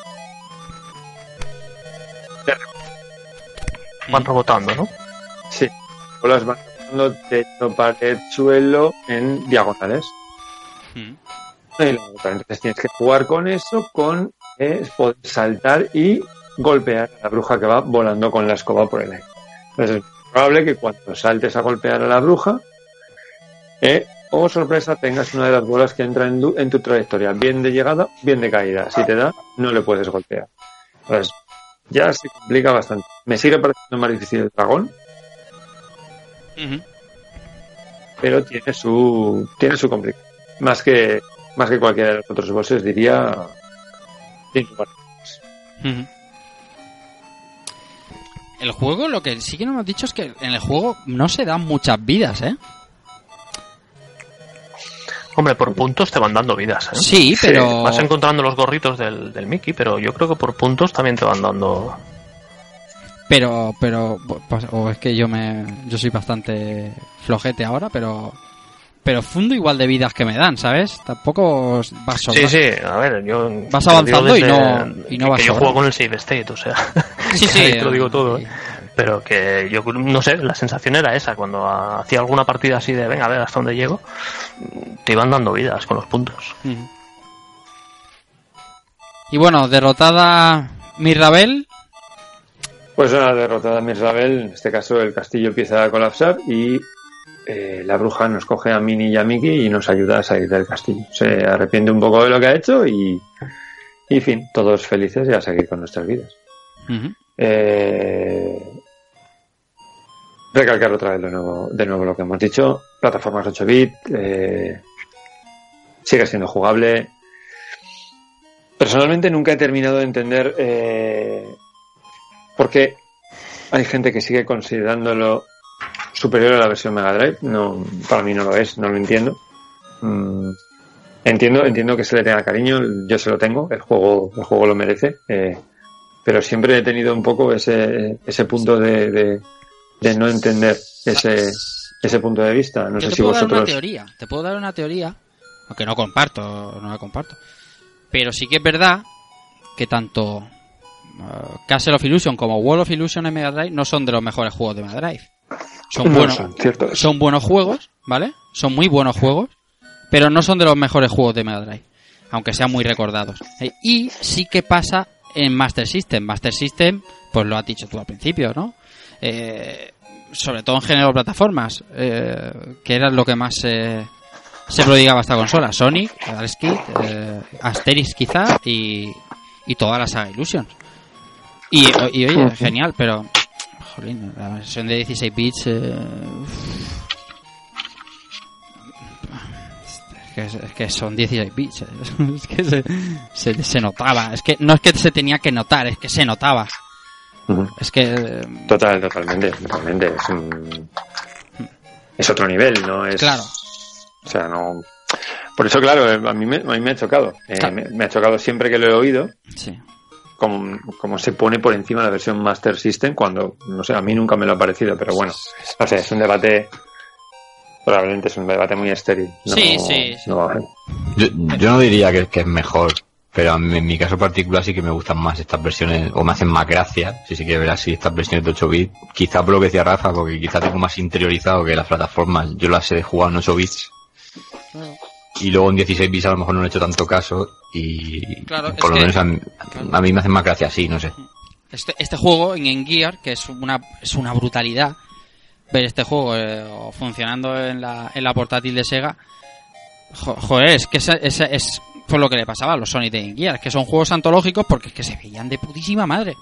Van rebotando, ¿no? Sí, bolas van pasando techo, pared, suelo en diagonales. Y la otra. Entonces tienes que jugar con eso, con eh, poder saltar y golpear a la bruja que va volando con la escoba por el aire. Entonces es probable que cuando saltes a golpear a la bruja, eh, o sorpresa, tengas una de las bolas que entra en, en tu trayectoria, bien de llegada, bien de caída. Si te da, no le puedes golpear. Entonces, ya se complica bastante. Me sigue pareciendo más difícil el dragón, pero tiene su tiene su complicación. Más que más que cualquiera de los otros bosses diría. El juego, lo que sí que no hemos dicho es que en el juego no se dan muchas vidas, ¿eh? Hombre, por puntos te van dando vidas, ¿eh? Sí, pero. Vas encontrando los gorritos del, del Mickey, pero yo creo que por puntos también te van dando. Pero, pero, pues, o es que yo me, yo soy bastante flojete ahora, pero, pero fundo igual de vidas que me dan, ¿sabes? Tampoco vas Sí, sobra- sí, a ver, yo. Vas avanzando y no- y no que yo juego con el save state, o sea. Sí, sí, ahí te lo digo todo, ¿eh? Pero que yo no sé, la sensación era esa. Cuando hacía alguna partida así de, venga, a ver hasta dónde llego, te iban dando vidas con los puntos. Y bueno, derrotada Mirabel, Pues una derrotada Mirabel, en este caso el castillo empieza a colapsar y eh, la bruja nos coge a Minnie y a Mickey y nos ayuda a salir del castillo. Se arrepiente un poco de lo que ha hecho y, y fin, todos felices y a seguir con nuestras vidas. Eh, recalcar otra vez de nuevo, de nuevo lo que hemos dicho. Plataformas 8 bit. eh, sigue siendo jugable. Personalmente nunca he terminado de entender eh, por qué hay gente que sigue considerándolo superior a la versión Mega Drive. No, para mí no lo es, no lo entiendo. Mm, entiendo, entiendo que se le tenga cariño, yo se lo tengo, el juego, el juego lo merece. eh, pero siempre he tenido un poco ese, ese punto de, de, de no entender ese, ese punto de vista. No Yo sé te si puedo dar una vosotros. teoría, te puedo dar una teoría, aunque no comparto, no la comparto. Pero sí que es verdad que tanto uh, Castle of Illusion como World of Illusion en Mega Drive no son de los mejores juegos de Mega Drive. Son No buenos, son, cierto es. son buenos juegos, ¿vale? Son muy buenos juegos, pero no son de los mejores juegos de Mega Drive, aunque sean muy recordados. Eh, Y sí que pasa en Master System. Master System, pues lo has dicho tú al principio, ¿no? Eh, sobre todo en género de plataformas, eh, que era lo que más eh, se prodigaba esta consola. Sonic, Kidd, eh, Asterix quizá y, y toda la saga Illusion. Y, y oye, genial, pero... Jolín, la versión de 16 bits... eh, es que, es que son 16 bits. eh. Es que se, se, se notaba. Es que no es que se tenía que notar, es que se notaba. Es que... Total, totalmente, totalmente. Es, un- es otro nivel, ¿no? Es, Claro. O sea, no. Por eso, claro, eh, a mí me, a mí me ha chocado. Eh, me ha chocado siempre que lo he oído, Sí. Como, como se pone por encima la versión Master System, cuando, no sé, a mí nunca me lo ha parecido, pero bueno, no sé, es un debate, probablemente es un debate muy estéril. No- Sí, sí, sí. no- Yo, yo no diría que, que es mejor, pero en mi caso particular sí que me gustan más estas versiones, o me hacen más gracia, si se quiere ver así, estas versiones de 8 bits. Quizá por lo que decía Rafa, porque quizá tengo más interiorizado que las plataformas. Yo las he jugado en 8 bits. Y luego en 16 bits a lo mejor no he hecho tanto caso y Claro, por lo que- menos a, mí- a mí me hacen más gracia así, no sé. Este, este juego en Game Gear, que es una, es una brutalidad, ver este juego eh, funcionando en la, en la portátil de Sega, jo- joder, es que ese, ese es por lo que le pasaba a los Sonic de Game Gear, que son juegos antológicos porque es que se veían de putísima madre.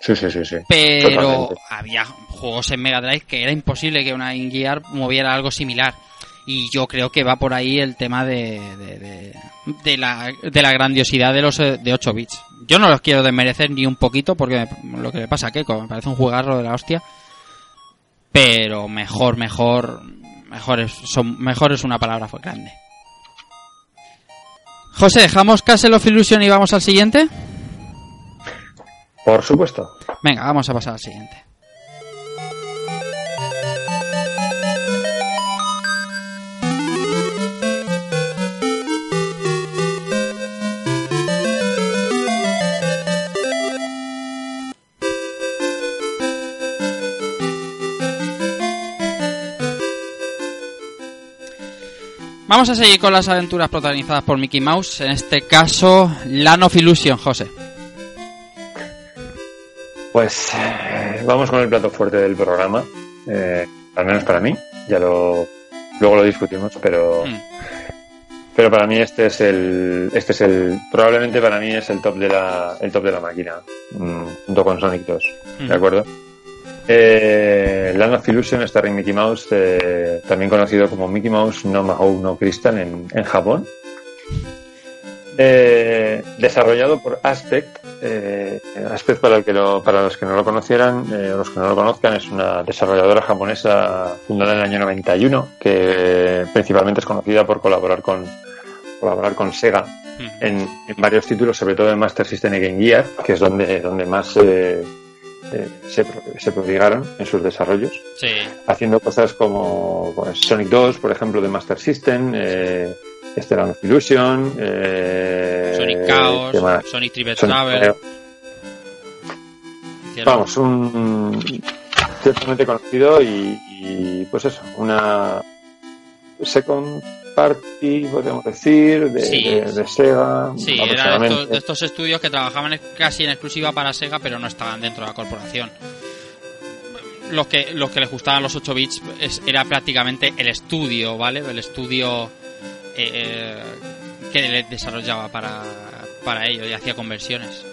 Sí, sí, sí, sí. Pero Totalmente. había juegos en Mega Drive que era imposible que una Game Gear moviera algo similar. Y yo creo que va por ahí el tema de, de, de- de la, de la grandiosidad de los eh, de 8 bits. Yo no los quiero desmerecer ni un poquito porque me- lo que le pasa a Keiko me parece un jugarro de la hostia. Pero mejor, mejor, mejor es, son, mejor es una palabra fue grande. José, dejamos Castle of Illusion y vamos al siguiente. Por supuesto. Venga, vamos a pasar al siguiente. Vamos a seguir con las aventuras protagonizadas por Mickey Mouse, en este caso Land of Illusion, José. Pues eh, vamos con el plato fuerte del programa, eh, al menos para mí. Ya lo luego lo discutimos, pero Mm. pero para mí este es el este es el probablemente para mí es el top de la el top de la máquina mm, junto con Sonic 2, Mm. de acuerdo. Eh, Land of Illusion starring Mickey Mouse, eh, también conocido como Mickey Mouse no Mahou no Crystal en, en Japón. Eh, desarrollado por Aspect. eh, Aspect, para, el que lo- para los que no lo conocieran, eh, los que no lo conozcan, es una desarrolladora japonesa fundada en el año 91, que principalmente es conocida por colaborar con, colaborar con Sega en, en varios títulos, sobre todo en Master System y Game Gear, que es donde, donde más eh, eh, se, se prodigaron en sus desarrollos Sí. haciendo cosas como pues, Sonic 2, por ejemplo, de Master System, eh, Land of Illusion, eh, Sonic Chaos. Sonic Triple Travel. Vamos, un ciertamente conocido y, y, pues eso, una second party, podemos decir, de, Sí. de- de Sega. Sí, era de estos, de estos estudios que trabajaban casi en exclusiva para Sega, pero no estaban dentro de la corporación. Los que, los que les gustaban los 8 bits es- era prácticamente el estudio, ¿vale? El estudio eh, eh, que les desarrollaba para, para ello y hacía conversiones.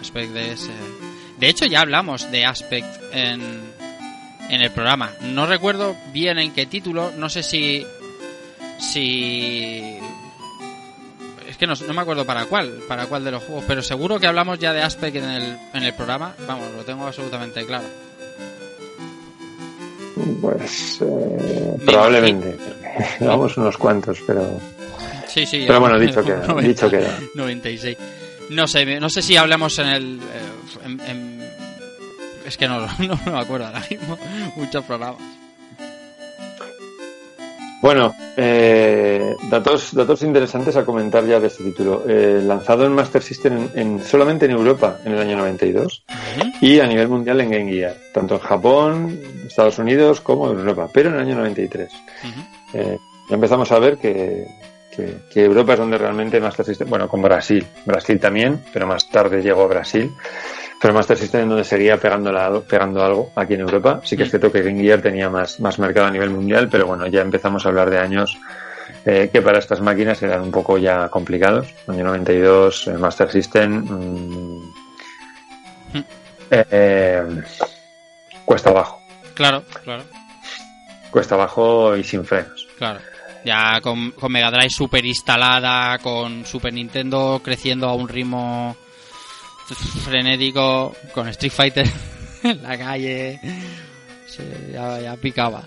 Aspect es, eh, De hecho, ya hablamos de Aspect en, en el programa. No recuerdo bien en qué título, no sé si. Si. Es que no, no me acuerdo para cuál, para cuál de los juegos, pero seguro que hablamos ya de Aspect en el, en el programa. Vamos, lo tengo absolutamente claro. Pues eh, probablemente. Llevamos unos cuantos, pero. Sí, sí. Pero bueno, dicho queda, 90, dicho queda. 96. No sé, no sé si hablamos en el. eh, en- en- es que no, no me acuerdo ahora mismo. Muchos programas. Bueno, eh, datos, datos interesantes a comentar ya de este título. Eh, lanzado en Master System en, en- solamente en Europa en el año 92 y a nivel mundial en Game Gear, tanto en Japón, Estados Unidos como en Europa, pero en el año 93. Ujú. Eh, ya empezamos a ver que, que- que Europa es donde realmente Master System, bueno, con Brasil, Brasil también, pero más tarde llegó a Brasil, pero Master System es donde seguía pegando, la- pegando algo aquí en Europa. Sí que es Mm. cierto que Game Gear tenía más, más mercado a nivel mundial, pero bueno, ya empezamos a hablar de años eh, que para estas máquinas eran un poco ya complicados. Año 92, eh, Master System. Mm. eh, eh, cuesta abajo, Claro, claro, cuesta abajo y sin frenos. claro. Ya con, con Mega Drive super instalada, con Super Nintendo creciendo a un ritmo frenético, con Street Fighter en la calle, se- ya, ya picaba.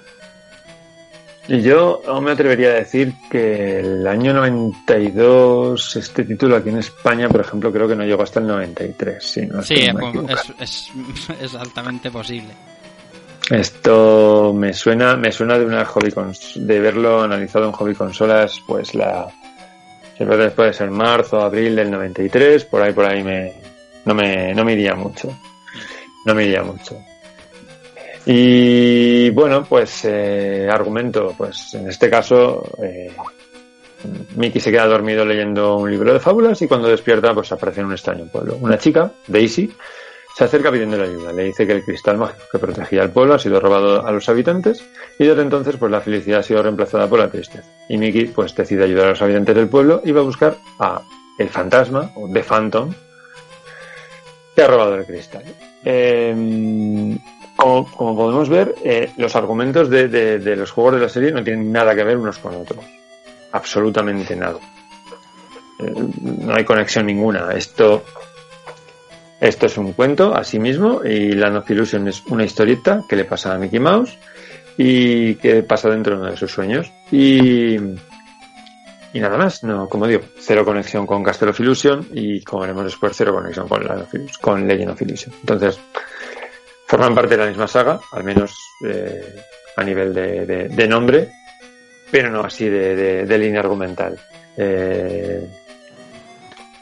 Y yo aún me atrevería a decir que el año 92, este título aquí en España, por ejemplo, creo que no llegó hasta el 93. Si no Sí, estoy muy es, equivocado. es, es altamente posible. Esto me suena, me suena de una hobby de verlo analizado en hobby consolas, pues la que puede ser marzo, abril del 93, por ahí por ahí me no me no me iría mucho. No me iría mucho. Y bueno, pues eh, argumento, pues en este caso eh, Mickey se queda dormido leyendo un libro de fábulas y cuando despierta pues aparece en un extraño pueblo. Una chica, Daisy, se acerca pidiéndole ayuda. Le dice que el cristal mágico que protegía el pueblo ha sido robado a los habitantes y desde entonces pues la felicidad ha sido reemplazada por la tristeza. Y Mickey pues decide ayudar a los habitantes del pueblo y va a buscar a el fantasma o The Phantom que ha robado el cristal. Eh, como, podemos ver, eh, los argumentos de, de- de los juegos de la serie no tienen nada que ver unos con otros. Absolutamente nada. Eh, no hay conexión ninguna. Esto esto es un cuento a sí mismo y Land of Illusion es una historieta que le pasa a Mickey Mouse y que pasa dentro de uno de sus sueños. Y, y nada más, no, como digo, cero conexión con Castle of Illusion y como veremos después, cero conexión con, Land of Illus- con Legend of Illusion. Entonces, forman parte de la misma saga, al menos eh, a nivel de, de- de nombre, pero no así de, de- línea argumental. Eh,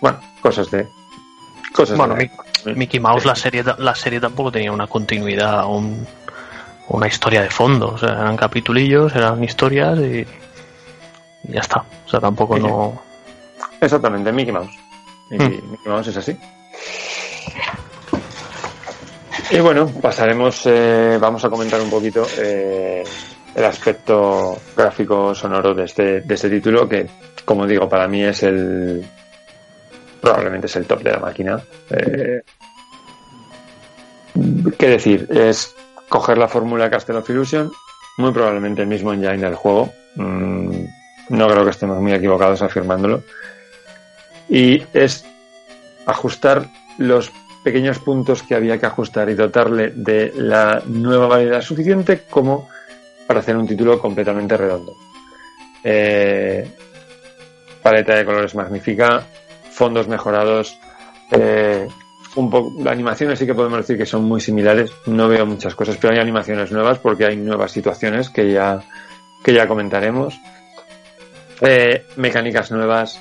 bueno, cosas de. Cosas Bueno, de- Mickey Mouse, la serie, la serie tampoco tenía una continuidad, un- una historia de fondo. O sea, eran capitulillos, eran historias y, y ya está. O sea, tampoco Sí, no. Exactamente, Mickey Mouse. Y Hmm. Mickey Mouse es así. Y bueno, pasaremos, eh, vamos a comentar un poquito eh, el aspecto gráfico sonoro de este, de este título, que como digo, para mí es el probablemente es el top de la máquina. Eh, ¿Qué decir? Es coger la fórmula Castle of Illusion, muy probablemente el mismo engine del juego. Mm, no creo que estemos muy equivocados afirmándolo. Y es ajustar los pequeños puntos que había que ajustar y dotarle de la nueva variedad suficiente como para hacer un título completamente redondo. Eh, paleta de colores magnífica, fondos mejorados, eh, un poco, las animaciones sí que podemos decir que son muy similares, no veo muchas cosas, pero hay animaciones nuevas porque hay nuevas situaciones que ya, que ya comentaremos. Eh, mecánicas nuevas,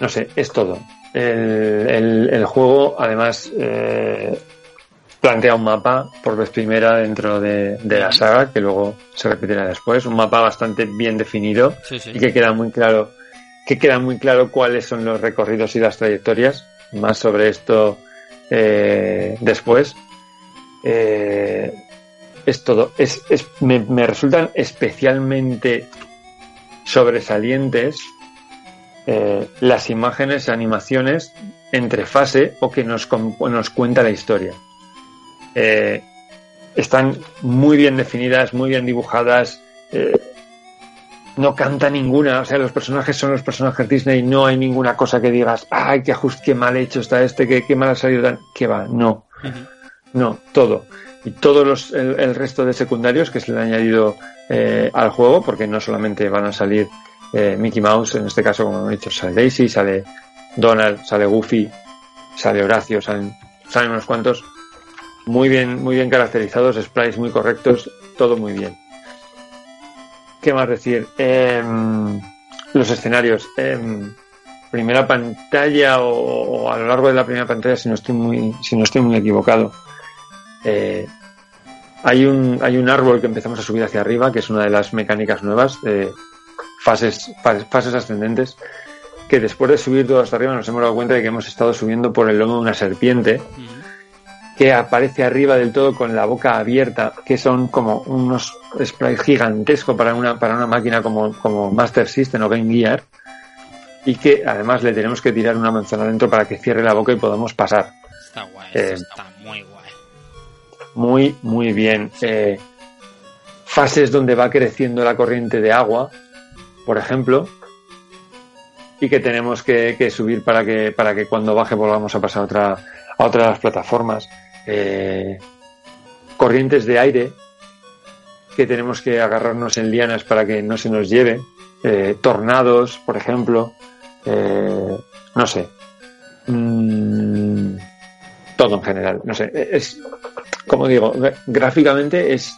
no sé, es todo. El, el- el juego, además, eh, plantea un mapa por vez primera dentro de, de la saga, que luego se repetirá después. Un mapa bastante bien definido Sí, sí. y que queda muy claro, que queda muy claro cuáles son los recorridos y las trayectorias. Más sobre esto eh, después. Eh, es todo. Es, es- me, me resultan especialmente sobresalientes eh, las imágenes, animaciones entre fase o que nos, nos cuenta la historia. Están muy bien definidas, muy bien dibujadas. No canta ninguna, o sea, los personajes son los personajes Disney, no hay ninguna cosa que digas, ay, qué ajuste, qué mal hecho está este, qué, qué mal ha salido, tan-". que va, no, no, todo. Y todos los, el, el resto de secundarios que se le han añadido eh, al juego, porque no solamente van a salir eh, Mickey Mouse, en este caso, como he dicho, sale Daisy, sale Donald, sale Goofy, sale Horacio, salen, salen unos cuantos muy bien, muy bien caracterizados, sprites muy correctos, todo muy bien. ¿Qué más decir? Em, los escenarios. em, primera pantalla o, a lo largo de la primera pantalla, si no estoy muy, si no estoy muy equivocado. eh, hay un, hay un árbol que empezamos a subir hacia arriba, que es una de las mecánicas nuevas, de fases, fases, ascendentes, que después de subir todo hasta arriba nos hemos dado cuenta de que hemos estado subiendo por el lomo de una serpiente, Ujú. Que aparece arriba del todo con la boca abierta, que son como unos sprites gigantescos para una, para una máquina como, como Master System o Game Gear, y que además le tenemos que tirar una manzana dentro para que cierre la boca y podamos pasar. Está guay, Eh, está muy guay. Muy, muy bien. Eh, fases donde va creciendo la corriente de agua, por ejemplo, y que tenemos que, que subir para que, para que cuando baje volvamos a pasar a otra, a otra de las plataformas. Eh, corrientes de aire que tenemos que agarrarnos en lianas para que no se nos lleve, eh, tornados, por ejemplo, eh, no sé, Mm, todo en general, no sé, es, como digo, gráficamente es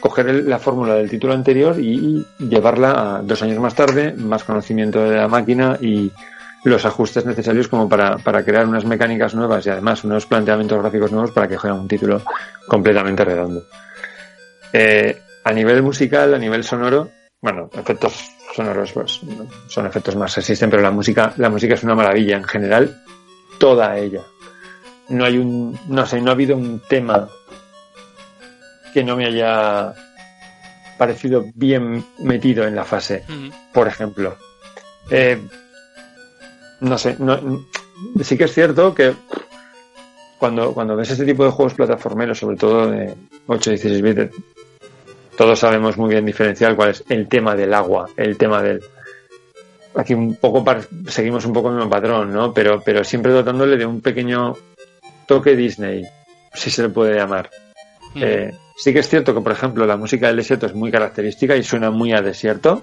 coger la fórmula del título anterior y llevarla a dos años más tarde, más conocimiento de la máquina y los ajustes necesarios como para, para crear unas mecánicas nuevas y además unos planteamientos gráficos nuevos para que fuera un título completamente redondo. Eh, a nivel musical, a nivel sonoro, bueno, efectos sonoros pues, son efectos más existen, pero la música, la música es una maravilla en general, toda ella. No hay un, no sé, no ha habido un tema que no me haya parecido bien metido en la fase por ejemplo. Eh, no sé, no- sí que es cierto que cuando, cuando ves este tipo de juegos plataformeros, sobre todo de 8 y 16 bits, todos sabemos muy bien diferenciar cuál es el tema del agua, el tema del... Aquí un poco par- seguimos un poco el mismo patrón, ¿no? Pero, pero siempre dotándole de un pequeño toque Disney, si se le puede llamar. Ujú. Eh, sí que es cierto que, por ejemplo, la música del desierto es muy característica y suena muy a desierto.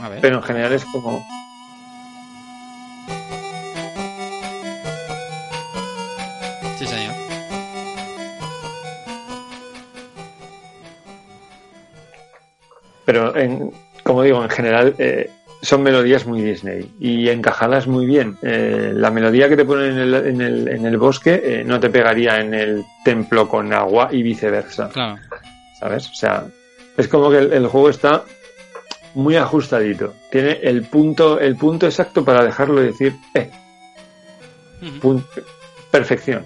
A ver. pero en general es como pero en, como digo, en general eh, son melodías muy Disney y encajadas muy bien. Eh, la melodía que te ponen en el, en el, en el bosque eh, no te pegaría en el templo con agua y viceversa, Claro. ¿sabes? O sea, es como que el, el juego está muy ajustadito. Tiene el punto, el punto exacto para dejarlo decir, eh, perfección.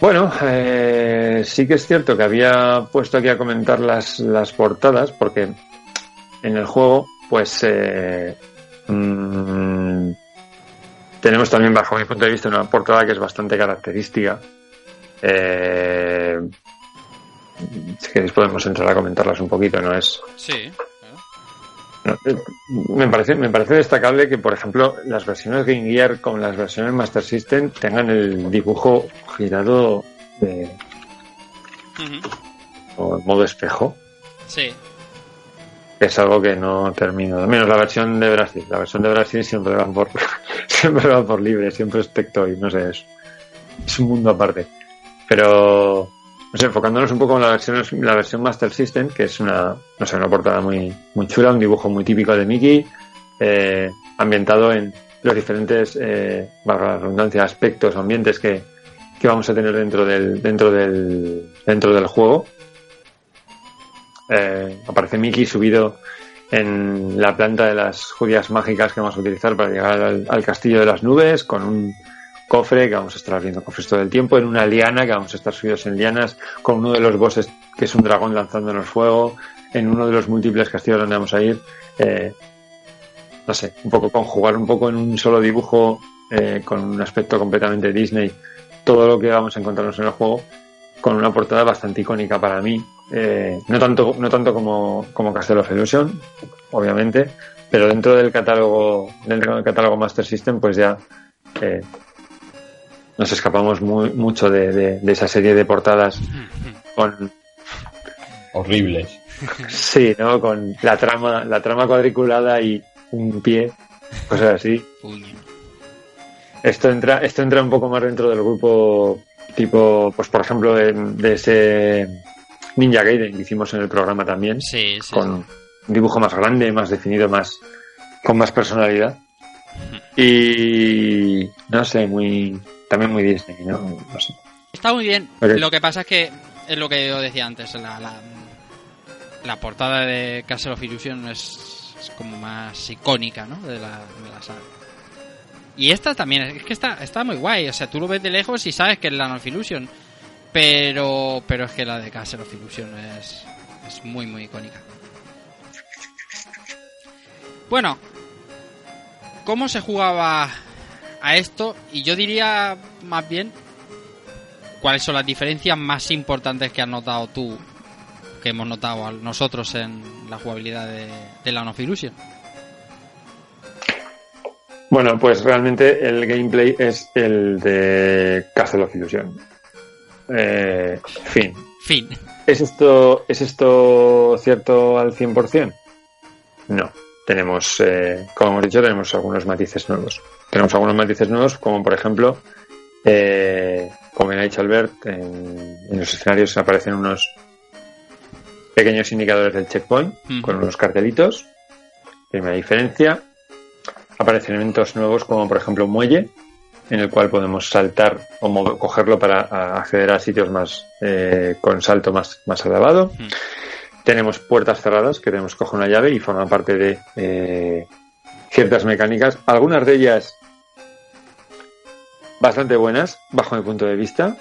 Bueno, eh, sí que es cierto que había puesto aquí a comentar las, las portadas, porque en el juego, pues eh, mm, tenemos también, bajo mi punto de vista, una portada que es bastante característica. Eh, si queréis podemos entrar a comentarlas un poquito, ¿no? Es, Sí. no, eh, me parece, me parece destacable que, por ejemplo, las versiones Game Gear con las versiones Master System tengan el dibujo girado de, o en modo espejo. Sí. Es algo que no termino. Al menos la versión de Brasil. La versión de Brasil siempre va por, siempre va por libre, siempre es Tectoy, no sé, es, es un mundo aparte. Pero, no sé, enfocándonos un poco en la versión, la versión Master System, que es una, no sé, una portada muy, muy chula, un dibujo muy típico de Mickey, eh, ambientado en los diferentes, eh, la redundancia, aspectos, ambientes que, que vamos a tener dentro del, dentro del, dentro del juego. Eh, aparece Mickey subido en la planta de las judías mágicas que vamos a utilizar para llegar al, castillo de las nubes, con un cofre que vamos a estar abriendo cofres todo el tiempo, en una liana que vamos a estar subidos en lianas, con uno de los bosses que es un dragón lanzándonos fuego, en uno de los múltiples castillos donde vamos a ir. Eh, no sé, un poco conjugar un poco en un solo dibujo eh, con un aspecto completamente Disney todo lo que vamos a encontrarnos en el juego con una portada bastante icónica para mí. Eh, no tanto, no tanto como, como Castle of Illusion, obviamente, pero dentro del catálogo, dentro del catálogo Master System, pues ya eh, nos escapamos muy, mucho de, de- de esa serie de portadas con Horribles. sí, ¿no? Con la trama, la trama cuadriculada y un pie, cosas así. Esto entra, esto entra un poco más dentro del grupo tipo, pues por ejemplo, de, de ese Ninja Gaiden que hicimos en el programa también, Sí, sí. con un dibujo más grande, más definido, más con más personalidad. Y no sé, muy también muy Disney, ¿no? No sé. Está muy bien. Lo que pasa es que es lo que yo decía antes. La, la, la portada de Castle of Illusion es, es como más icónica, ¿no? De la, de la saga. Y esta también, es que está, está muy guay. O sea, tú lo ves de lejos y sabes que es la of Illusion. Pero, pero es que la de Castle of Illusion es, es muy, muy icónica. Bueno, ¿cómo se jugaba a esto? Y yo diría más bien cuáles son las diferencias más importantes que has notado tú, que hemos notado nosotros en la jugabilidad de, de of Illusion. Bueno, pues realmente el gameplay es el de Castle of Illusion. eh, fin. Fin. ¿Es esto, ¿Es esto cierto al 100%? No. Tenemos, eh, como hemos dicho, tenemos algunos matices nuevos. Tenemos algunos matices nuevos, como por ejemplo, eh, como ha dicho Albert, en, en los escenarios aparecen unos pequeños indicadores del checkpoint con unos cartelitos. Primera diferencia. Aparecen elementos nuevos como por ejemplo un muelle en el cual podemos saltar o mover- cogerlo para acceder a sitios más eh, con salto más, más elevado. Ujú. Tenemos puertas cerradas que tenemos que coger una llave y forman parte de eh, ciertas mecánicas. Algunas de ellas bastante buenas bajo mi punto de vista.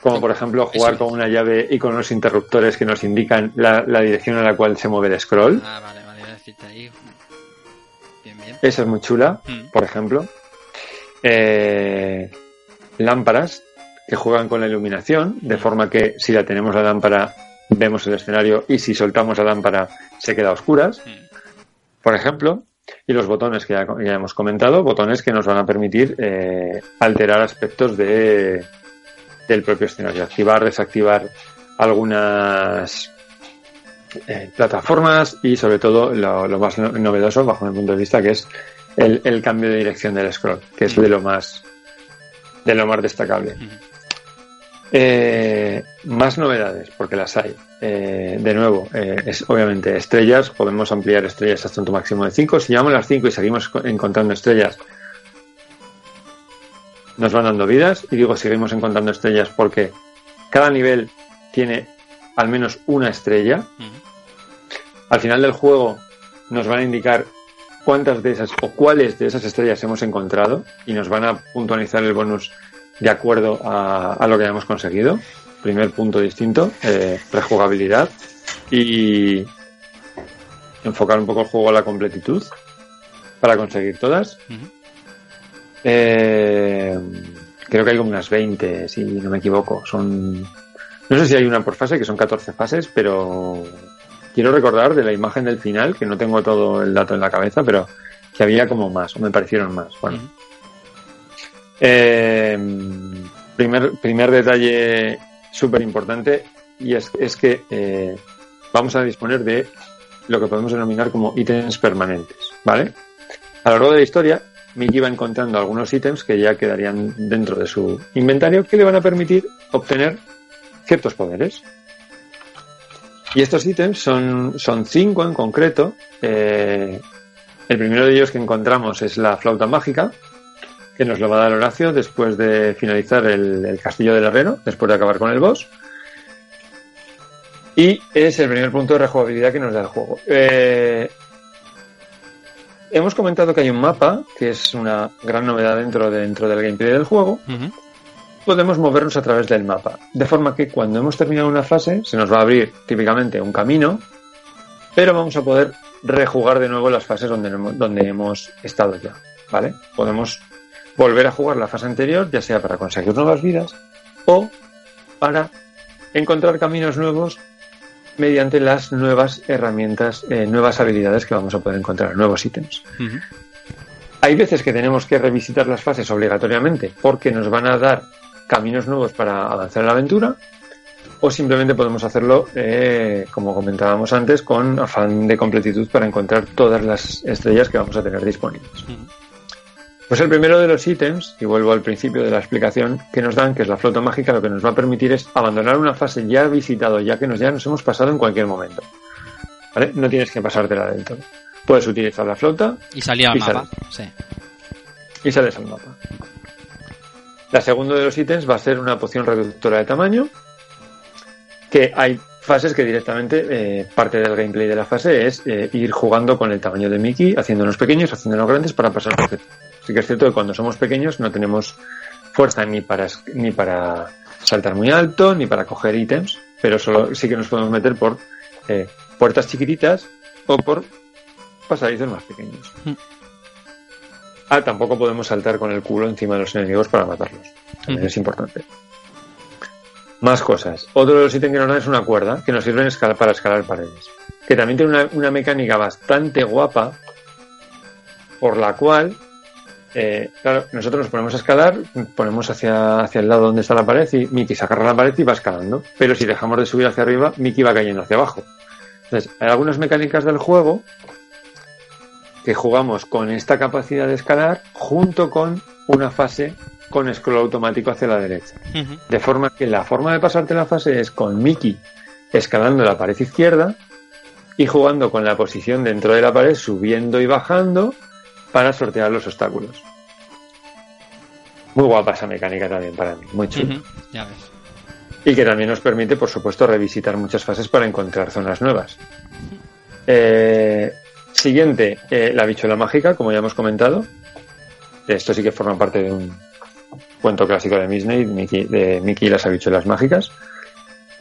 Como por ejemplo jugar Eso con una llave y con unos interruptores que nos indican la, la dirección a la cual se mueve el scroll. Ah, vale, vale, ahí. Esa es muy chula, Mm. por ejemplo. Eh, lámparas que juegan con la iluminación, de forma que si la tenemos la lámpara vemos el escenario y si soltamos la lámpara se queda a oscuras, Mm. por ejemplo. Y los botones que ya, ya hemos comentado, botones que nos van a permitir eh, alterar aspectos de, del propio escenario, activar, desactivar algunas eh, plataformas y sobre todo lo, lo más no- novedoso bajo mi punto de vista que es el, el cambio de dirección del scroll, que es de lo más de lo más destacable. Eh, más novedades, porque las hay. Eh, de nuevo, eh, es obviamente estrellas, podemos ampliar estrellas hasta un máximo de 5. Si llevamos las 5 y seguimos co- encontrando estrellas, nos van dando vidas. Y digo, seguimos encontrando estrellas porque cada nivel tiene al menos una estrella. Al final del juego nos van a indicar cuántas de esas o cuáles de esas estrellas hemos encontrado y nos van a puntualizar el bonus de acuerdo a, a lo que hayamos conseguido. Primer punto distinto, eh, rejugabilidad y enfocar un poco el juego a la completitud para conseguir todas. Eh, creo que hay como unas 20, si no me equivoco. Son. No sé si hay una por fase, que son 14 fases, pero quiero recordar de la imagen del final, que no tengo todo el dato en la cabeza, pero que había como más, o me parecieron más. Bueno. Eh, primer, primer detalle súper importante, y es, es que eh, vamos a disponer de lo que podemos denominar como ítems permanentes, ¿vale? A lo largo de la historia, Mickey va encontrando algunos ítems que ya quedarían dentro de su inventario que le van a permitir obtener ciertos poderes. Y estos ítems son, son cinco en concreto. Eh, el primero de ellos que encontramos es la flauta mágica, que nos lo va a dar Horacio después de finalizar el, el castillo del herrero, después de acabar con el boss. Y es el primer punto de rejugabilidad que nos da el juego. Eh, hemos comentado que hay un mapa, que es una gran novedad dentro, de- dentro del gameplay del juego. Podemos movernos a través del mapa. De forma que cuando hemos terminado una fase, se nos va a abrir típicamente un camino, pero vamos a poder rejugar de nuevo las fases donde, hemos- donde hemos estado ya. ¿Vale? Podemos volver a jugar la fase anterior, ya sea para conseguir nuevas vidas o para encontrar caminos nuevos mediante las nuevas herramientas, eh, nuevas habilidades que vamos a poder encontrar, nuevos ítems. Hay veces que tenemos que revisitar las fases obligatoriamente porque nos van a dar caminos nuevos para avanzar en la aventura o simplemente podemos hacerlo, eh, como comentábamos antes, con afán de completitud para encontrar todas las estrellas que vamos a tener disponibles. Pues el primero de los ítems, y vuelvo al principio de la explicación que nos dan, que es la flauta mágica, lo que nos va a permitir es abandonar una fase ya visitado, ya que nos, ya nos hemos pasado en cualquier momento. ¿Vale? No tienes que pasártela del todo. Puedes utilizar la flauta Y salía al Y mapa. Sí. y sales al mapa. La segunda de los ítems va a ser una poción reductora de tamaño, que hay fases que directamente, eh, parte del gameplay de la fase es eh, ir jugando con el tamaño de Mickey, haciéndonos pequeños, haciéndonos grandes para pasar por Sí que es cierto que cuando somos pequeños no tenemos fuerza ni para, ni para saltar muy alto, ni para coger ítems, pero solo sí que nos podemos meter por eh, puertas chiquititas o por pasadizos más pequeños. Ah, tampoco podemos saltar con el culo encima de los enemigos para matarlos. También es importante. Más cosas. Otro de los ítems que nos dan es una cuerda que nos sirve para escalar paredes. Que también tiene una, una mecánica bastante guapa por la cual eh, claro, nosotros nos ponemos a escalar, ponemos hacia, hacia el lado donde está la pared y Mickey se agarra la pared y va escalando. Pero si dejamos de subir hacia arriba, Mickey va cayendo hacia abajo. Entonces, hay algunas mecánicas del juego que jugamos con esta capacidad de escalar junto con una fase con scroll automático hacia la derecha. De forma que la forma de pasarte la fase es con Mickey escalando la pared izquierda y jugando con la posición dentro de la pared, subiendo y bajando para sortear los obstáculos. Muy guapa esa mecánica también para mí, muy chula. Ya ves. Y que también nos permite, por supuesto, revisitar muchas fases para encontrar zonas nuevas. Eh, siguiente, eh, la bichuela mágica, como ya hemos comentado. Esto sí que forma parte de un cuento clásico de Disney, Mickey, de Mickey y las habichuelas mágicas.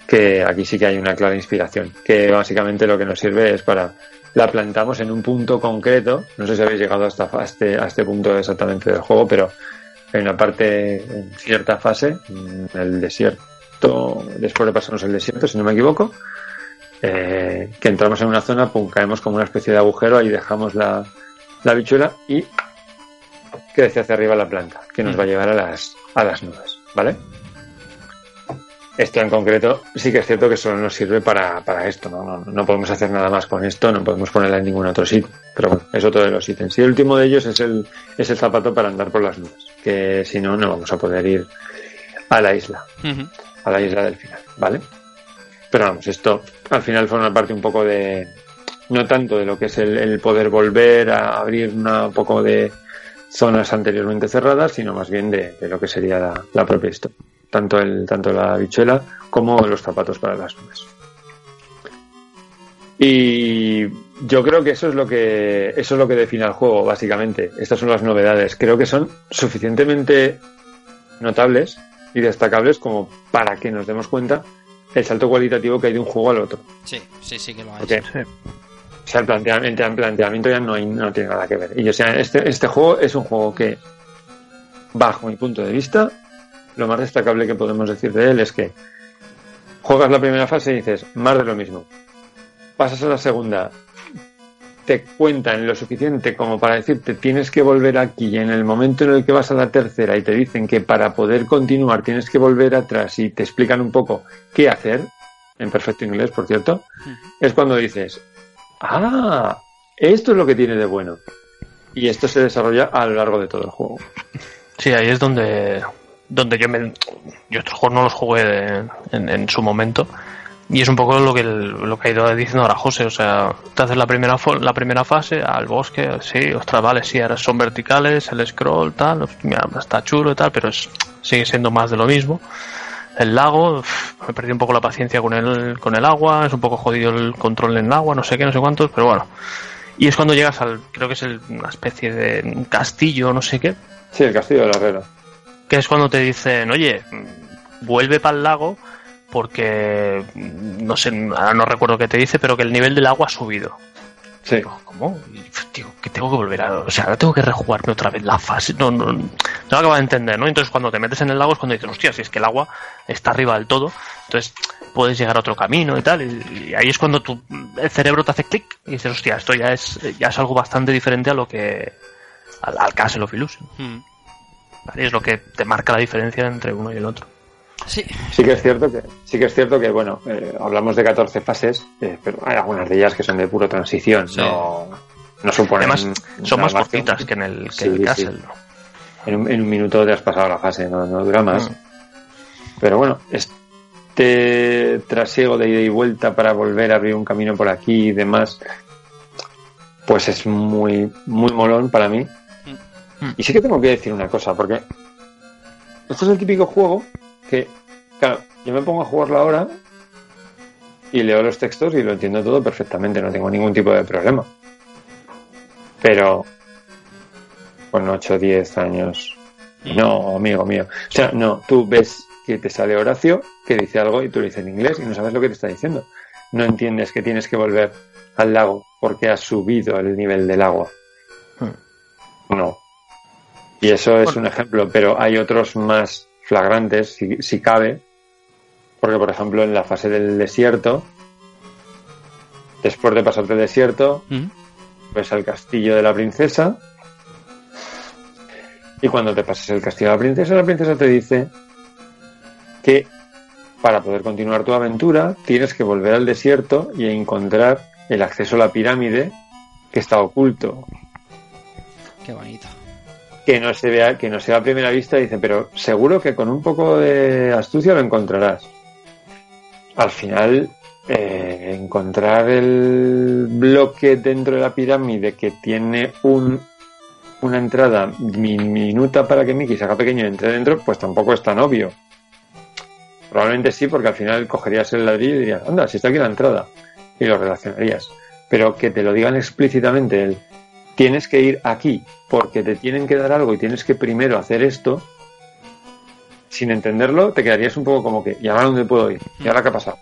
Que aquí sí que hay una clara inspiración. Que básicamente lo que nos sirve es para. La plantamos en un punto concreto. No sé si habéis llegado hasta a este, a este punto exactamente del juego, pero hay una parte en cierta fase, en el desierto, después de pasarnos el desierto, si no me equivoco, eh, que entramos en una zona, pum, caemos como una especie de agujero, ahí dejamos la, la bichuela y crece hacia arriba la planta, que nos va a llevar a las, a las nubes, ¿vale? Esto en concreto sí que es cierto que solo nos sirve para, para esto, ¿no? ¿no? No podemos hacer nada más con esto, no podemos ponerla en ningún otro sitio. Pero bueno, es otro de los ítems. Y el último de ellos es el, es el zapato para andar por las nubes, que si no, no vamos a poder ir a la isla, a la isla del final, ¿vale? Pero vamos, esto al final forma parte un poco de, no tanto de lo que es el, el poder volver a abrir una, un poco de zonas anteriormente cerradas, sino más bien de, de lo que sería la, la propia historia. Tanto, el, tanto la bichuela como los zapatos para las nubes. Y yo creo que eso es lo que eso es lo que define al juego, básicamente. Estas son las novedades. Creo que son suficientemente notables y destacables como para que nos demos cuenta el salto cualitativo que hay de un juego al otro. Sí, sí, sí que lo hay. Porque, o sea, el planteamiento, el planteamiento ya no, hay, no tiene nada que ver. Y o sea, este, este juego es un juego que, bajo mi punto de vista, lo más destacable que podemos decir de él es que juegas la primera fase y dices, más de lo mismo. Pasas a la segunda, te cuentan lo suficiente como para decirte tienes que volver aquí y en el momento en el que vas a la tercera y te dicen que para poder continuar tienes que volver atrás y te explican un poco qué hacer, en perfecto inglés, por cierto, es cuando dices, ah, esto es lo que tiene de bueno. Y esto se desarrolla a lo largo de todo el juego. Sí, ahí es donde, donde yo me. Yo estos juegos no los jugué de- en, en su momento. Y es un poco lo que, el- lo que ha ido diciendo ahora José. O sea, te haces la primera, la primera fase al bosque, sí, ostras, vale, sí, ahora son verticales, el scroll, tal, mira, está chulo y tal, pero es, sigue siendo más de lo mismo. El lago, me perdí un poco la paciencia con el, con el agua, es un poco jodido el control en el agua, no sé qué, no sé cuántos, pero bueno. Y es cuando llegas al, creo que es el- una especie de castillo, no sé qué, Sí, el castillo de la herrera. que es cuando te dicen, oye, mm, vuelve para el lago porque, no sé, ahora no recuerdo qué te dice, pero que el nivel del agua ha subido. Sí. Digo, ¿Cómo? Y, Tío, que tengo que volver a... O sea, ahora tengo que rejugarme otra vez la fase. No, no, no lo acabo de entender, ¿no? Entonces cuando te metes en el lago es cuando dices, hostia, si es que el agua está arriba del todo, entonces puedes llegar a otro camino y tal. Y, y ahí es cuando tu, el cerebro te hace clic y dices, hostia, esto ya es, ya es algo bastante diferente a lo que... al, al Castle of Illusion. Mm. ¿vale? Es lo que te marca la diferencia entre uno y el otro. Sí, Sí que es cierto que, sí que es cierto que bueno, eh, hablamos de 14 fases, eh, pero hay algunas de ellas que son de puro transición, Sí. no, no suponen. Además, son más cortitas que en el, que Sí, el. Castle. En un, en un minuto te has pasado la fase, no, no dura más. Mm. Pero bueno, este trasiego de ida y vuelta para volver a abrir un camino por aquí y demás, pues es muy, muy molón para mí. Mm. Y sí que tengo que decir una cosa, porque esto es el típico juego que, claro, yo me pongo a jugarlo ahora y leo los textos y lo entiendo todo perfectamente, no tengo ningún tipo de problema. Pero con 8 o 10 años, no, amigo mío. O sea, no, tú ves que te sale Horacio, que dice algo y tú lo dices en inglés y no sabes lo que te está diciendo. No entiendes que tienes que volver al lago porque has subido el nivel del agua. No. Y eso es un ejemplo, pero hay otros más flagrantes, si, si cabe, porque por ejemplo en la fase del desierto, después de pasarte el desierto, Mm. ves al castillo de la princesa Y cuando te pasas el castillo de la princesa, la princesa te dice que para poder continuar tu aventura tienes que volver al desierto y encontrar el acceso a la pirámide que está oculto. Qué bonito. Que no se vea, que no sea a primera vista, dice, pero seguro que con un poco de astucia lo encontrarás. Al final, eh, encontrar el bloque dentro de la pirámide que tiene un una entrada minuta para que Mickey se haga pequeño y entre dentro, pues tampoco es tan obvio. Probablemente sí, porque al final cogerías el ladrillo y dirías, anda, si está aquí la entrada, y lo relacionarías. Pero que te lo digan explícitamente, el tienes que ir aquí porque te tienen que dar algo y tienes que primero hacer esto, sin entenderlo, te quedarías un poco como que, ¿y ahora dónde puedo ir? ¿Y ahora qué ha pasado?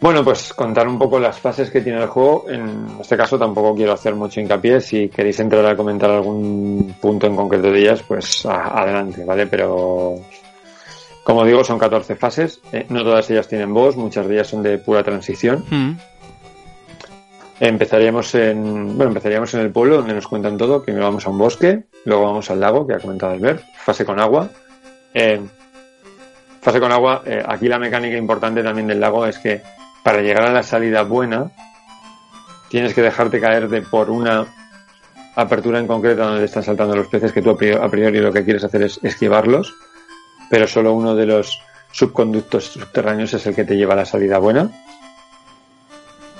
Bueno, pues contar un poco las fases que tiene el juego. En este caso tampoco quiero hacer mucho hincapié. Si queréis entrar a comentar algún punto en concreto de ellas, pues adelante, ¿vale? Pero como digo, son 14 fases. Eh, no todas ellas tienen boss, muchas de ellas son de pura transición. Mm. Empezaríamos en, bueno, empezaríamos en el pueblo donde nos cuentan todo. Primero vamos a un bosque, luego vamos al lago que ha comentado Albert, fase con agua. Eh, fase con agua, eh, aquí la mecánica importante también del lago es que para llegar a la salida buena, tienes que dejarte caer de por una apertura en concreto donde están saltando los peces, que tú a priori, lo que quieres hacer es esquivarlos, pero solo uno de los subconductos subterráneos es el que te lleva a la salida buena.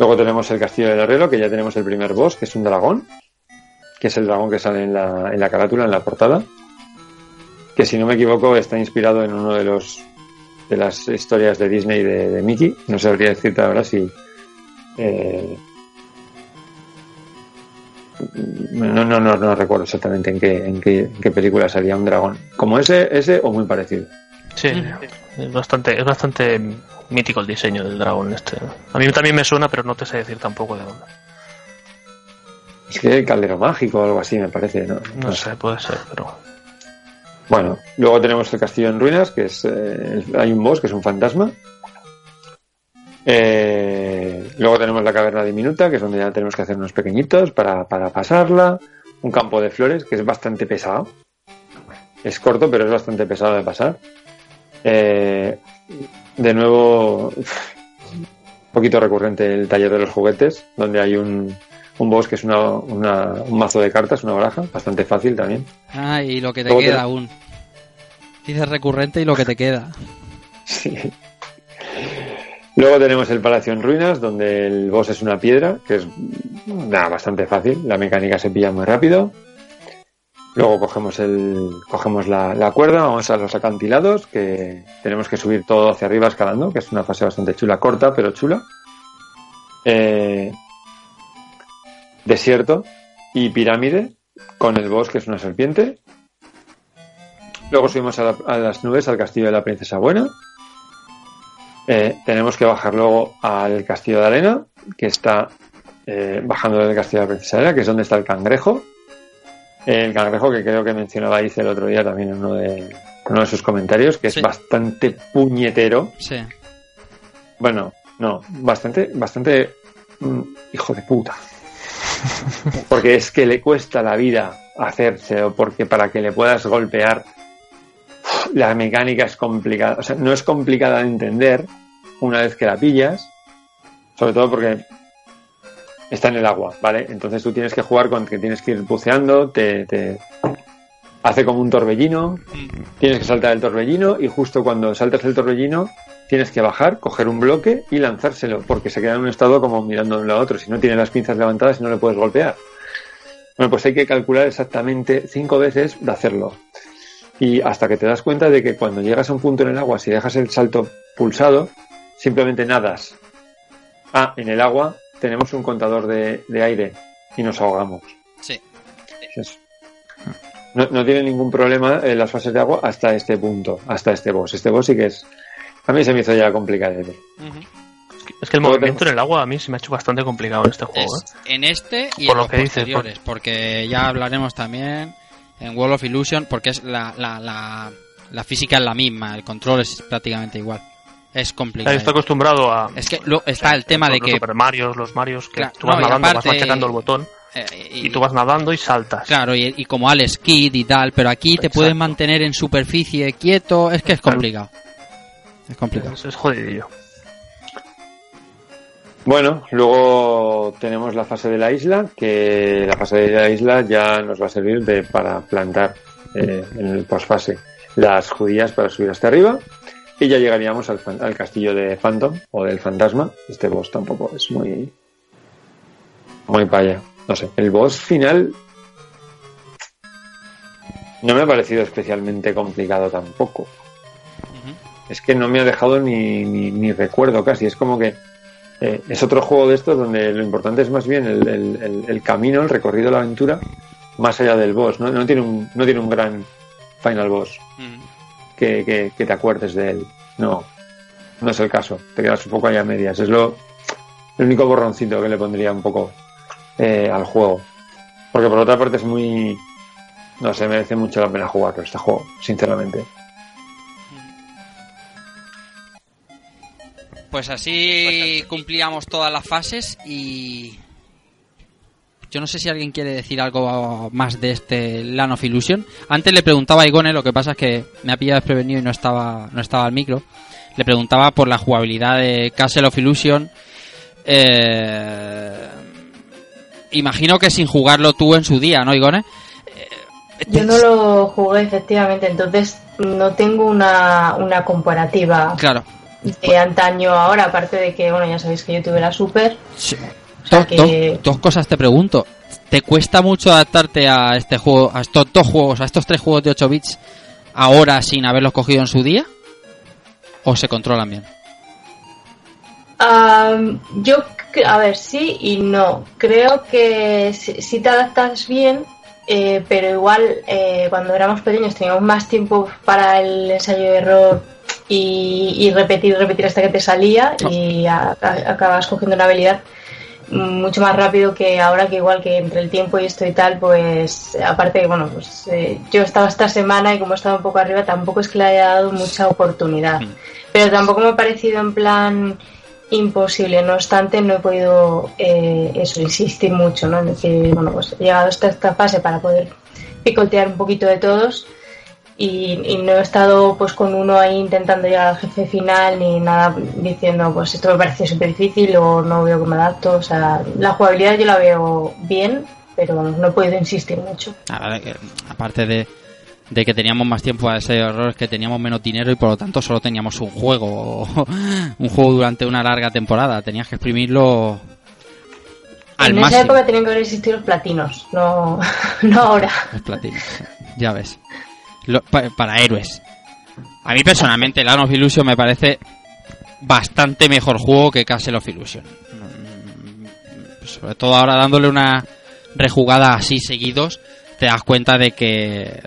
Luego tenemos el castillo del herrero, que ya tenemos el primer boss, que es un dragón, que es el dragón que sale en la, en la carátula, en la portada, que si no me equivoco está inspirado en uno de los de las historias de Disney de, Mickey. No sabría decirte ahora si. Eh, no, no, no, no recuerdo exactamente en qué, en qué, película salía un dragón. Como ese, ese o muy parecido. Sí, es bastante, es bastante mítico el diseño del dragón este. A mí también me suena, pero no te sé decir tampoco de dónde. Es que el caldero mágico o algo así me parece, ¿no? No, sé, puede ser, pero. Bueno, luego tenemos el castillo en ruinas, que es eh, hay un boss que es un fantasma. Eh, luego tenemos la caverna diminuta, que es donde ya tenemos que hacer unos pequeñitos para, pasarla. Un campo de flores, que es bastante pesado. Es corto, pero es bastante pesado de pasar. Eh, de nuevo, un poquito recurrente el taller de los juguetes, donde hay un, un boss que es una, un mazo de cartas, una baraja, bastante fácil también. Ah, y lo que te queda aún. Dices recurrente y lo que te queda. Sí. Luego tenemos el Palacio en Ruinas, donde el boss es una piedra, que es nada, bastante fácil. La mecánica se pilla muy rápido. Luego cogemos el cogemos la, cuerda, vamos a los acantilados, que tenemos que subir todo hacia arriba escalando, que es una fase bastante chula, corta, pero chula. Eh, desierto y pirámide, con el boss, que es una serpiente. Luego subimos a, las nubes al castillo de la princesa buena. Eh, tenemos que bajar luego al castillo de arena, que está eh, bajando del castillo de la princesa arena, que es donde está el cangrejo. El cangrejo que creo que mencionaba Ice el otro día también en uno de, uno de sus comentarios, que es bastante puñetero. Sí. Bueno, no, bastante, bastante mm, hijo de puta. porque es que le cuesta la vida hacerse, o porque para que le puedas golpear la mecánica es complicada, o sea, no es complicada de entender una vez que la pillas, sobre todo porque está en el agua, ¿vale? Entonces tú tienes que jugar con que tienes que ir buceando, te, hace como un torbellino, tienes que saltar el torbellino y justo cuando saltas el torbellino tienes que bajar, coger un bloque y lanzárselo, porque se queda en un estado como mirando de un lado a otro. Si no tiene las pinzas levantadas, no le puedes golpear. Bueno, pues hay que calcular exactamente cinco veces de hacerlo y hasta que te das cuenta de que cuando llegas a un punto en el agua, si dejas el salto pulsado, simplemente nadas. Ah, en el agua tenemos un contador de, aire y nos ahogamos. Sí. No, no, tiene ningún problema en las fases de agua hasta este punto, hasta este boss. Este boss sí que es... A mí se me hizo ya complicado. Es que el movimiento en el agua a mí se me ha hecho bastante complicado en este juego. ¿eh? En este y en los posteriores, porque ya hablaremos también en World of Illusion porque es la, la, la, física es la misma, el control es prácticamente igual. Es complicado. Está acostumbrado a. Es que lo, está el tema de que. Los Super Marios, los Marios, que tú vas nadando, vas machacando el botón. Eh, Y tú vas nadando y saltas. Claro, y, y como Alex Kidd y tal, pero aquí te puedes mantener en superficie quieto, es que es complicado. Es complicado. Es, es jodidillo. Bueno, luego tenemos la fase de la isla, que la fase de la isla ya nos va a servir de, para plantar eh, en el posfase las judías para subir hasta arriba. Y ya llegaríamos al, al castillo de Phantom o del fantasma. Este boss tampoco es muy. Muy paya. No sé. El boss final. No me ha parecido especialmente complicado tampoco. Es que no me ha dejado ni, ni, ni recuerdo casi. Es como que eh, es otro juego de estos donde lo importante es más bien el, el- el- el camino, el recorrido de la aventura, más allá del boss. No, no, tiene, un, no tiene un gran final boss que, que- que te acuerdes de él. No, no es el caso. Te quedas un poco ahí a medias. Es lo el único borroncito que le pondría un poco eh, al juego. Porque por otra parte es muy... No sé, merece mucho la pena jugarlo este juego, sinceramente. Pues así cumplíamos todas las fases y yo no sé si alguien quiere decir algo más de este Land of Illusion. Antes le preguntaba a Igone, lo que pasa es que me ha pillado desprevenido y no estaba no estaba al micro. Le preguntaba por la jugabilidad de Castle of Illusion. Eh, imagino que sin jugarlo tú en su día, ¿no, Igone? Yo no lo jugué efectivamente, entonces no tengo una, una comparativa Claro. de antaño ahora, aparte de que, bueno, ya sabéis que yo tuve la Super. Sí. Dos, que- dos- dos cosas te pregunto. ¿Te cuesta mucho adaptarte a este juego, a estos dos juegos, a estos tres juegos de 8 bits ahora sin haberlos cogido en su día? ¿O se controlan bien? Am, yo, a ver, sí y no. Creo que si, si te adaptas bien, eh, pero igual eh, cuando éramos pequeños teníamos más tiempo para el ensayo de error y, y repetir, repetir hasta que te salía y a- a- acabas cogiendo una habilidad mucho más rápido que ahora que igual que entre el tiempo y esto y tal pues aparte bueno pues eh, yo estaba esta semana y como estaba un poco arriba tampoco es que le haya dado mucha oportunidad. Pero tampoco me ha parecido en plan imposible. No obstante no he podido eh, eso insistir mucho no en decir bueno pues he llegado hasta esta fase para poder picotear un poquito de todos y, y no he estado pues con uno ahí intentando llegar al jefe final ni nada diciendo pues esto me parece súper difícil o no veo que me adapto o sea la jugabilidad yo la veo bien pero vamos, no he podido insistir mucho aparte de, de que teníamos más tiempo a ese error, es que teníamos menos dinero y por lo tanto solo teníamos un juego. un juego durante una larga temporada. Tenías que exprimirlo al en máximo. esa época tenían que haber existido los platinos no, no ahora Los platinos, ya ves. Para héroes. A mí personalmente, Land of Illusion me parece bastante mejor juego que Castle of Illusion. Mm, Sobre todo ahora dándole una rejugada así seguidos, te das cuenta de que,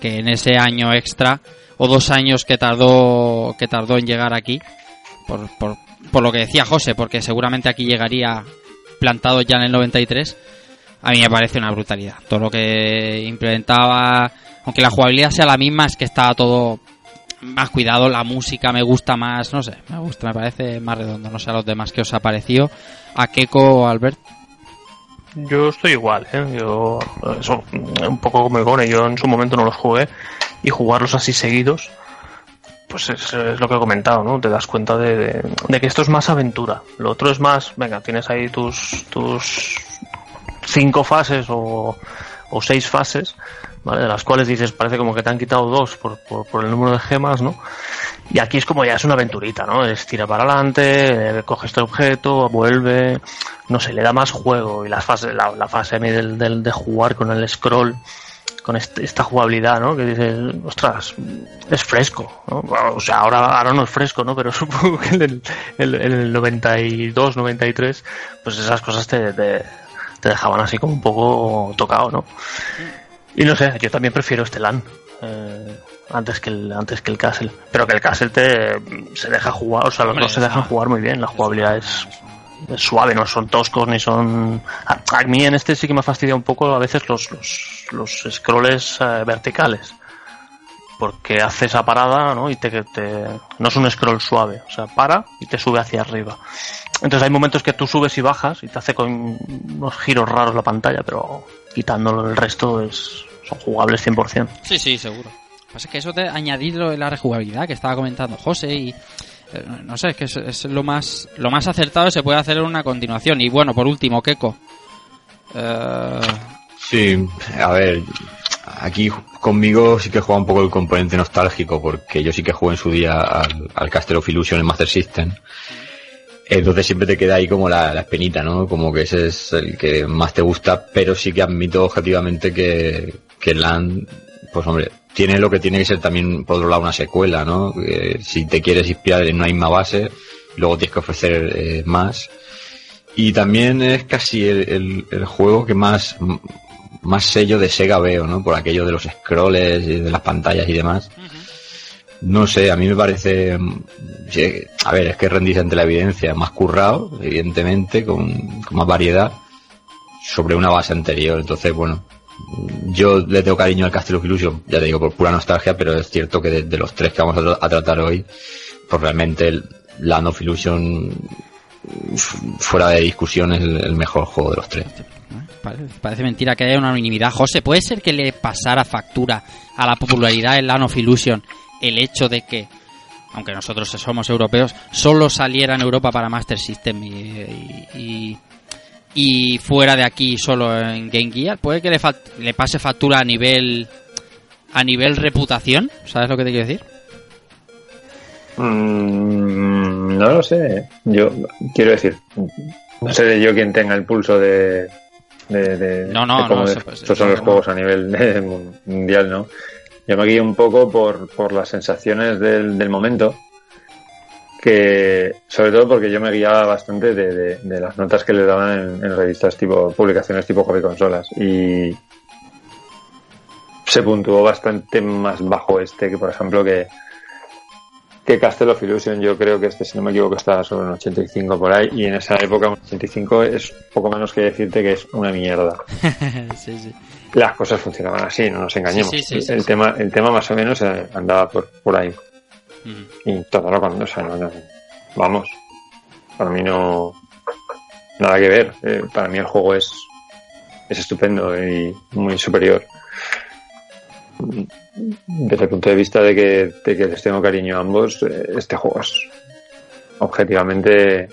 que en ese año extra o dos años que tardó que tardó en llegar aquí, por, por, por lo que decía José, porque seguramente aquí llegaría plantado ya en el 93, a mí me parece una brutalidad. Todo lo que implementaba, aunque la jugabilidad sea la misma, es que estaba todo más cuidado, la música me gusta más, no sé, me gusta, me parece más redondo. No sé a los demás que os ha parecido, a Keiko Albert. Yo estoy igual, ¿eh? Yo, eso, un poco como Igone, yo en su momento no los jugué y jugarlos así seguidos, pues es, es lo que he comentado, ¿no? Te das cuenta de, de- de que esto es más aventura. Lo otro es más, venga, tienes ahí tus, tus cinco fases o, o seis fases, De las cuales dices, parece como que te han quitado dos por, por, el número de gemas, ¿no? Y aquí es como ya es una aventurita, ¿no? Es tira para adelante, eh, coge este objeto, vuelve, no sé, le da más juego. Y las fases, la, la fase a mí del, de jugar con el scroll, con este- esta jugabilidad, ¿no? Que dices, ostras, es fresco, ¿no? O sea, ahora, ahora no es fresco, ¿no? Pero supongo que en el, en el 92, 93, pues esas cosas te, te dejaban así como un poco tocado, ¿no? Y no sé, yo también prefiero este LAN. eh, antes que el antes que el Castle pero que el Castle te se deja jugar o sea los dos se dejan jugar muy bien la jugabilidad es, es suave no son toscos ni son a, a mí en este sí que me fastidia un poco a veces los los, los scrolls eh, verticales porque hace esa parada ¿no? y te, te no es un scroll suave o sea para y te sube hacia arriba Entonces hay momentos que tú subes y bajas y te hace con unos giros raros la pantalla, pero quitándolo el resto es, son jugables 100%. Sí, sí, seguro. Lo que pasa es que eso de añadirlo en la rejugabilidad que estaba comentando José y eh, no sé, es que es, es lo más lo más acertado que se puede hacer en una continuación. Y bueno, por último, Keko. Eh, Sí, a ver, aquí conmigo sí que juega un poco el componente nostálgico, porque yo sí que jugué en su día al, al Castle of Illusion en Master System. Entonces siempre te queda ahí como la, la espinita, ¿no? Como que ese es el que más te gusta, pero sí que admito objetivamente que, que LAN, pues hombre, tiene lo que tiene que ser también, por otro lado, una secuela, ¿no? Que si te quieres inspirar en una misma base, luego tienes que ofrecer eh, más. Y también es casi el, el- el juego que más, más sello de Sega veo, ¿no? Por aquello de los scrolls y de las pantallas y demás. No sé, a mí me parece, mm, a ver, es que rendís ante la evidencia, más currado, evidentemente, con, más variedad, sobre una base anterior. Entonces, bueno, yo le tengo cariño al Castle of Illusion, ya te digo, por pura nostalgia, pero es cierto que de, los tres que vamos a, tra- a tratar hoy, pues realmente el Land of Illusion, fuera de discusión, es el, mejor juego de los tres. Parece, parece mentira que haya una unanimidad. José, ¿puede ser que le pasara factura a la popularidad del Land of Illusion el hecho de que, aunque nosotros somos europeos, solo saliera en Europa para Master System y, y- y- y fuera de aquí solo en Game Gear? ¿Puede que le, le pase factura a nivel a nivel reputación? ¿Sabes lo que te quiero decir? Mm, no lo sé. Yo quiero decir, no sé yo quien tenga el pulso de. de, de- No, no, de cómo no, estos son los juegos a nivel mundial, ¿no? Yo me guío un poco por, por las sensaciones del, del momento. Que, sobre todo porque yo me guiaba bastante de, de- las notas que le daban en, en revistas tipo, publicaciones tipo hobby consolas. Y se puntuó bastante más bajo este que, por ejemplo, que, que Castle of Illusion, yo creo que este, si no me equivoco, estaba sobre un 85 por ahí, y en esa época un 85 es poco menos que decirte que es una mierda. sí, sí. Las cosas funcionaban así, no nos engañemos. Sí, sí, sí, sí, el, tema, el tema más o menos eh, andaba por, por ahí. Y todo lo con, o sea, no, no, vamos, para mí no, nada que ver. Eh, para mí el juego es, es estupendo y muy superior. Desde el punto de vista de que, de que les tengo cariño a ambos, eh, este juego es objetivamente,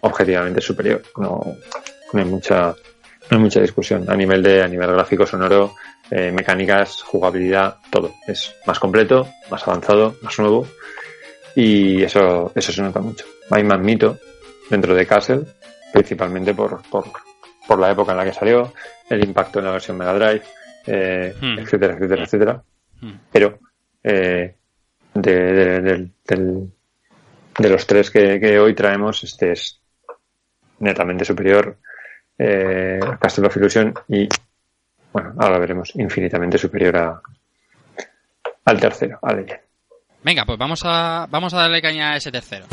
objetivamente superior. No, no hay mucha, no hay mucha discusión. A nivel de, a nivel gráfico, sonoro, eh, mecánicas, jugabilidad, todo. Es más completo, más avanzado, más nuevo. Y eso, eso se nota mucho. Hay más mito dentro de Castle, principalmente por, por, por la época en la que salió, el impacto en la versión Mega Drive, eh, Hmm. etcétera, etcétera, etcétera. Hmm. Pero eh, de, de- del- del- de los tres que, que hoy traemos, este es netamente superior eh, Castle of Illusion y, bueno, ahora veremos, infinitamente superior a, al tercero, a Legend. Venga, pues vamos a, vamos a darle caña a ese tercero.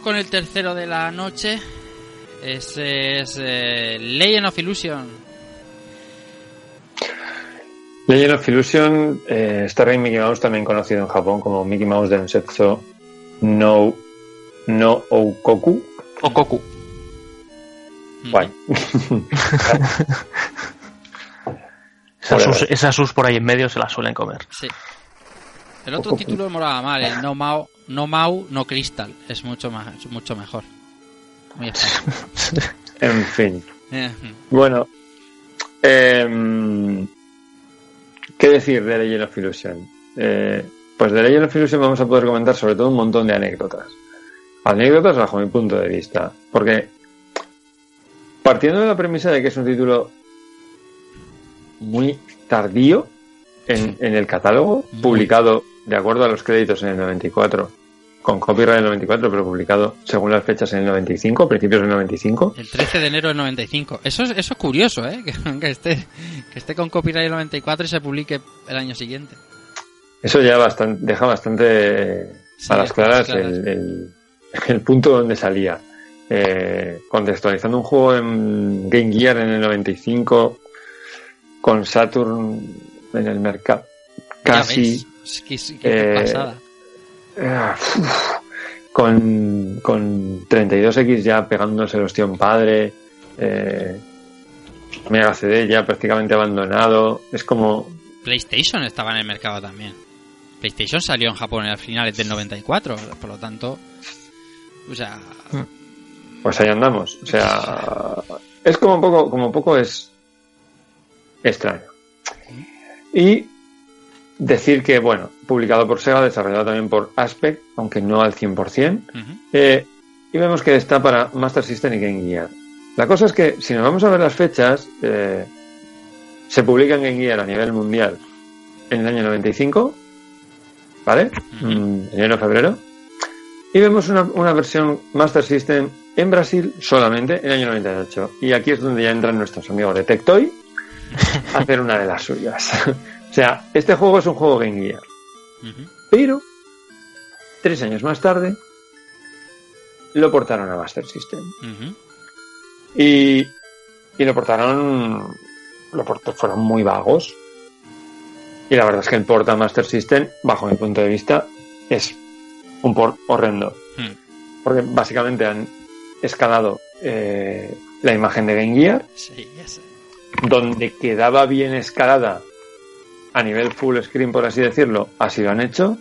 Vamos con el tercero de la noche. Ese es eh, Legend of Illusion. Legend of Illusion, eh, Star Rail Mickey Mouse, también conocido en Japón como Mickey Mouse Densetsu no, no Oukoku. O Goku. Guay. Esas sus, esas sus por ahí en medio se las suelen comer. Sí. El otro título me molaba mal, el No Mau, no Mau, no Crystal. Es mucho más, es mucho mejor. Muy. En fin. Bueno, em, ¿qué decir de Legend of Illusion? Eh, pues de Legend of Illusion vamos a poder comentar sobre todo un montón de anécdotas. Anécdotas bajo mi punto de vista. Porque partiendo de la premisa de que es un título muy tardío en, en el catálogo, publicado de acuerdo a los créditos en el 94 con copyright en el 94, pero publicado según las fechas en el 95, principios del 95. El 13 de enero del 95. Eso es, eso es curioso, ¿eh? Que, que esté, que esté con copyright en el 94 y se publique el año siguiente. Eso ya bastante, deja bastante Sí, a las claras, claras. El, el- el punto donde salía. Eh, contextualizando un juego en Game Gear en el 95 con Saturn en el mercado. Casi. Ves. Es que, sí, que qué eh, pasada. Con, con 32X ya pegándose el ostión padre, eh, Mega CD ya prácticamente abandonado, es como, PlayStation estaba en el mercado también. PlayStation salió en Japón a finales del 94, por lo tanto. O sea. pues ahí andamos, o sea, es como un poco, como un poco es extraño. Y decir que, bueno, publicado por Sega, desarrollado también por Aspect, aunque no al 100%, ujú. Eh, y vemos que está para Master System y Game Gear. La cosa es que, si nos vamos a ver las fechas, eh, se publica en Game Gear a nivel mundial en el año 95, ¿vale? Mm, enero-febrero. Y vemos una, una versión Master System en Brasil solamente en el año 98. Y aquí es donde ya entran nuestros amigos de Tectoy a hacer una de las suyas. o sea, este juego es un juego Game Gear. Pero, tres años más tarde, lo portaron a Master System. Y, y lo portaron, lo port- fueron muy vagos. Y la verdad es que el port a Master System, bajo mi punto de vista, es un port horrendo. Hmm. Porque básicamente han escalado eh, la imagen de Game Gear, Sí, ya sé. donde quedaba bien escalada a nivel full screen, por así decirlo, así lo han hecho.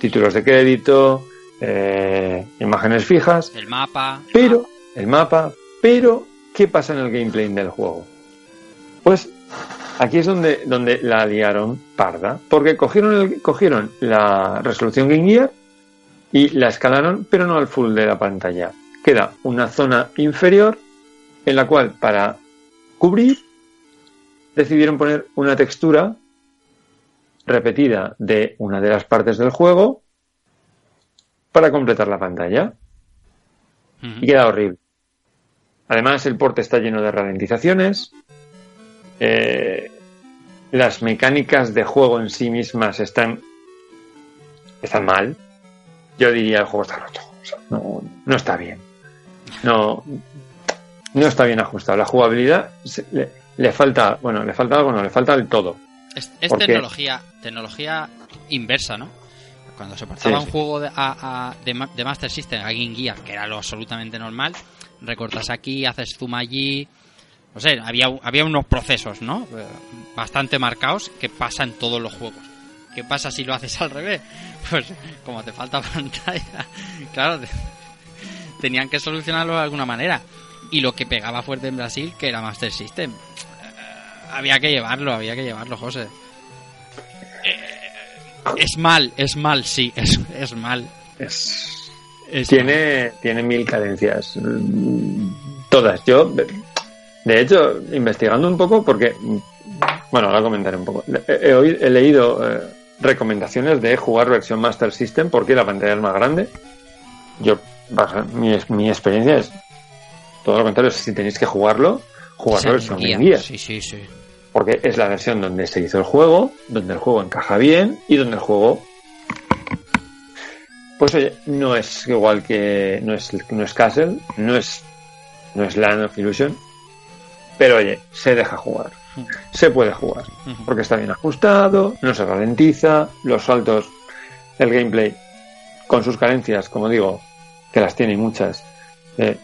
Títulos de crédito, eh, imágenes fijas, El mapa. pero el mapa, pero ¿qué pasa en el gameplay del juego? Pues aquí es donde, donde la liaron parda, porque cogieron, el- cogieron la resolución Game Gear y la escalaron, pero no al full de la pantalla. Queda una zona inferior en la cual para cubrir decidieron poner una textura repetida de una de las partes del juego para completar la pantalla y queda horrible. Además, el porte está lleno de ralentizaciones. eh, las mecánicas de juego en sí mismas están, están mal. Yo diría el juego está roto. O sea, no, no está bien. No, no está bien ajustado. La jugabilidad le falta, bueno, le falta algo, no, le falta el todo. Es, es ¿Por qué? tecnología, tecnología inversa, ¿no? Cuando se portaba Sí, un juego de, a- a- de, Ma- de Master System a Game Gear, que era lo absolutamente normal, recortas aquí, haces zoom allí. No sé, había, había unos procesos, ¿no? Eh, Bastante marcados que pasan en todos los juegos. ¿Qué pasa si lo haces al revés? Pues como te falta pantalla, claro, te- tenían que solucionarlo de alguna manera. Y lo que pegaba fuerte en Brasil, que era Master System. Había que llevarlo, había que llevarlo, José. Eh, Es mal, es mal, sí, es, es mal. Es, Es tiene, tiene mil carencias. Todas. Yo, de- hecho, investigando un poco, porque, bueno, ahora comentaré un poco. He, he he leído eh, recomendaciones de jugar versión Master System porque la pantalla es más grande. Yo, mi, mi experiencia es todo lo contrario. Si tenéis que jugarlo, jugarlo versión Guía. Sí, sí, sí. Porque es la versión donde se hizo el juego, donde el juego encaja bien y donde el juego. Pues oye, no es igual que. No es, no es Castle, no es. No es Land of Illusion. Pero oye, se deja jugar. Se puede jugar. Porque está bien ajustado, no se ralentiza, los saltos, el gameplay, con sus carencias, como digo, que las tiene muchas, eh,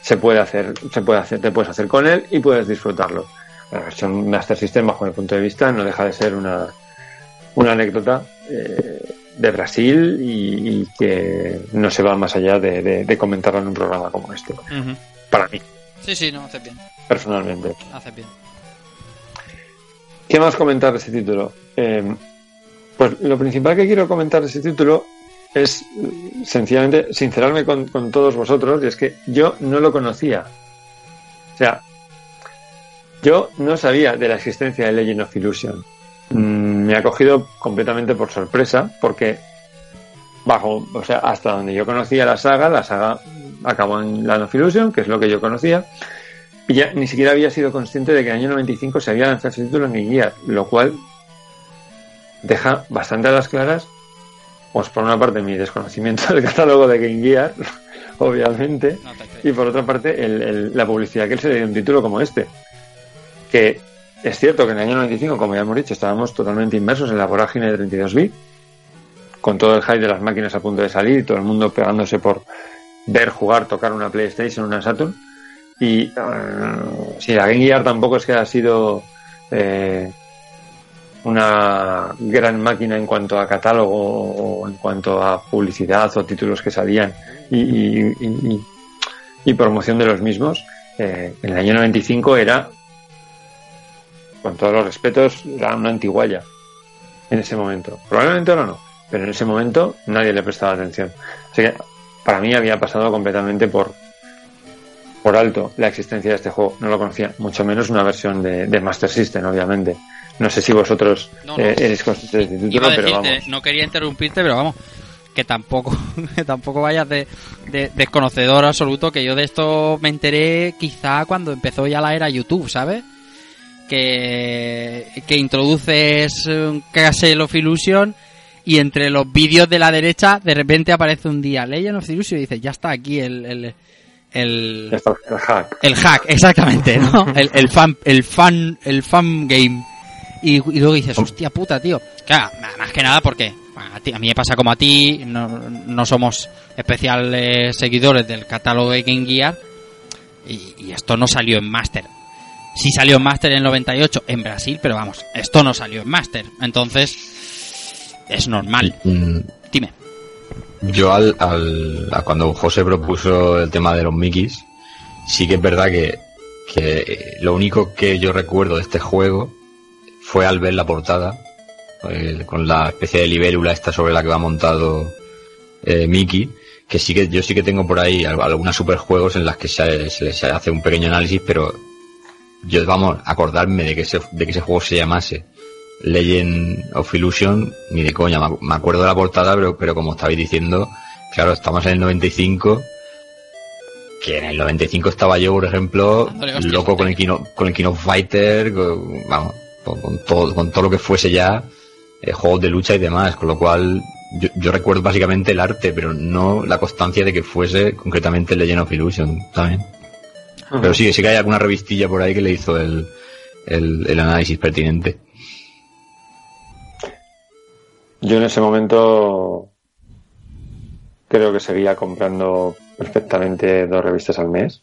se puede hacer, se puede hacer, te puedes hacer con él y puedes disfrutarlo. Versión Master System, bajo mi punto de vista, no deja de ser una, una anécdota eh, de Brasil y, y que no se va más allá de, de- de comentarlo en un programa como este. Para mí, Sí, sí, no, hace bien, personalmente. hace bien. ¿Qué más comentar de este título? Eh, pues lo principal que quiero comentar de este título es sencillamente sincerarme con, con todos vosotros y es que yo no lo conocía. O sea, yo no sabía de la existencia de Legend of Illusion. Mm, me ha cogido completamente por sorpresa porque bajo, o sea, hasta donde yo conocía la saga, la saga acabó en Land of Illusion, que es lo que yo conocía, y ya ni siquiera había sido consciente de que en el año 95 se había lanzado ese título en Game Gear, lo cual deja bastante a las claras, pues por una parte mi desconocimiento del catálogo de Game Gear, obviamente, No y por otra parte el- el- la publicidad que él se le dio a un título como este. Que es cierto que en el año 95, como ya hemos dicho, estábamos totalmente inmersos en la vorágine de 32 bits, con todo el hype de las máquinas a punto de salir, todo el mundo pegándose por ver jugar, tocar una PlayStation, una Saturn. Y eh, sí, la Game Gear tampoco es que ha sido eh, una gran máquina en cuanto a catálogo o en cuanto a publicidad o títulos que salían y, y- y- y- y promoción de los mismos. Eh, en el año 95 era, con todos los respetos, era una antiguaya en ese momento. Probablemente ahora no, pero en ese momento nadie le prestaba atención. Así que para mí había pasado completamente por por alto la existencia de este juego. No lo conocía, mucho menos una versión de, de Master System, obviamente. No sé si vosotros No, no. eh, eres conscientes de este título, pero vamos. no quería interrumpirte, pero vamos, que tampoco, que tampoco vayas de, de desconocedor absoluto, que yo de esto me enteré quizá cuando empezó ya la era YouTube, ¿sabes? Que, que introduces un Castle of Illusion y entre los vídeos de la derecha de repente aparece un día Legend of Illusion y dices, ya está aquí el, el, el, hack. el hack, exactamente, ¿no? El, el fan, el fan, el fan game. Y, y luego dices, hostia puta, tío. Claro, más que nada porque a, ti- a mí me pasa como a ti, no, no somos especiales seguidores del catálogo de Game Gear. Y, y esto no salió en Master. Sí salió en Master en el 98 en Brasil, pero vamos, esto no salió en Master. Entonces, es normal. Mm, Dime. Yo al, al- a cuando José propuso el tema de los Mickeys, sí que es verdad que, que lo único que yo recuerdo de este juego fue al ver la portada, eh, con la especie de libélula esta sobre la que va montado eh, Mickey, que sí que yo sí que tengo por ahí al- algunas superjuegos en las que se, se les hace un pequeño análisis, pero yo vamos a acordarme de que ese, de que ese juego se llamase Legend of Illusion, ni de coña, me ac- me acuerdo de la portada, pero, pero como estabais diciendo, claro, estamos en el 95, que en el 95 estaba yo, por ejemplo, loco con el Kino, con el King of Fighter, con, vamos, con, con todo, con todo lo que fuese ya, eh, juegos de lucha y demás, con lo cual yo, yo recuerdo básicamente el arte, pero no la constancia de que fuese concretamente Legend of Illusion también. Pero sí, sí que hay alguna revistilla por ahí que le hizo el, el, el análisis pertinente. Yo en ese momento creo que seguía comprando perfectamente dos revistas al mes.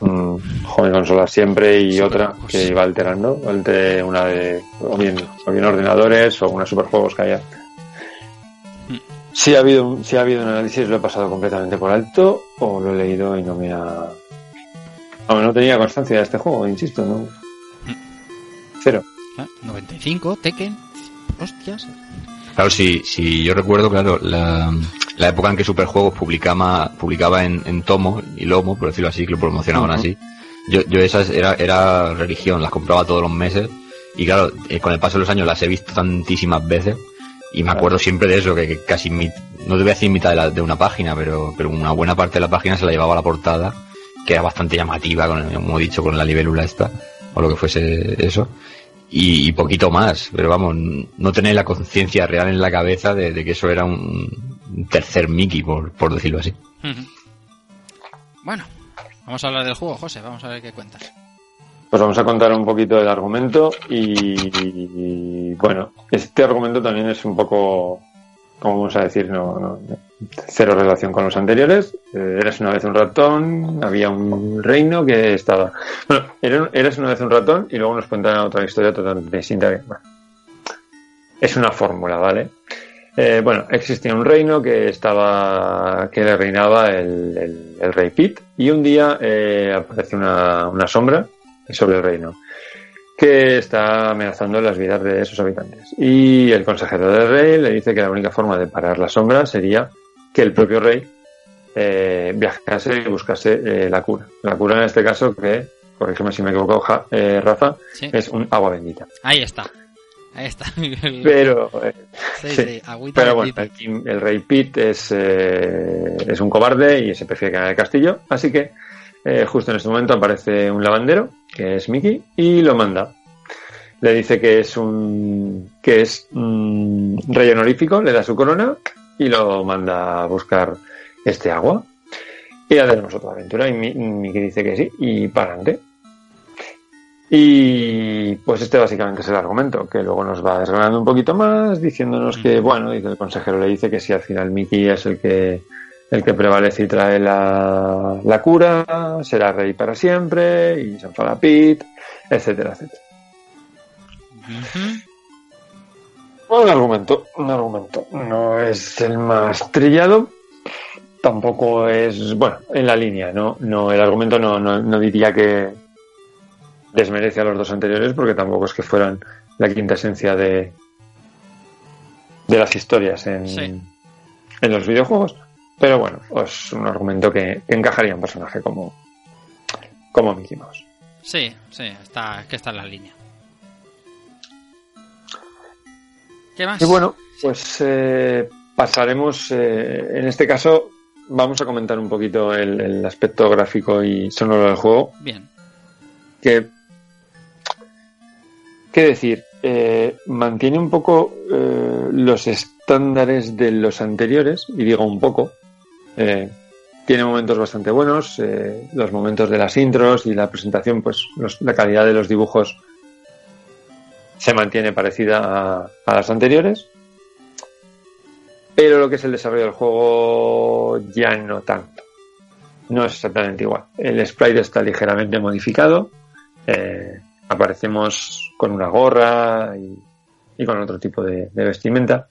Mm, joven consola siempre y otra que iba alterando, entre una de o bien, o bien ordenadores o unos superjuegos que haya. Si ha habido un- si ha habido un análisis lo he pasado completamente por alto o lo he leído y no me ha no, no tenía constancia de este juego, insisto, no. Cero. ¿eh? 95, Tekken. Hostias. Claro, si, si yo recuerdo, claro, la, la época en que Superjuegos publicaba, publicaba en, en tomo y lomo, por decirlo así, que lo promocionaban así. Yo, yo esas era, era religión, las compraba todos los meses. Y claro, eh, con el paso de los años las he visto tantísimas veces. Y me acuerdo siempre de eso, que, que casi, mi- no te voy a decir mitad de, la- de una página, pero, pero una buena parte de la página se la llevaba a la portada, que era bastante llamativa, con como he dicho, con la libélula esta, o lo que fuese eso y, y poquito más, pero vamos, no tener la conciencia real en la cabeza de, de que eso era un, tercer Mickey, por, por decirlo así. Bueno, vamos a hablar del juego, José. Vamos a ver qué cuentas. Pues vamos a contar un poquito del argumento y, bueno, este argumento también es un poco, como vamos a decir, no, no- cero relación con los anteriores. Eh, eres una vez un ratón, había un reino que estaba... Bueno, era- eres una vez un ratón y luego nos cuentan otra historia totalmente distinta. es una fórmula, ¿vale? Eh, bueno, existía un reino que estaba que reinaba el, el- el rey Pit y un día eh, aparece una, una sombra sobre el reino que está amenazando las vidas de sus habitantes. Y el consejero del rey le dice que la única forma de parar la sombra sería que el propio rey eh, viajase y buscase eh, la cura. La cura en este caso que, corrígeme si me equivoco, Ja- eh, Rafa, Sí. es un agua bendita. Ahí está. Ahí está. Pero, eh, sí, pero bueno, el, rey Pete es, eh, es un cobarde y se prefiere quedar en el castillo. Así que eh, justo en este momento aparece un lavandero, que es Mickey, y lo manda. Le dice que es un que es un rey honorífico, le da su corona y lo manda a buscar este agua. Y ya tenemos otra aventura. Y Mi- Mickey dice que sí, y para adelante. Y pues este básicamente es el argumento, que luego nos va desgranando un poquito más, diciéndonos que, bueno, dice el consejero le dice que si al final Mickey es el que el que prevalece y trae la, la cura, será rey para siempre, y se enfada Pete, etcétera, etcétera. Un argumento, un argumento. No es el más trillado, tampoco es, bueno, en la línea, ¿no? no el argumento no, no, no diría que desmerece a los dos anteriores, porque tampoco es que fueran la quinta esencia de, de las historias en, Sí. en los videojuegos. Pero bueno, es un argumento que, que encajaría en un personaje como, como Mickey Mouse. Sí, sí, está, es que está en la línea. ¿Qué más? Y bueno, pues eh, pasaremos, eh, en este caso, vamos a comentar un poquito el, el aspecto gráfico y sonoro del juego, Bien. que, qué decir, eh, mantiene un poco eh, los estándares de los anteriores, y digo un poco, eh, tiene momentos bastante buenos, eh, los momentos de las intros y la presentación, pues la calidad de los dibujos se mantiene parecida a, las anteriores. Pero lo que es el desarrollo del juego ya no tanto. No es exactamente igual. El sprite está ligeramente modificado. eh, aparecemos con una gorra y, y con otro tipo de vestimenta.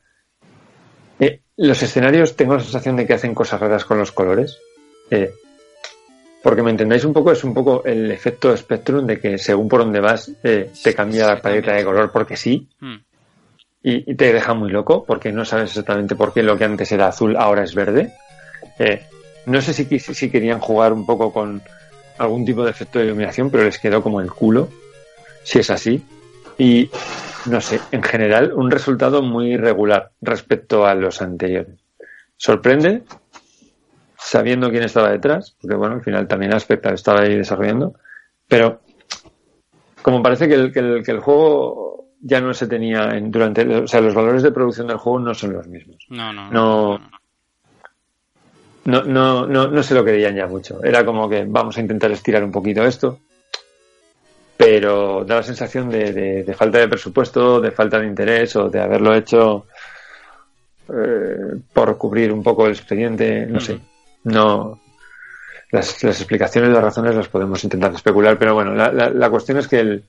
Los escenarios tengo la sensación de que hacen cosas raras con los colores. Eh, porque me entendáis un poco, es un poco el efecto Spectrum de que según por donde vas eh, te cambia la paleta de color porque sí Mm. y, y te deja muy loco porque no sabes exactamente por qué lo que antes era azul ahora es verde. Eh, no sé si, si querían jugar un poco con algún tipo de efecto de iluminación, pero les quedó como el culo, si es así. Y no sé, en general, un resultado muy irregular respecto a los anteriores. Sorprende, sabiendo quién estaba detrás, porque bueno, al final también Aspecta estaba ahí desarrollando, pero como parece que el, que el, que el juego ya no se tenía en, durante, o sea, los valores de producción del juego no son los mismos. No, no, No. No, no, no, no se lo creían ya mucho. Era como que vamos a intentar estirar un poquito esto, pero da la sensación de, de- de falta de presupuesto, de falta de interés o de haberlo hecho eh, por cubrir un poco el expediente, no sé. No. Las, las explicaciones, las razones las podemos intentar especular, pero bueno, la, la- la cuestión es que el,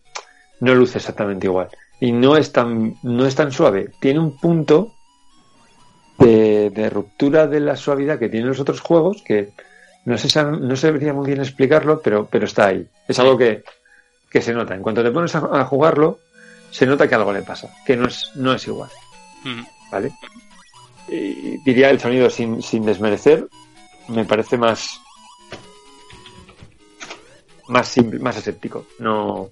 no luce exactamente igual. Y no es tan, no es tan suave. Tiene un punto de, de ruptura de la suavidad que tienen los otros juegos que no sé, no sabría muy bien explicarlo, pero, pero está ahí. Es algo que, que se nota. En cuanto te pones a, a jugarlo, se nota que algo le pasa, que no es, no es igual. Mm. ¿Vale? Y diría el sonido sin, sin desmerecer, me parece más más simple, más escéptico. No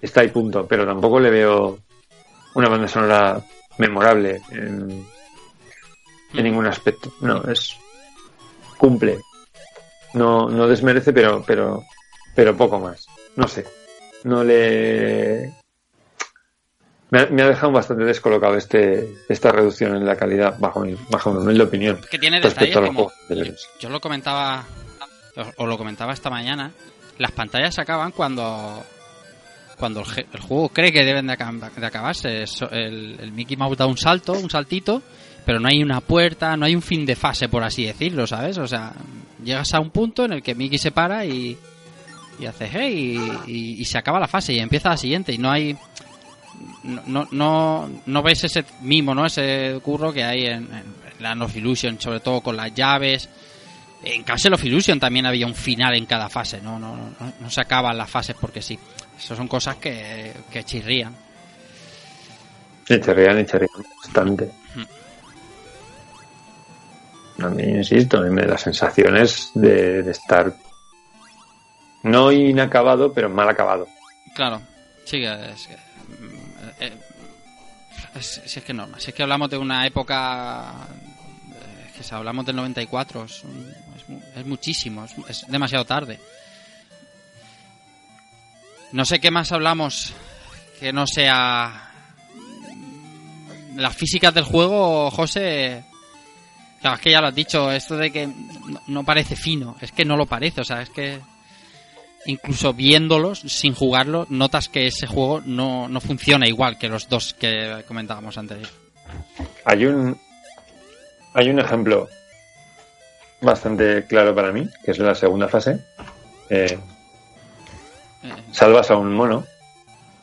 está ahí punto, pero tampoco le veo una banda sonora memorable en, en ningún aspecto. No, es cumple. No, no desmerece, pero, pero, pero poco más. No sé. No le me ha, me ha dejado bastante descolocado este esta reducción en la calidad bajo mi, bajo mi humilde opinión Que tiene respecto detalles a los como... Yo lo comentaba, o- lo comentaba esta mañana, las pantallas se acaban cuando cuando el, juego cree que deben de, acab- de acabarse. El, el Mickey Mouse da un salto, un saltito, pero no hay una puerta, no hay un fin de fase, por así decirlo, ¿sabes? O sea, llegas a un punto en el que Mickey se para y, y hace hey y, y- y se acaba la fase y empieza la siguiente y no hay... No, no, no, no ves ese mimo, ¿no? Ese curro que hay en, en Land of Illusion, sobre todo con las llaves. En Castle of Illusion también había un final en cada fase, no, no, no, no se acaban las fases porque sí. Eso son cosas que, que chirrían. Y chirrían y chirrían bastante. A mí, insisto, a mí me da sensaciones de, de estar no inacabado, pero mal acabado. Claro, sí, es mm, eh, es, si es que normal, si es que hablamos de una época eh, que si hablamos del 94 es, es mu- es muchísimo, es, es demasiado tarde. No sé qué más hablamos que no sea las físicas del juego, José. Claro, es que ya lo has dicho, esto de que no parece fino, es que no lo parece, o sea, es que incluso viéndolos sin jugarlo, notas que ese juego no, no funciona igual que los dos que comentábamos antes. Hay un hay un ejemplo bastante claro para mí, que es la segunda fase. Eh, Eh, salvas a un mono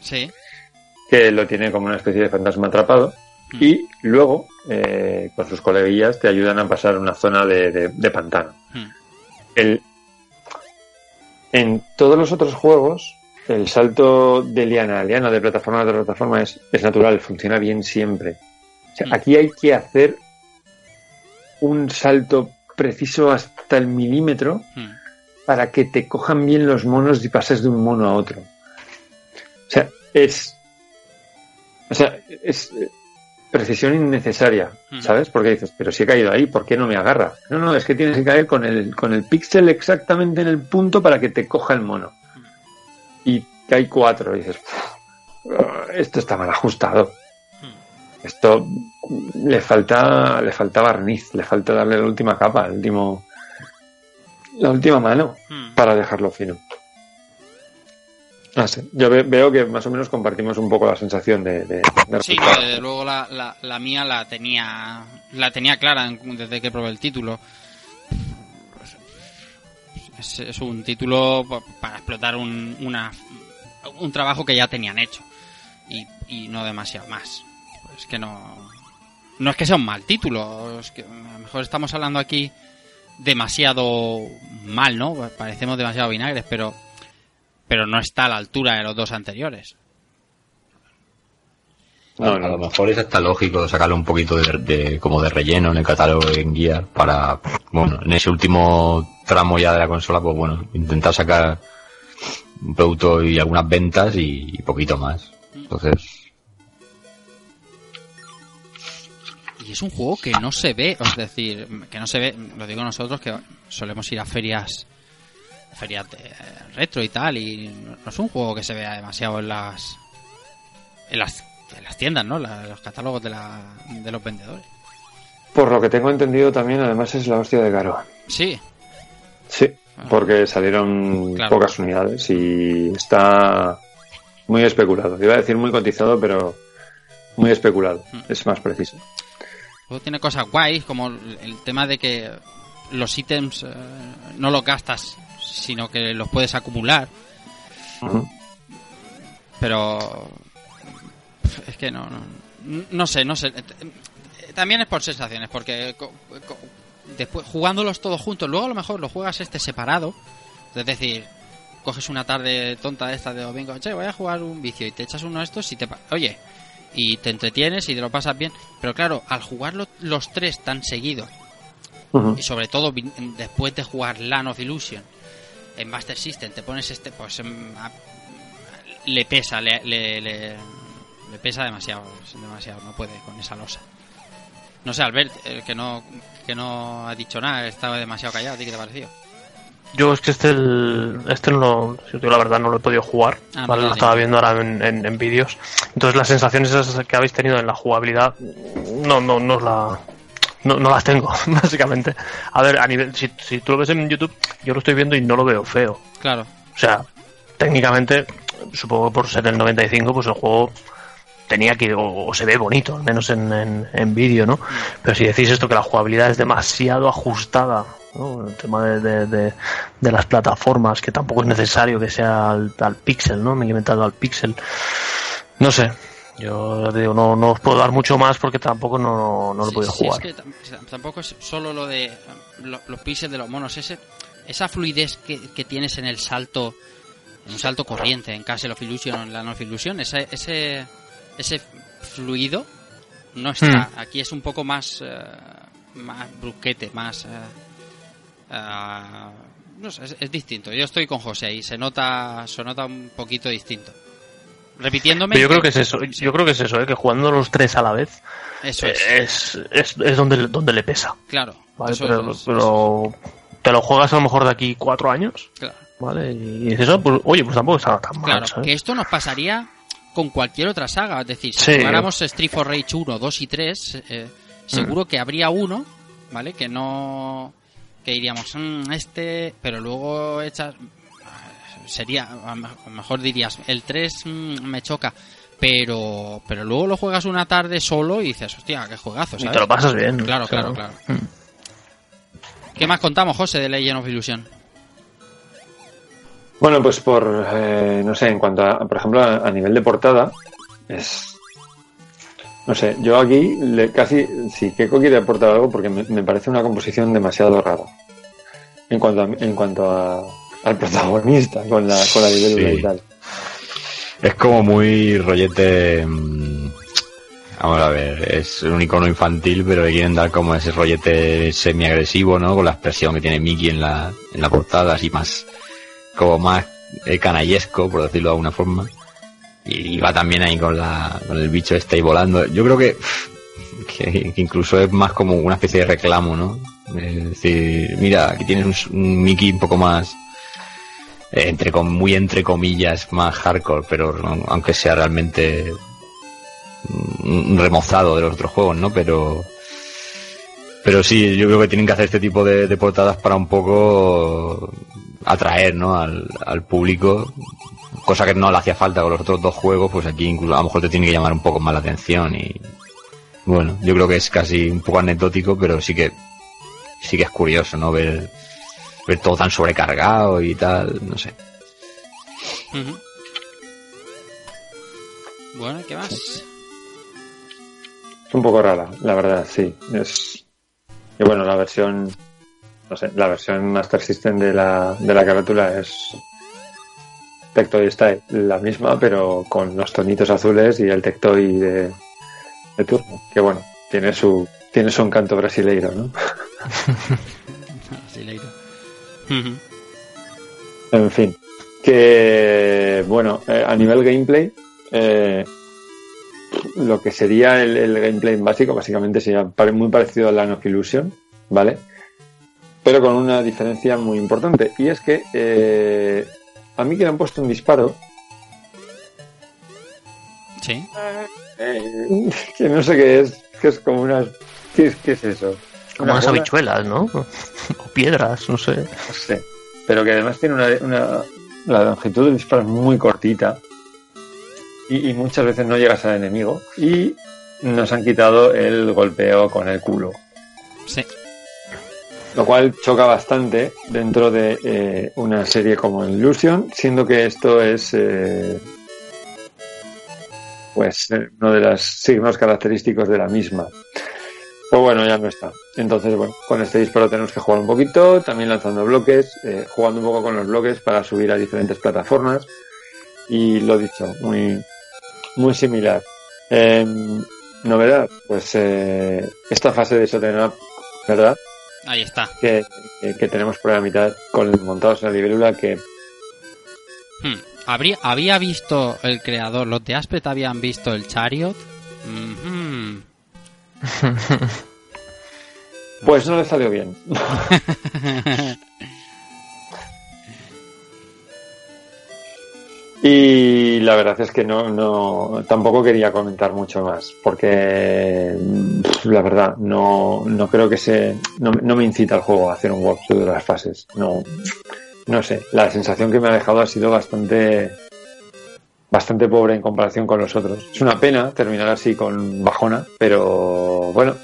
sí, que lo tiene como una especie de fantasma atrapado Mm. y luego eh, con sus coleguillas te ayudan a pasar una zona de, de- de pantano. Mm. El, en todos los otros juegos el salto de liana a liana, de plataforma a plataforma es, es natural, funciona bien siempre. O sea, Mm. aquí hay que hacer un salto preciso hasta el milímetro Mm. para que te cojan bien los monos y pases de un mono a otro. O sea, es. O sea, es precisión innecesaria. ¿sabes? Porque dices, pero si he caído ahí, ¿por qué no me agarra? No, no, es que tienes que caer con el, con el píxel exactamente en el punto para que te coja el mono. Y cae cuatro, y dices, "Uf, esto está mal ajustado. Esto le falta, le falta barniz, le falta darle la última capa, el último, la última mano para dejarlo fino. Sé, yo ve- veo que más o menos compartimos un poco la sensación de, de, de Sí, desde luego la, la, la mía la tenía la tenía clara desde que probé el título. Es, es un título pa- para explotar un, una, un trabajo que ya tenían hecho y, y no demasiado más. Es que no no es que sea un mal título, es que a lo mejor estamos hablando aquí demasiado mal, ¿no? Parecemos demasiado vinagres, pero pero no está a la altura de los dos anteriores. No, A lo mejor es hasta lógico sacarle un poquito de, de- como de relleno en el catálogo en guía para, bueno, en ese último tramo ya de la consola, pues bueno, intentar sacar un producto y algunas ventas y, y poquito más. Entonces, Y es un juego que no se ve, es decir, que no se ve, lo digo nosotros que solemos ir a ferias ferias de retro y tal y no es un juego que se vea demasiado en las en las, en las tiendas, ¿no? La- los catálogos de, la, de los vendedores. Por lo que tengo entendido también, además es la hostia de caro. Sí, Sí, porque salieron Claro. pocas unidades y está muy especulado. Iba a decir muy cotizado, pero muy especulado. Mm. Es más preciso. tiene cosas guays como el el tema de que los ítems eh, no los gastas, sino que los puedes acumular. Pero es que no, no, no sé, no sé. También es por sensaciones, porque después jugándolos todos juntos, luego a lo mejor lo juegas este separado, es decir, coges una tarde tonta de esta de domingo, che, voy a jugar un vicio y te echas uno de estos y te, oye, y te entretienes y te lo pasas bien, pero claro, al jugarlo los tres tan seguidos y sobre todo después de jugar Land of Illusion en Master System te pones este pues em, a- le pesa le, le, le- le pesa demasiado demasiado no puede con esa losa no sé Albert el que no que no ha dicho nada estaba demasiado callado ¿a ti qué te ha parecido? Yo es que este, el, este no digo la verdad, no lo he podido jugar. Ah, ¿vale? Lo estaba viendo ahora en, en- en vídeos. Entonces las sensaciones esas que habéis tenido en la jugabilidad, no, no, no os la, no, no las tengo, básicamente. A ver, a nivel, si, si tú lo ves en YouTube, yo lo estoy viendo y no lo veo feo. claro O sea, técnicamente, supongo que por ser el 95, pues el juego tenía que, o, o se ve bonito, al menos en, en, en vídeo, ¿no? Pero si decís esto, que la jugabilidad es demasiado ajustada, ¿no? El tema de, de, de- de las plataformas, que tampoco es necesario que sea al, al píxel, ¿no? Milimetrado al píxel. No sé. Yo digo, no, no os puedo dar mucho más porque tampoco no, no lo Sí, podido sí, jugar. es que tam- tampoco es solo lo de lo- los píxeles de los monos ese esa fluidez que, que tienes en el salto en un salto corriente en Castle of Illusion o en Land of Illusion ese ese ese fluido no está Hmm. aquí es un poco más eh, más brusquete más eh, ah, no sé, es, es distinto yo estoy con José ahí se nota se nota un poquito distinto repitiéndome. Yo creo que es eso, yo creo que es eso, ¿eh? que jugando los tres a la vez Eso es. es, es, es donde, donde le pesa. Claro. ¿vale? eso pero, es- pero te lo juegas a lo mejor de aquí cuatro años, claro. ¿vale? Y dices eso, pues oye, pues tampoco está tan mal, Claro, ¿sabes? que esto nos pasaría con cualquier otra saga. Es decir, si Sí. jugáramos Street for Rage 1, 2 y 3, eh, seguro que habría uno, ¿vale? Que no. que diríamos, "Mm, este. pero luego echas. Sería. a lo mejor dirías, el 3 mm, me choca. Pero, pero luego lo juegas una tarde solo y dices, hostia, qué juegazo, Y ¿sabes? te lo pasas bien. Claro, claro, claro. mm. ¿Qué más contamos, José, de Legend of Illusion? Bueno, pues por, eh, no sé, en cuanto a, por ejemplo, a, a nivel de portada, es, no sé, yo aquí le, casi, si Keiko quiere aportar algo, porque me, me parece una composición demasiado rara. En cuanto a, en cuanto a, al protagonista, con la, con la libélula Sí. y tal. Es como muy rollete. mm, Vamos a ver, es un icono infantil, pero le quieren dar como ese rollete semi-agresivo, ¿no? Con la expresión que tiene Mickey en la, en la portada, así más. como más eh, canallesco, por decirlo de alguna forma. Y, va también ahí con, la, con el bicho este ahí volando. Yo creo que, que, que incluso es más como una especie de reclamo, ¿no? Es decir, mira, aquí tienes un, un Mickey un poco más entre muy entre comillas más hardcore, pero aunque sea realmente remozado de los otros juegos, ¿no? Pero pero sí, yo creo que tienen que hacer este tipo de, de portadas para un poco atraer, ¿no? Al, al público, cosa que no le hacía falta con los otros dos juegos, pues aquí incluso a lo mejor te tiene que llamar un poco más la atención y bueno, yo creo que es casi un poco anecdótico, pero sí que sí que es curioso, ¿no? Ver todo tan sobrecargado y tal, no sé. Bueno, ¿y ¿qué más? Es un poco rara, la verdad, sí. Es y bueno, la versión no sé, la versión Master System de la, de la carátula es Tectoy está la misma, pero con los tonitos azules y el Tectoy de, de turno, que bueno, tiene su tiene su encanto brasileiro, ¿no? En fin, que bueno, eh, a nivel gameplay, eh, lo que sería el, el gameplay básico, básicamente sería pare- muy parecido al Land of Illusion, ¿vale? Pero con una diferencia muy importante, y es que eh, a mí que le han puesto un disparo, Sí. eh, que no sé qué es, que es como unas... ¿Qué es, qué es eso? Como Una unas bola- habichuelas, ¿no? O piedras, no sé. No sé. Pero que además tiene una, una- la longitud del disparo es muy cortita y, y muchas veces no llegas al enemigo y nos han quitado el golpeo con el culo. Sí. Lo cual choca bastante dentro de eh, una serie como Illusion, siendo que esto es eh, pues eh, uno de los signos característicos de la misma. Pues bueno, ya no está. Entonces, bueno, con este disparo tenemos que jugar un poquito, también lanzando bloques, eh, jugando un poco con los bloques para subir a diferentes plataformas. Y lo dicho, muy, muy similar. Em, novedad, pues eh, esta fase de Shoten Up, ¿verdad? Ahí está. Que, que- que tenemos por la mitad con montados en la libélula que Hmm. Habría, había visto el creador, los de Aspet habían visto el Chariot. pues no le salió bien. Y la verdad es que no, no, tampoco quería comentar mucho más, porque la verdad no, no creo que se, no, no me incita el juego a hacer un walkthrough de las fases. No, no sé, la sensación que me ha dejado ha sido bastante, bastante pobre en comparación con los otros. Es una pena terminar así con bajona, pero bueno,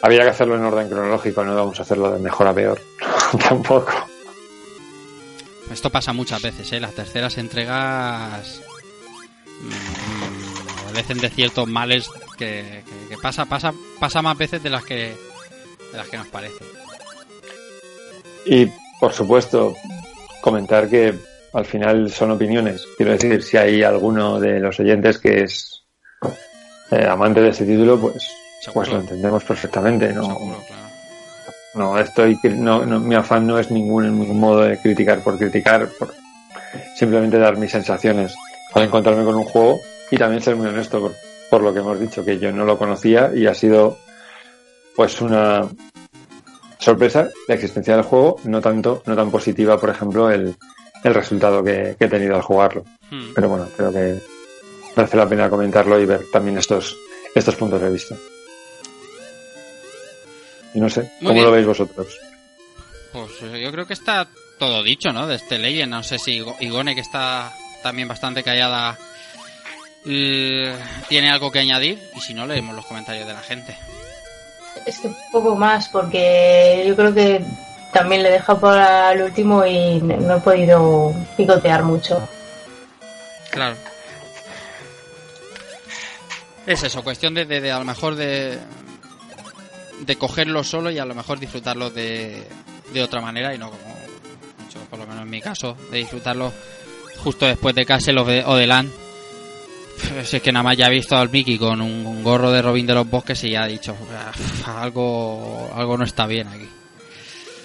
había que hacerlo en orden cronológico, no vamos a hacerlo de mejor a peor, tampoco. Esto pasa muchas veces, ¿eh? Las terceras entregas mm, adolecen de ciertos males que, que- que pasa, pasa, pasa más veces de las que de las que nos parece. Y por supuesto, comentar que al final son opiniones. Quiero decir, si hay alguno de los oyentes que es eh, amante de este título, pues, pues lo entendemos perfectamente. No, Seguro, claro. no estoy, no, no- mi afán no es ningún, en ningún modo de criticar por criticar, por simplemente dar mis sensaciones al encontrarme con un juego y también ser muy honesto por, por lo que hemos dicho, que yo no lo conocía y ha sido pues una sorpresa la existencia del juego, no tanto, no tan positiva, por ejemplo, el, el resultado que, que he tenido al jugarlo. Hmm. Pero bueno, creo que merece la pena comentarlo y ver también estos, estos puntos de vista. Y no sé, Muy ¿cómo bien. lo veis vosotros? Pues eh, yo creo que está todo dicho, ¿no? De este Legend. No sé si Igo- Igone, que está también bastante callada, eh, tiene algo que añadir. Y si no, leemos los comentarios de la gente. Es que poco más, porque yo creo que también le he dejado para el último y no he podido picotear mucho. Claro. Es eso, cuestión de, de- a lo mejor de, de cogerlo solo y a lo mejor disfrutarlo de, de otra manera y no como por lo menos en mi caso, de disfrutarlo justo después de Castle o de, o de LAN. Pff, Si es que nada más ya he visto al Mickey con un, un gorro de Robin de los Bosques y ya ha dicho, "Ah, algo, algo no está bien aquí.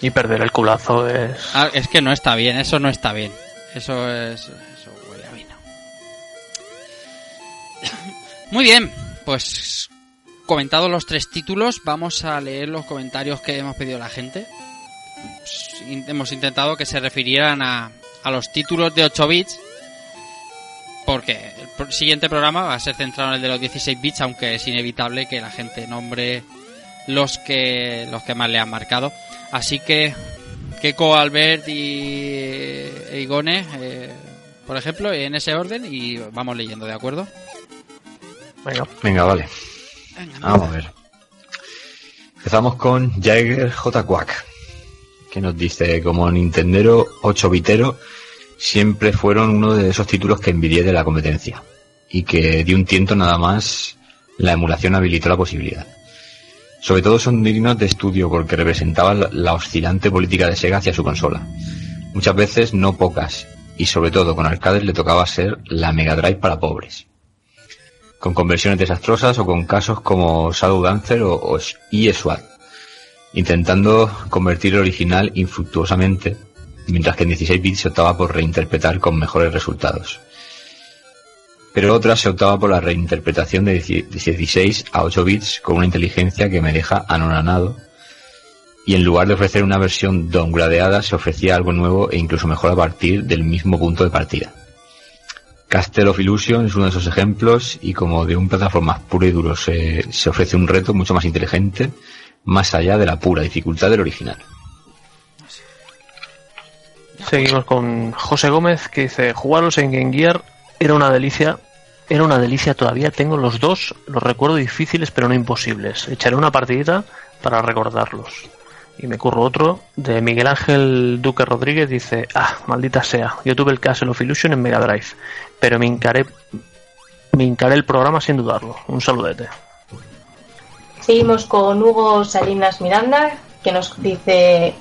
Y perder el culazo es. Ah, es que no está bien, eso no está bien. Eso es. Eso huele a vino. Muy bien, pues comentados los tres títulos, vamos a leer los comentarios que hemos pedido la gente. Pues, hemos intentado que se refirieran a, a los títulos de 8 bits, porque el siguiente programa va a ser centrado en el de los 16 bits, aunque es inevitable que la gente nombre los que los que más le han marcado. Así que Keiko, Albert y e Igone, eh, por ejemplo, en ese orden y vamos leyendo, ¿de acuerdo? Venga. Venga, vale. Vamos a ver. Empezamos con Jagger J. Quack, que nos dice, como Nintendero 8-bitero, siempre fueron uno de esos títulos que envidié de la competencia, y que de un tiento nada más la emulación habilitó la posibilidad. Sobre todo son dignos de estudio porque representaban la, la oscilante política de Sega hacia su consola. Muchas veces no pocas, y sobre todo con arcades le tocaba ser la Mega Drive para pobres con conversiones desastrosas o con casos como Shadow Dancer o, o eSWAT, intentando convertir el original infructuosamente, mientras que en 16 bits se optaba por reinterpretar con mejores resultados. Pero otras se optaba por la reinterpretación de 16 a 8 bits con una inteligencia que me deja anonanado, y en lugar de ofrecer una versión downgradeada se ofrecía algo nuevo e incluso mejor a partir del mismo punto de partida. Castle of Illusion es uno de esos ejemplos y como de un plataforma puro y duro se, ofrece un reto mucho más inteligente, más allá de la pura dificultad del original. Seguimos con José Gómez que dice, jugarlos en Game Gear era una delicia, era una delicia todavía, tengo los dos, los recuerdo difíciles pero no imposibles. Echaré una partidita para recordarlos. Y me curro otro de Miguel Ángel Duque Rodríguez, dice, ah, maldita sea, yo tuve el Castle of Illusion en Mega Drive, pero me encaré, me encaré el programa sin dudarlo. Un saludete. Seguimos con Hugo Salinas Miranda, que nos dice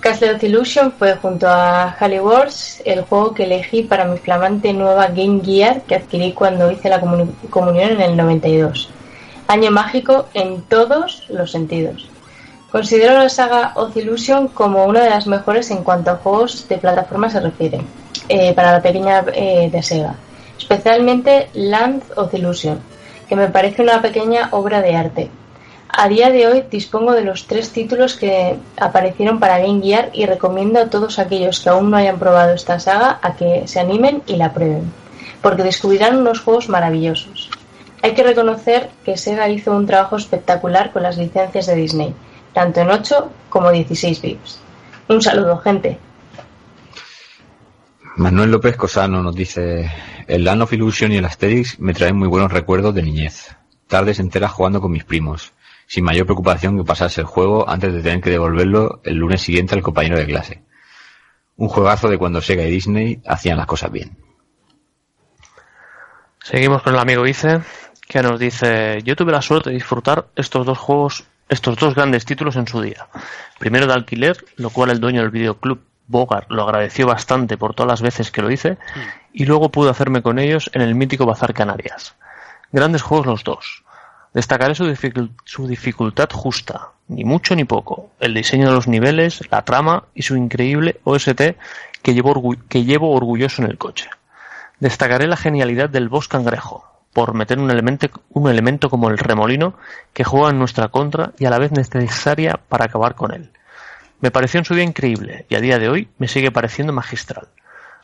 Castle of Illusion fue junto a Halley Wars el juego que elegí para mi flamante nueva Game Gear que adquirí cuando hice la comuni- comunión en el 92. Año mágico en todos los sentidos. Considero la saga of Illusion como una de las mejores en cuanto a juegos de plataforma se refiere, eh, para la pequeña eh, de Sega. Especialmente Land of Illusion, que me parece una pequeña obra de arte. A día de hoy dispongo de los tres títulos que aparecieron para Game Gear y recomiendo a todos aquellos que aún no hayan probado esta saga a que se animen y la prueben, porque descubrirán unos juegos maravillosos. Hay que reconocer que Sega hizo un trabajo espectacular con las licencias de Disney, tanto en 8 como 16 bits. Un saludo, gente. Manuel López Cosano nos dice, el Land of Illusion y el Asterix me traen muy buenos recuerdos de niñez. Tardes enteras jugando con mis primos, sin mayor preocupación que pasarse el juego antes de tener que devolverlo el lunes siguiente al compañero de clase. Un juegazo de cuando Sega y Disney hacían las cosas bien. Seguimos con el amigo Ice, que nos dice, yo tuve la suerte de disfrutar estos dos juegos, estos dos grandes títulos en su día. Primero de alquiler, lo cual el dueño del videoclub Bogart lo agradeció bastante por todas las veces que lo hice, y luego pude hacerme con ellos en el mítico Bazar Canarias. Grandes juegos los dos. Destacaré su, dificul- su dificultad justa, ni mucho ni poco, el diseño de los niveles, la trama y su increíble OST que llevo, que llevo orgulloso en el coche. Destacaré la genialidad del boss cangrejo, por meter un elemento, un elemento como el remolino que juega en nuestra contra y a la vez necesaria para acabar con él. Me pareció en su día increíble y a día de hoy me sigue pareciendo magistral.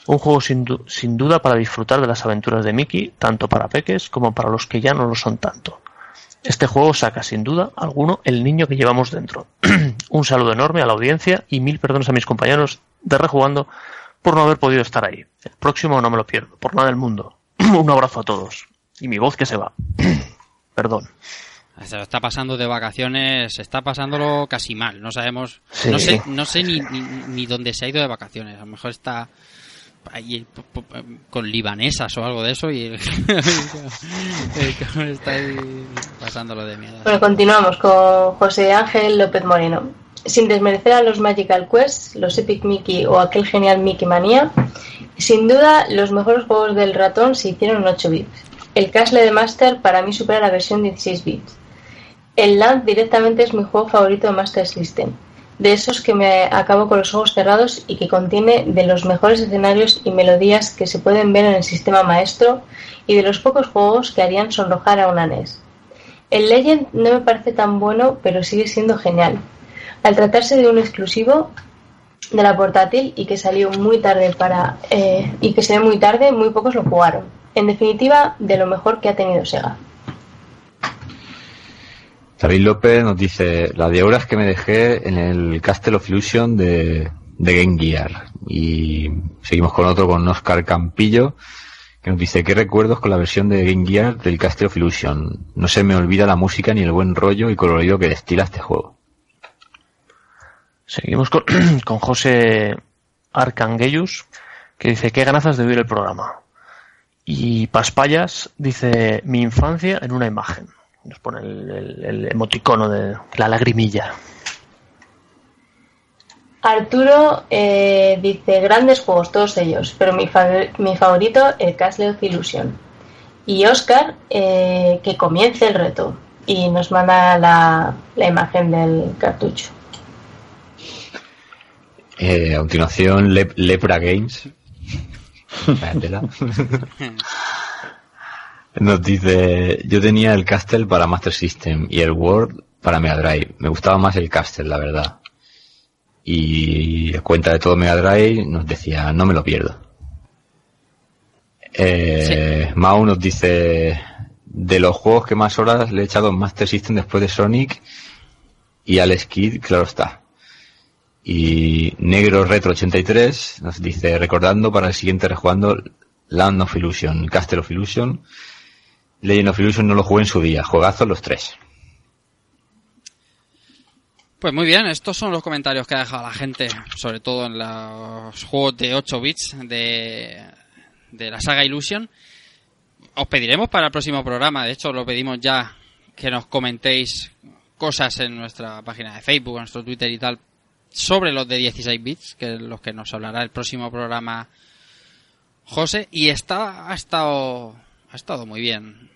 Un juego sin, sin duda para disfrutar de las aventuras de Mickey, tanto para peques como para los que ya no lo son tanto. Este juego saca sin duda alguno el niño que llevamos dentro. un saludo enorme a la audiencia y mil perdones a mis compañeros de Rejugando por no haber podido estar ahí. El próximo no me lo pierdo, por nada del mundo. un abrazo a todos. Y mi voz que se va. Perdón. Se está pasando de vacaciones, está pasándolo casi mal. No sabemos, no sé, no sé ni, ni, dónde se ha ido de vacaciones. A lo mejor está con libanesas o algo de eso y está ahí pasándolo de miedo. Bueno, continuamos con José Ángel López Moreno. Sin desmerecer a los Magical Quest, los Epic Mickey o aquel genial Mickey Manía, sin duda los mejores juegos del ratón se hicieron en 8 bits. El Castle de Master para mí supera la versión 16 bits. El Land directamente es mi juego favorito de Master System, de esos que me acabo con los ojos cerrados y que contiene de los mejores escenarios y melodías que se pueden ver en el sistema maestro y de los pocos juegos que harían sonrojar a una NES. El Legend no me parece tan bueno, pero sigue siendo genial. Al tratarse de un exclusivo de la portátil y que salió muy tarde para eh, y que se ve muy tarde, muy pocos lo jugaron. En definitiva, de lo mejor que ha tenido Sega. David López nos dice la de horas que me dejé en el Castle of Illusion de, de Game Gear. Y seguimos con otro, con Oscar Campillo, que nos dice, ¿qué recuerdos con la versión de Game Gear del Castle of Illusion? No se me olvida la música ni el buen rollo y colorido que destila este juego. Seguimos con, con José Arcangellus, que dice, qué ganazas de oír el programa. Y Paspallas dice, mi infancia en una imagen. Nos pone el, emoticono de la lagrimilla. Arturo eh, dice grandes juegos todos ellos, pero mi, mi favorito el Castle of Illusion. Y Oscar eh, que comience el reto y nos manda la, imagen del cartucho. Eh, a continuación Lepra Games. Nos dice, yo tenía el Castle para Master System y el Word para Mega Drive. Me gustaba más el Castle, la verdad. Y cuenta de todo Mega Drive nos decía, no me lo pierdo. Eh, Mau nos dice, de los juegos que más horas le he echado en Master System después de Sonic y al Skid, claro está. Y Negro Retro 83 nos dice, recordando para el siguiente rejugando Land of Illusion, Castle of Illusion Legend of Illusion no lo jugué en su día. Juegazos los tres. Pues muy bien, estos son los comentarios que ha dejado la gente, sobre todo en los juegos de 8 bits de, de la saga Illusion. Os pediremos para el próximo programa, de hecho lo pedimos ya que nos comentéis cosas en nuestra página de Facebook, en nuestro Twitter y tal, sobre los de 16 bits, que es los que nos hablará el próximo programa José. Y está, ha estado ha estado muy bien.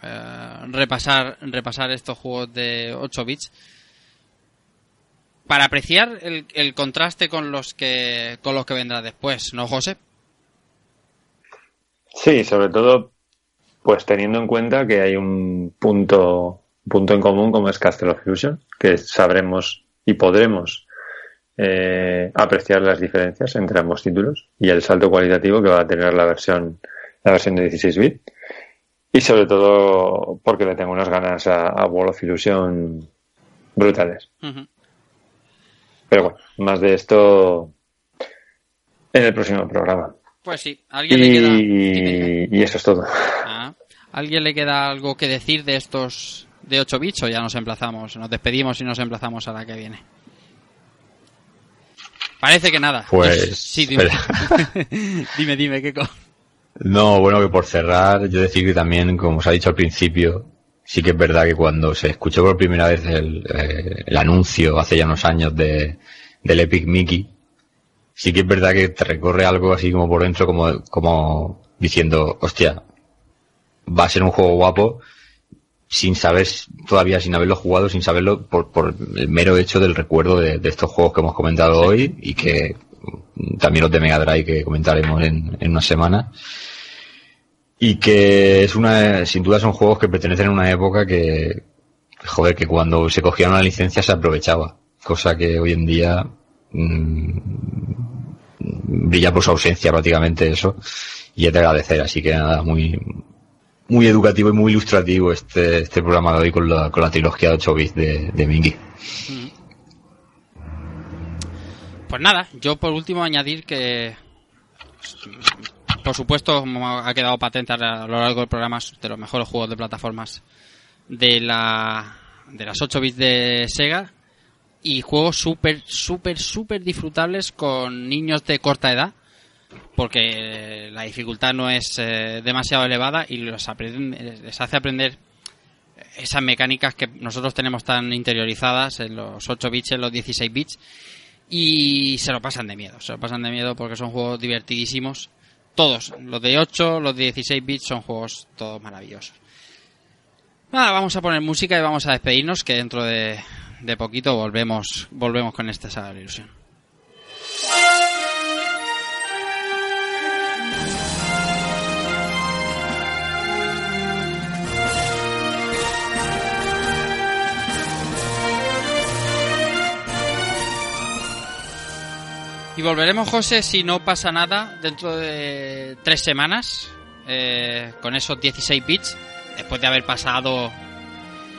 Eh, repasar, repasar estos juegos de 8 bits. Para apreciar el, contraste con los que con los que vendrá después, ¿no, José? Sí, sobre todo, pues teniendo en cuenta que hay un punto punto en común como es Castle of Fusion, que sabremos y podremos eh, apreciar las diferencias entre ambos títulos y el salto cualitativo que va a tener la versión la versión de 16 bit y sobre todo porque le tengo unas ganas a, a Wall of Illusion brutales. Pero bueno, más de esto en el próximo programa. Pues sí, alguien y, le queda. Y eso es todo. Ah, ¿Alguien le queda algo que decir de estos de 8 bits o ya nos emplazamos? Nos despedimos y nos emplazamos a la que viene. Parece que nada. Pues. Sí, dime. dime, dime, ¿qué cosa? No, bueno, que por cerrar, yo decir que también, como os ha dicho al principio, sí que es verdad que cuando se escuchó por primera vez el, eh, anuncio hace ya unos años de, del Epic Mickey, sí que es verdad que te recorre algo así como por dentro, como, como diciendo, hostia, va a ser un juego guapo, sin saber, todavía sin haberlo jugado, sin saberlo por, por el mero hecho del recuerdo de, estos juegos que hemos comentado hoy y que también los de Mega Drive que comentaremos en, una semana. y que es una, sin duda son juegos que pertenecen a una época que, joder, que cuando se cogía una licencia se aprovechaba, cosa que hoy en día mm, brilla por su ausencia prácticamente eso y es de agradecer, así que nada, muy muy educativo y muy ilustrativo este, este programa de hoy con la, con la trilogía de 8 bits de, de Mingy. Pues nada, yo por último añadir que, por supuesto, ha quedado patente a lo largo del programa, de los mejores juegos de plataformas de la de las 8 bits de Sega y juegos súper, súper, súper disfrutables con niños de corta edad porque la dificultad no es eh, demasiado elevada y los aprenden- les hace aprender esas mecánicas que nosotros tenemos tan interiorizadas en los 8 bits, en los 16 bits y se lo pasan de miedo, se lo pasan de miedo porque son juegos divertidísimos. Todos, los de 8, los de 16 bits son juegos todos maravillosos. Nada, vamos a poner música y vamos a despedirnos que dentro de, poquito volvemos volvemos con esta saga de ilusión. Y volveremos, José, si no pasa nada, dentro de tres semanas, eh, con esos 16 bits, después de haber pasado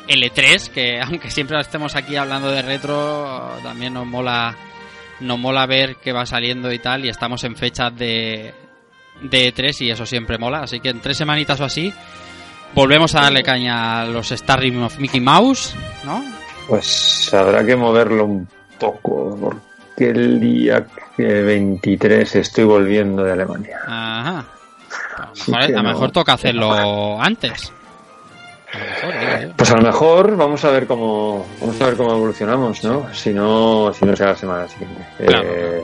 el E3, que aunque siempre estemos aquí hablando de retro, también nos mola, nos mola ver qué va saliendo y tal, y estamos en fechas de, de E3 y eso siempre mola, así que en tres semanitas o así, volvemos a darle caña a los Star Rim of Mickey Mouse, ¿no? Pues habrá que moverlo un poco, porque el día que 23 estoy volviendo de Alemania. Ajá. A lo mejor, que no. toca hacerlo antes. Pues a lo mejor vamos a ver cómo vamos a ver cómo evolucionamos, ¿no? Si no, si no será la semana siguiente. Claro. Eh,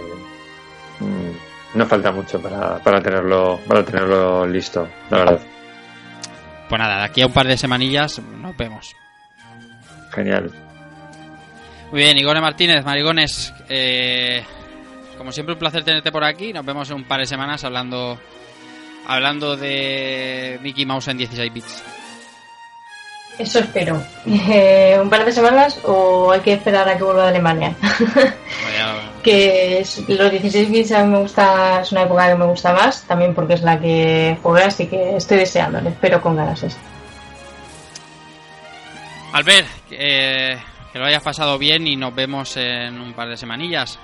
mm, no falta mucho para, para tenerlo para tenerlo listo, la verdad. Pues nada, de aquí a un par de semanillas nos vemos. Genial. Muy bien, Igor Martínez, Marigones, eh, como siempre un placer tenerte por aquí. Nos vemos en un par de semanas hablando hablando de Mickey Mouse en 16 bits. Eso espero. Eh, ¿Un par de semanas o hay que esperar a que vuelva de Alemania? que es- los 16 bits a mí me gusta, es una época que me gusta más, también porque es la que jugué, así que estoy deseándole, espero con ganas eso. Albert, eh, que lo hayas pasado bien y nos vemos en un par de semanillas.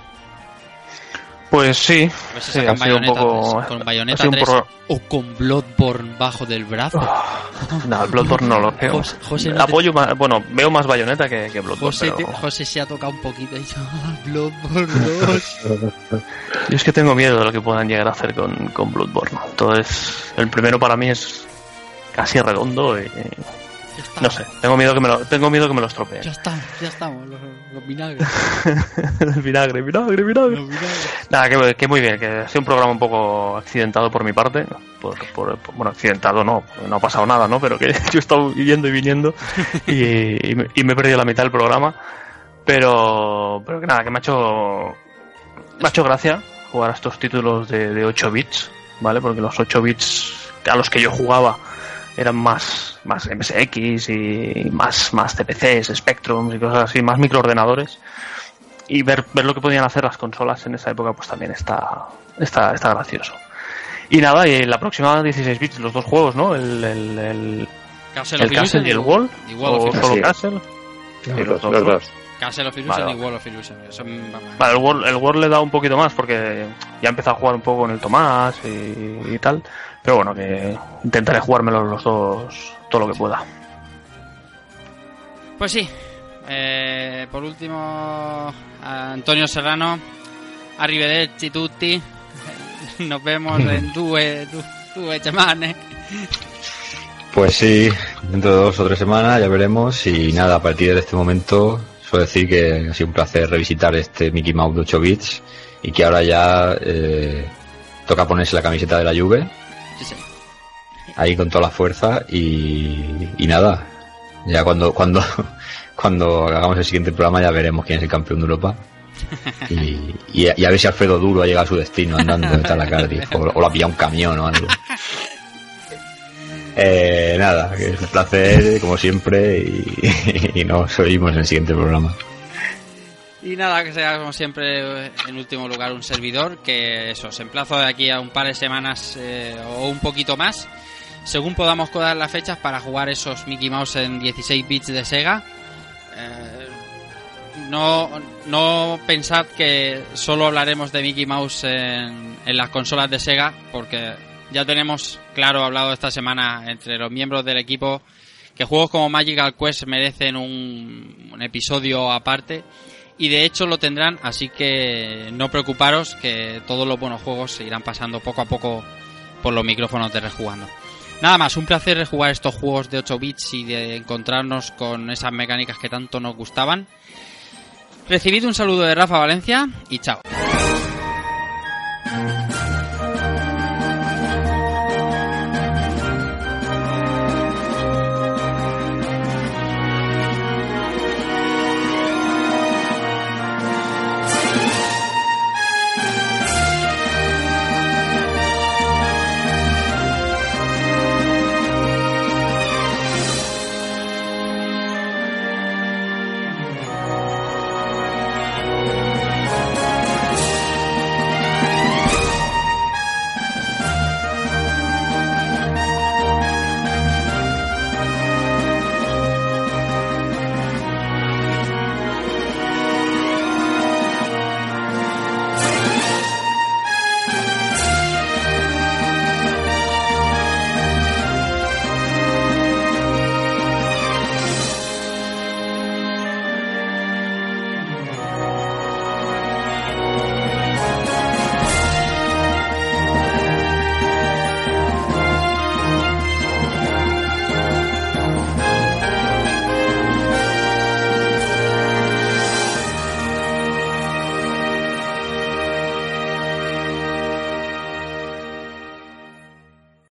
Pues sí, sí, ha sido un poco. 3, con ha Bayonetta sido un 3 pro- o con Bloodborne bajo del brazo. No, el Bloodborne no lo creo. José- José no te- Apoyo más, bueno, veo más Bayonetta que, que Bloodborne. José, te- pero- José se ha tocado un poquito y dicho, "Ah, Bloodborne 2. Yo es que tengo miedo de lo que puedan llegar a hacer con, con Bloodborne. Entonces, el primero para mí es casi redondo y está. no sé, tengo miedo que me lo, tengo miedo que me lo estropeen. Ya está, ya estamos, los, los vinagres. vinagre, vinagre, vinagre. Los vinagres. Nada, que, que muy bien, que ha sido un programa un poco accidentado por mi parte. Por, por- por- bueno, accidentado no, no ha pasado nada, ¿no? Pero que yo he estado yendo y viniendo y, y me, y me he perdido la mitad del programa. Pero, pero que nada, que me ha hecho, me ha hecho gracia jugar a estos títulos de, de 8 bits, ¿vale? Porque los 8 bits a los que yo jugaba eran más, más MSX y más, más CPCs, Spectrums y cosas así, más microordenadores y ver, ver lo que podían hacer las consolas en esa época pues también está, está, está gracioso. Y nada, y la próxima 16 bits, los dos juegos, ¿no? El, el, el, Castle el Castle y el Wall, y Wall of o solo Sí. Castle. Los, Sí, los dos. Castle of Illusion Vale. y Wall of Illusion. Son, vamos, Vale, el World, el World le da un poquito más porque ya he empezado a jugar un poco con el Tomás y, y tal. Pero bueno, que intentaré jugármelo los dos todo lo que pueda. Pues sí. Eh, por último, Antonio Serrano, arrivederci tutti. Nos vemos en due, du- due settimane. Pues sí, dentro de dos o tres semanas ya veremos y nada, a partir de este momento suelo decir que ha sido un placer revisitar este Mickey Mouse de 8 bits y que ahora ya eh, toca ponerse la camiseta de la Juve Sí, sí. ahí con toda la fuerza y, y nada, ya cuando cuando cuando hagamos el siguiente programa ya veremos quién es el campeón de Europa y, y, a- y a ver si Alfredo Duro ha llegado a su destino andando de Talacardi o, o lo ha pillado un camión o algo. Eh, nada, que es un placer, como siempre, y, nos oímos en el siguiente programa. Y nada, que sea como siempre en último lugar un servidor, que eso, se emplazo de aquí a un par de semanas eh, o un poquito más, según podamos codar las fechas para jugar esos Mickey Mouse en 16 bits de Sega. Eh, no, no pensad que solo hablaremos de Mickey Mouse en las consolas de Sega, porque ya tenemos claro hablado esta semana entre los miembros del equipo que juegos como Magical Quest merecen un, episodio aparte y de hecho lo tendrán, así que no preocuparos que todos los buenos juegos se irán pasando poco a poco por los micrófonos de Rejugando. Nada más, un placer jugar estos juegos de 8 bits y de encontrarnos con esas mecánicas que tanto nos gustaban. Recibid un saludo de Rafa Valencia y chao.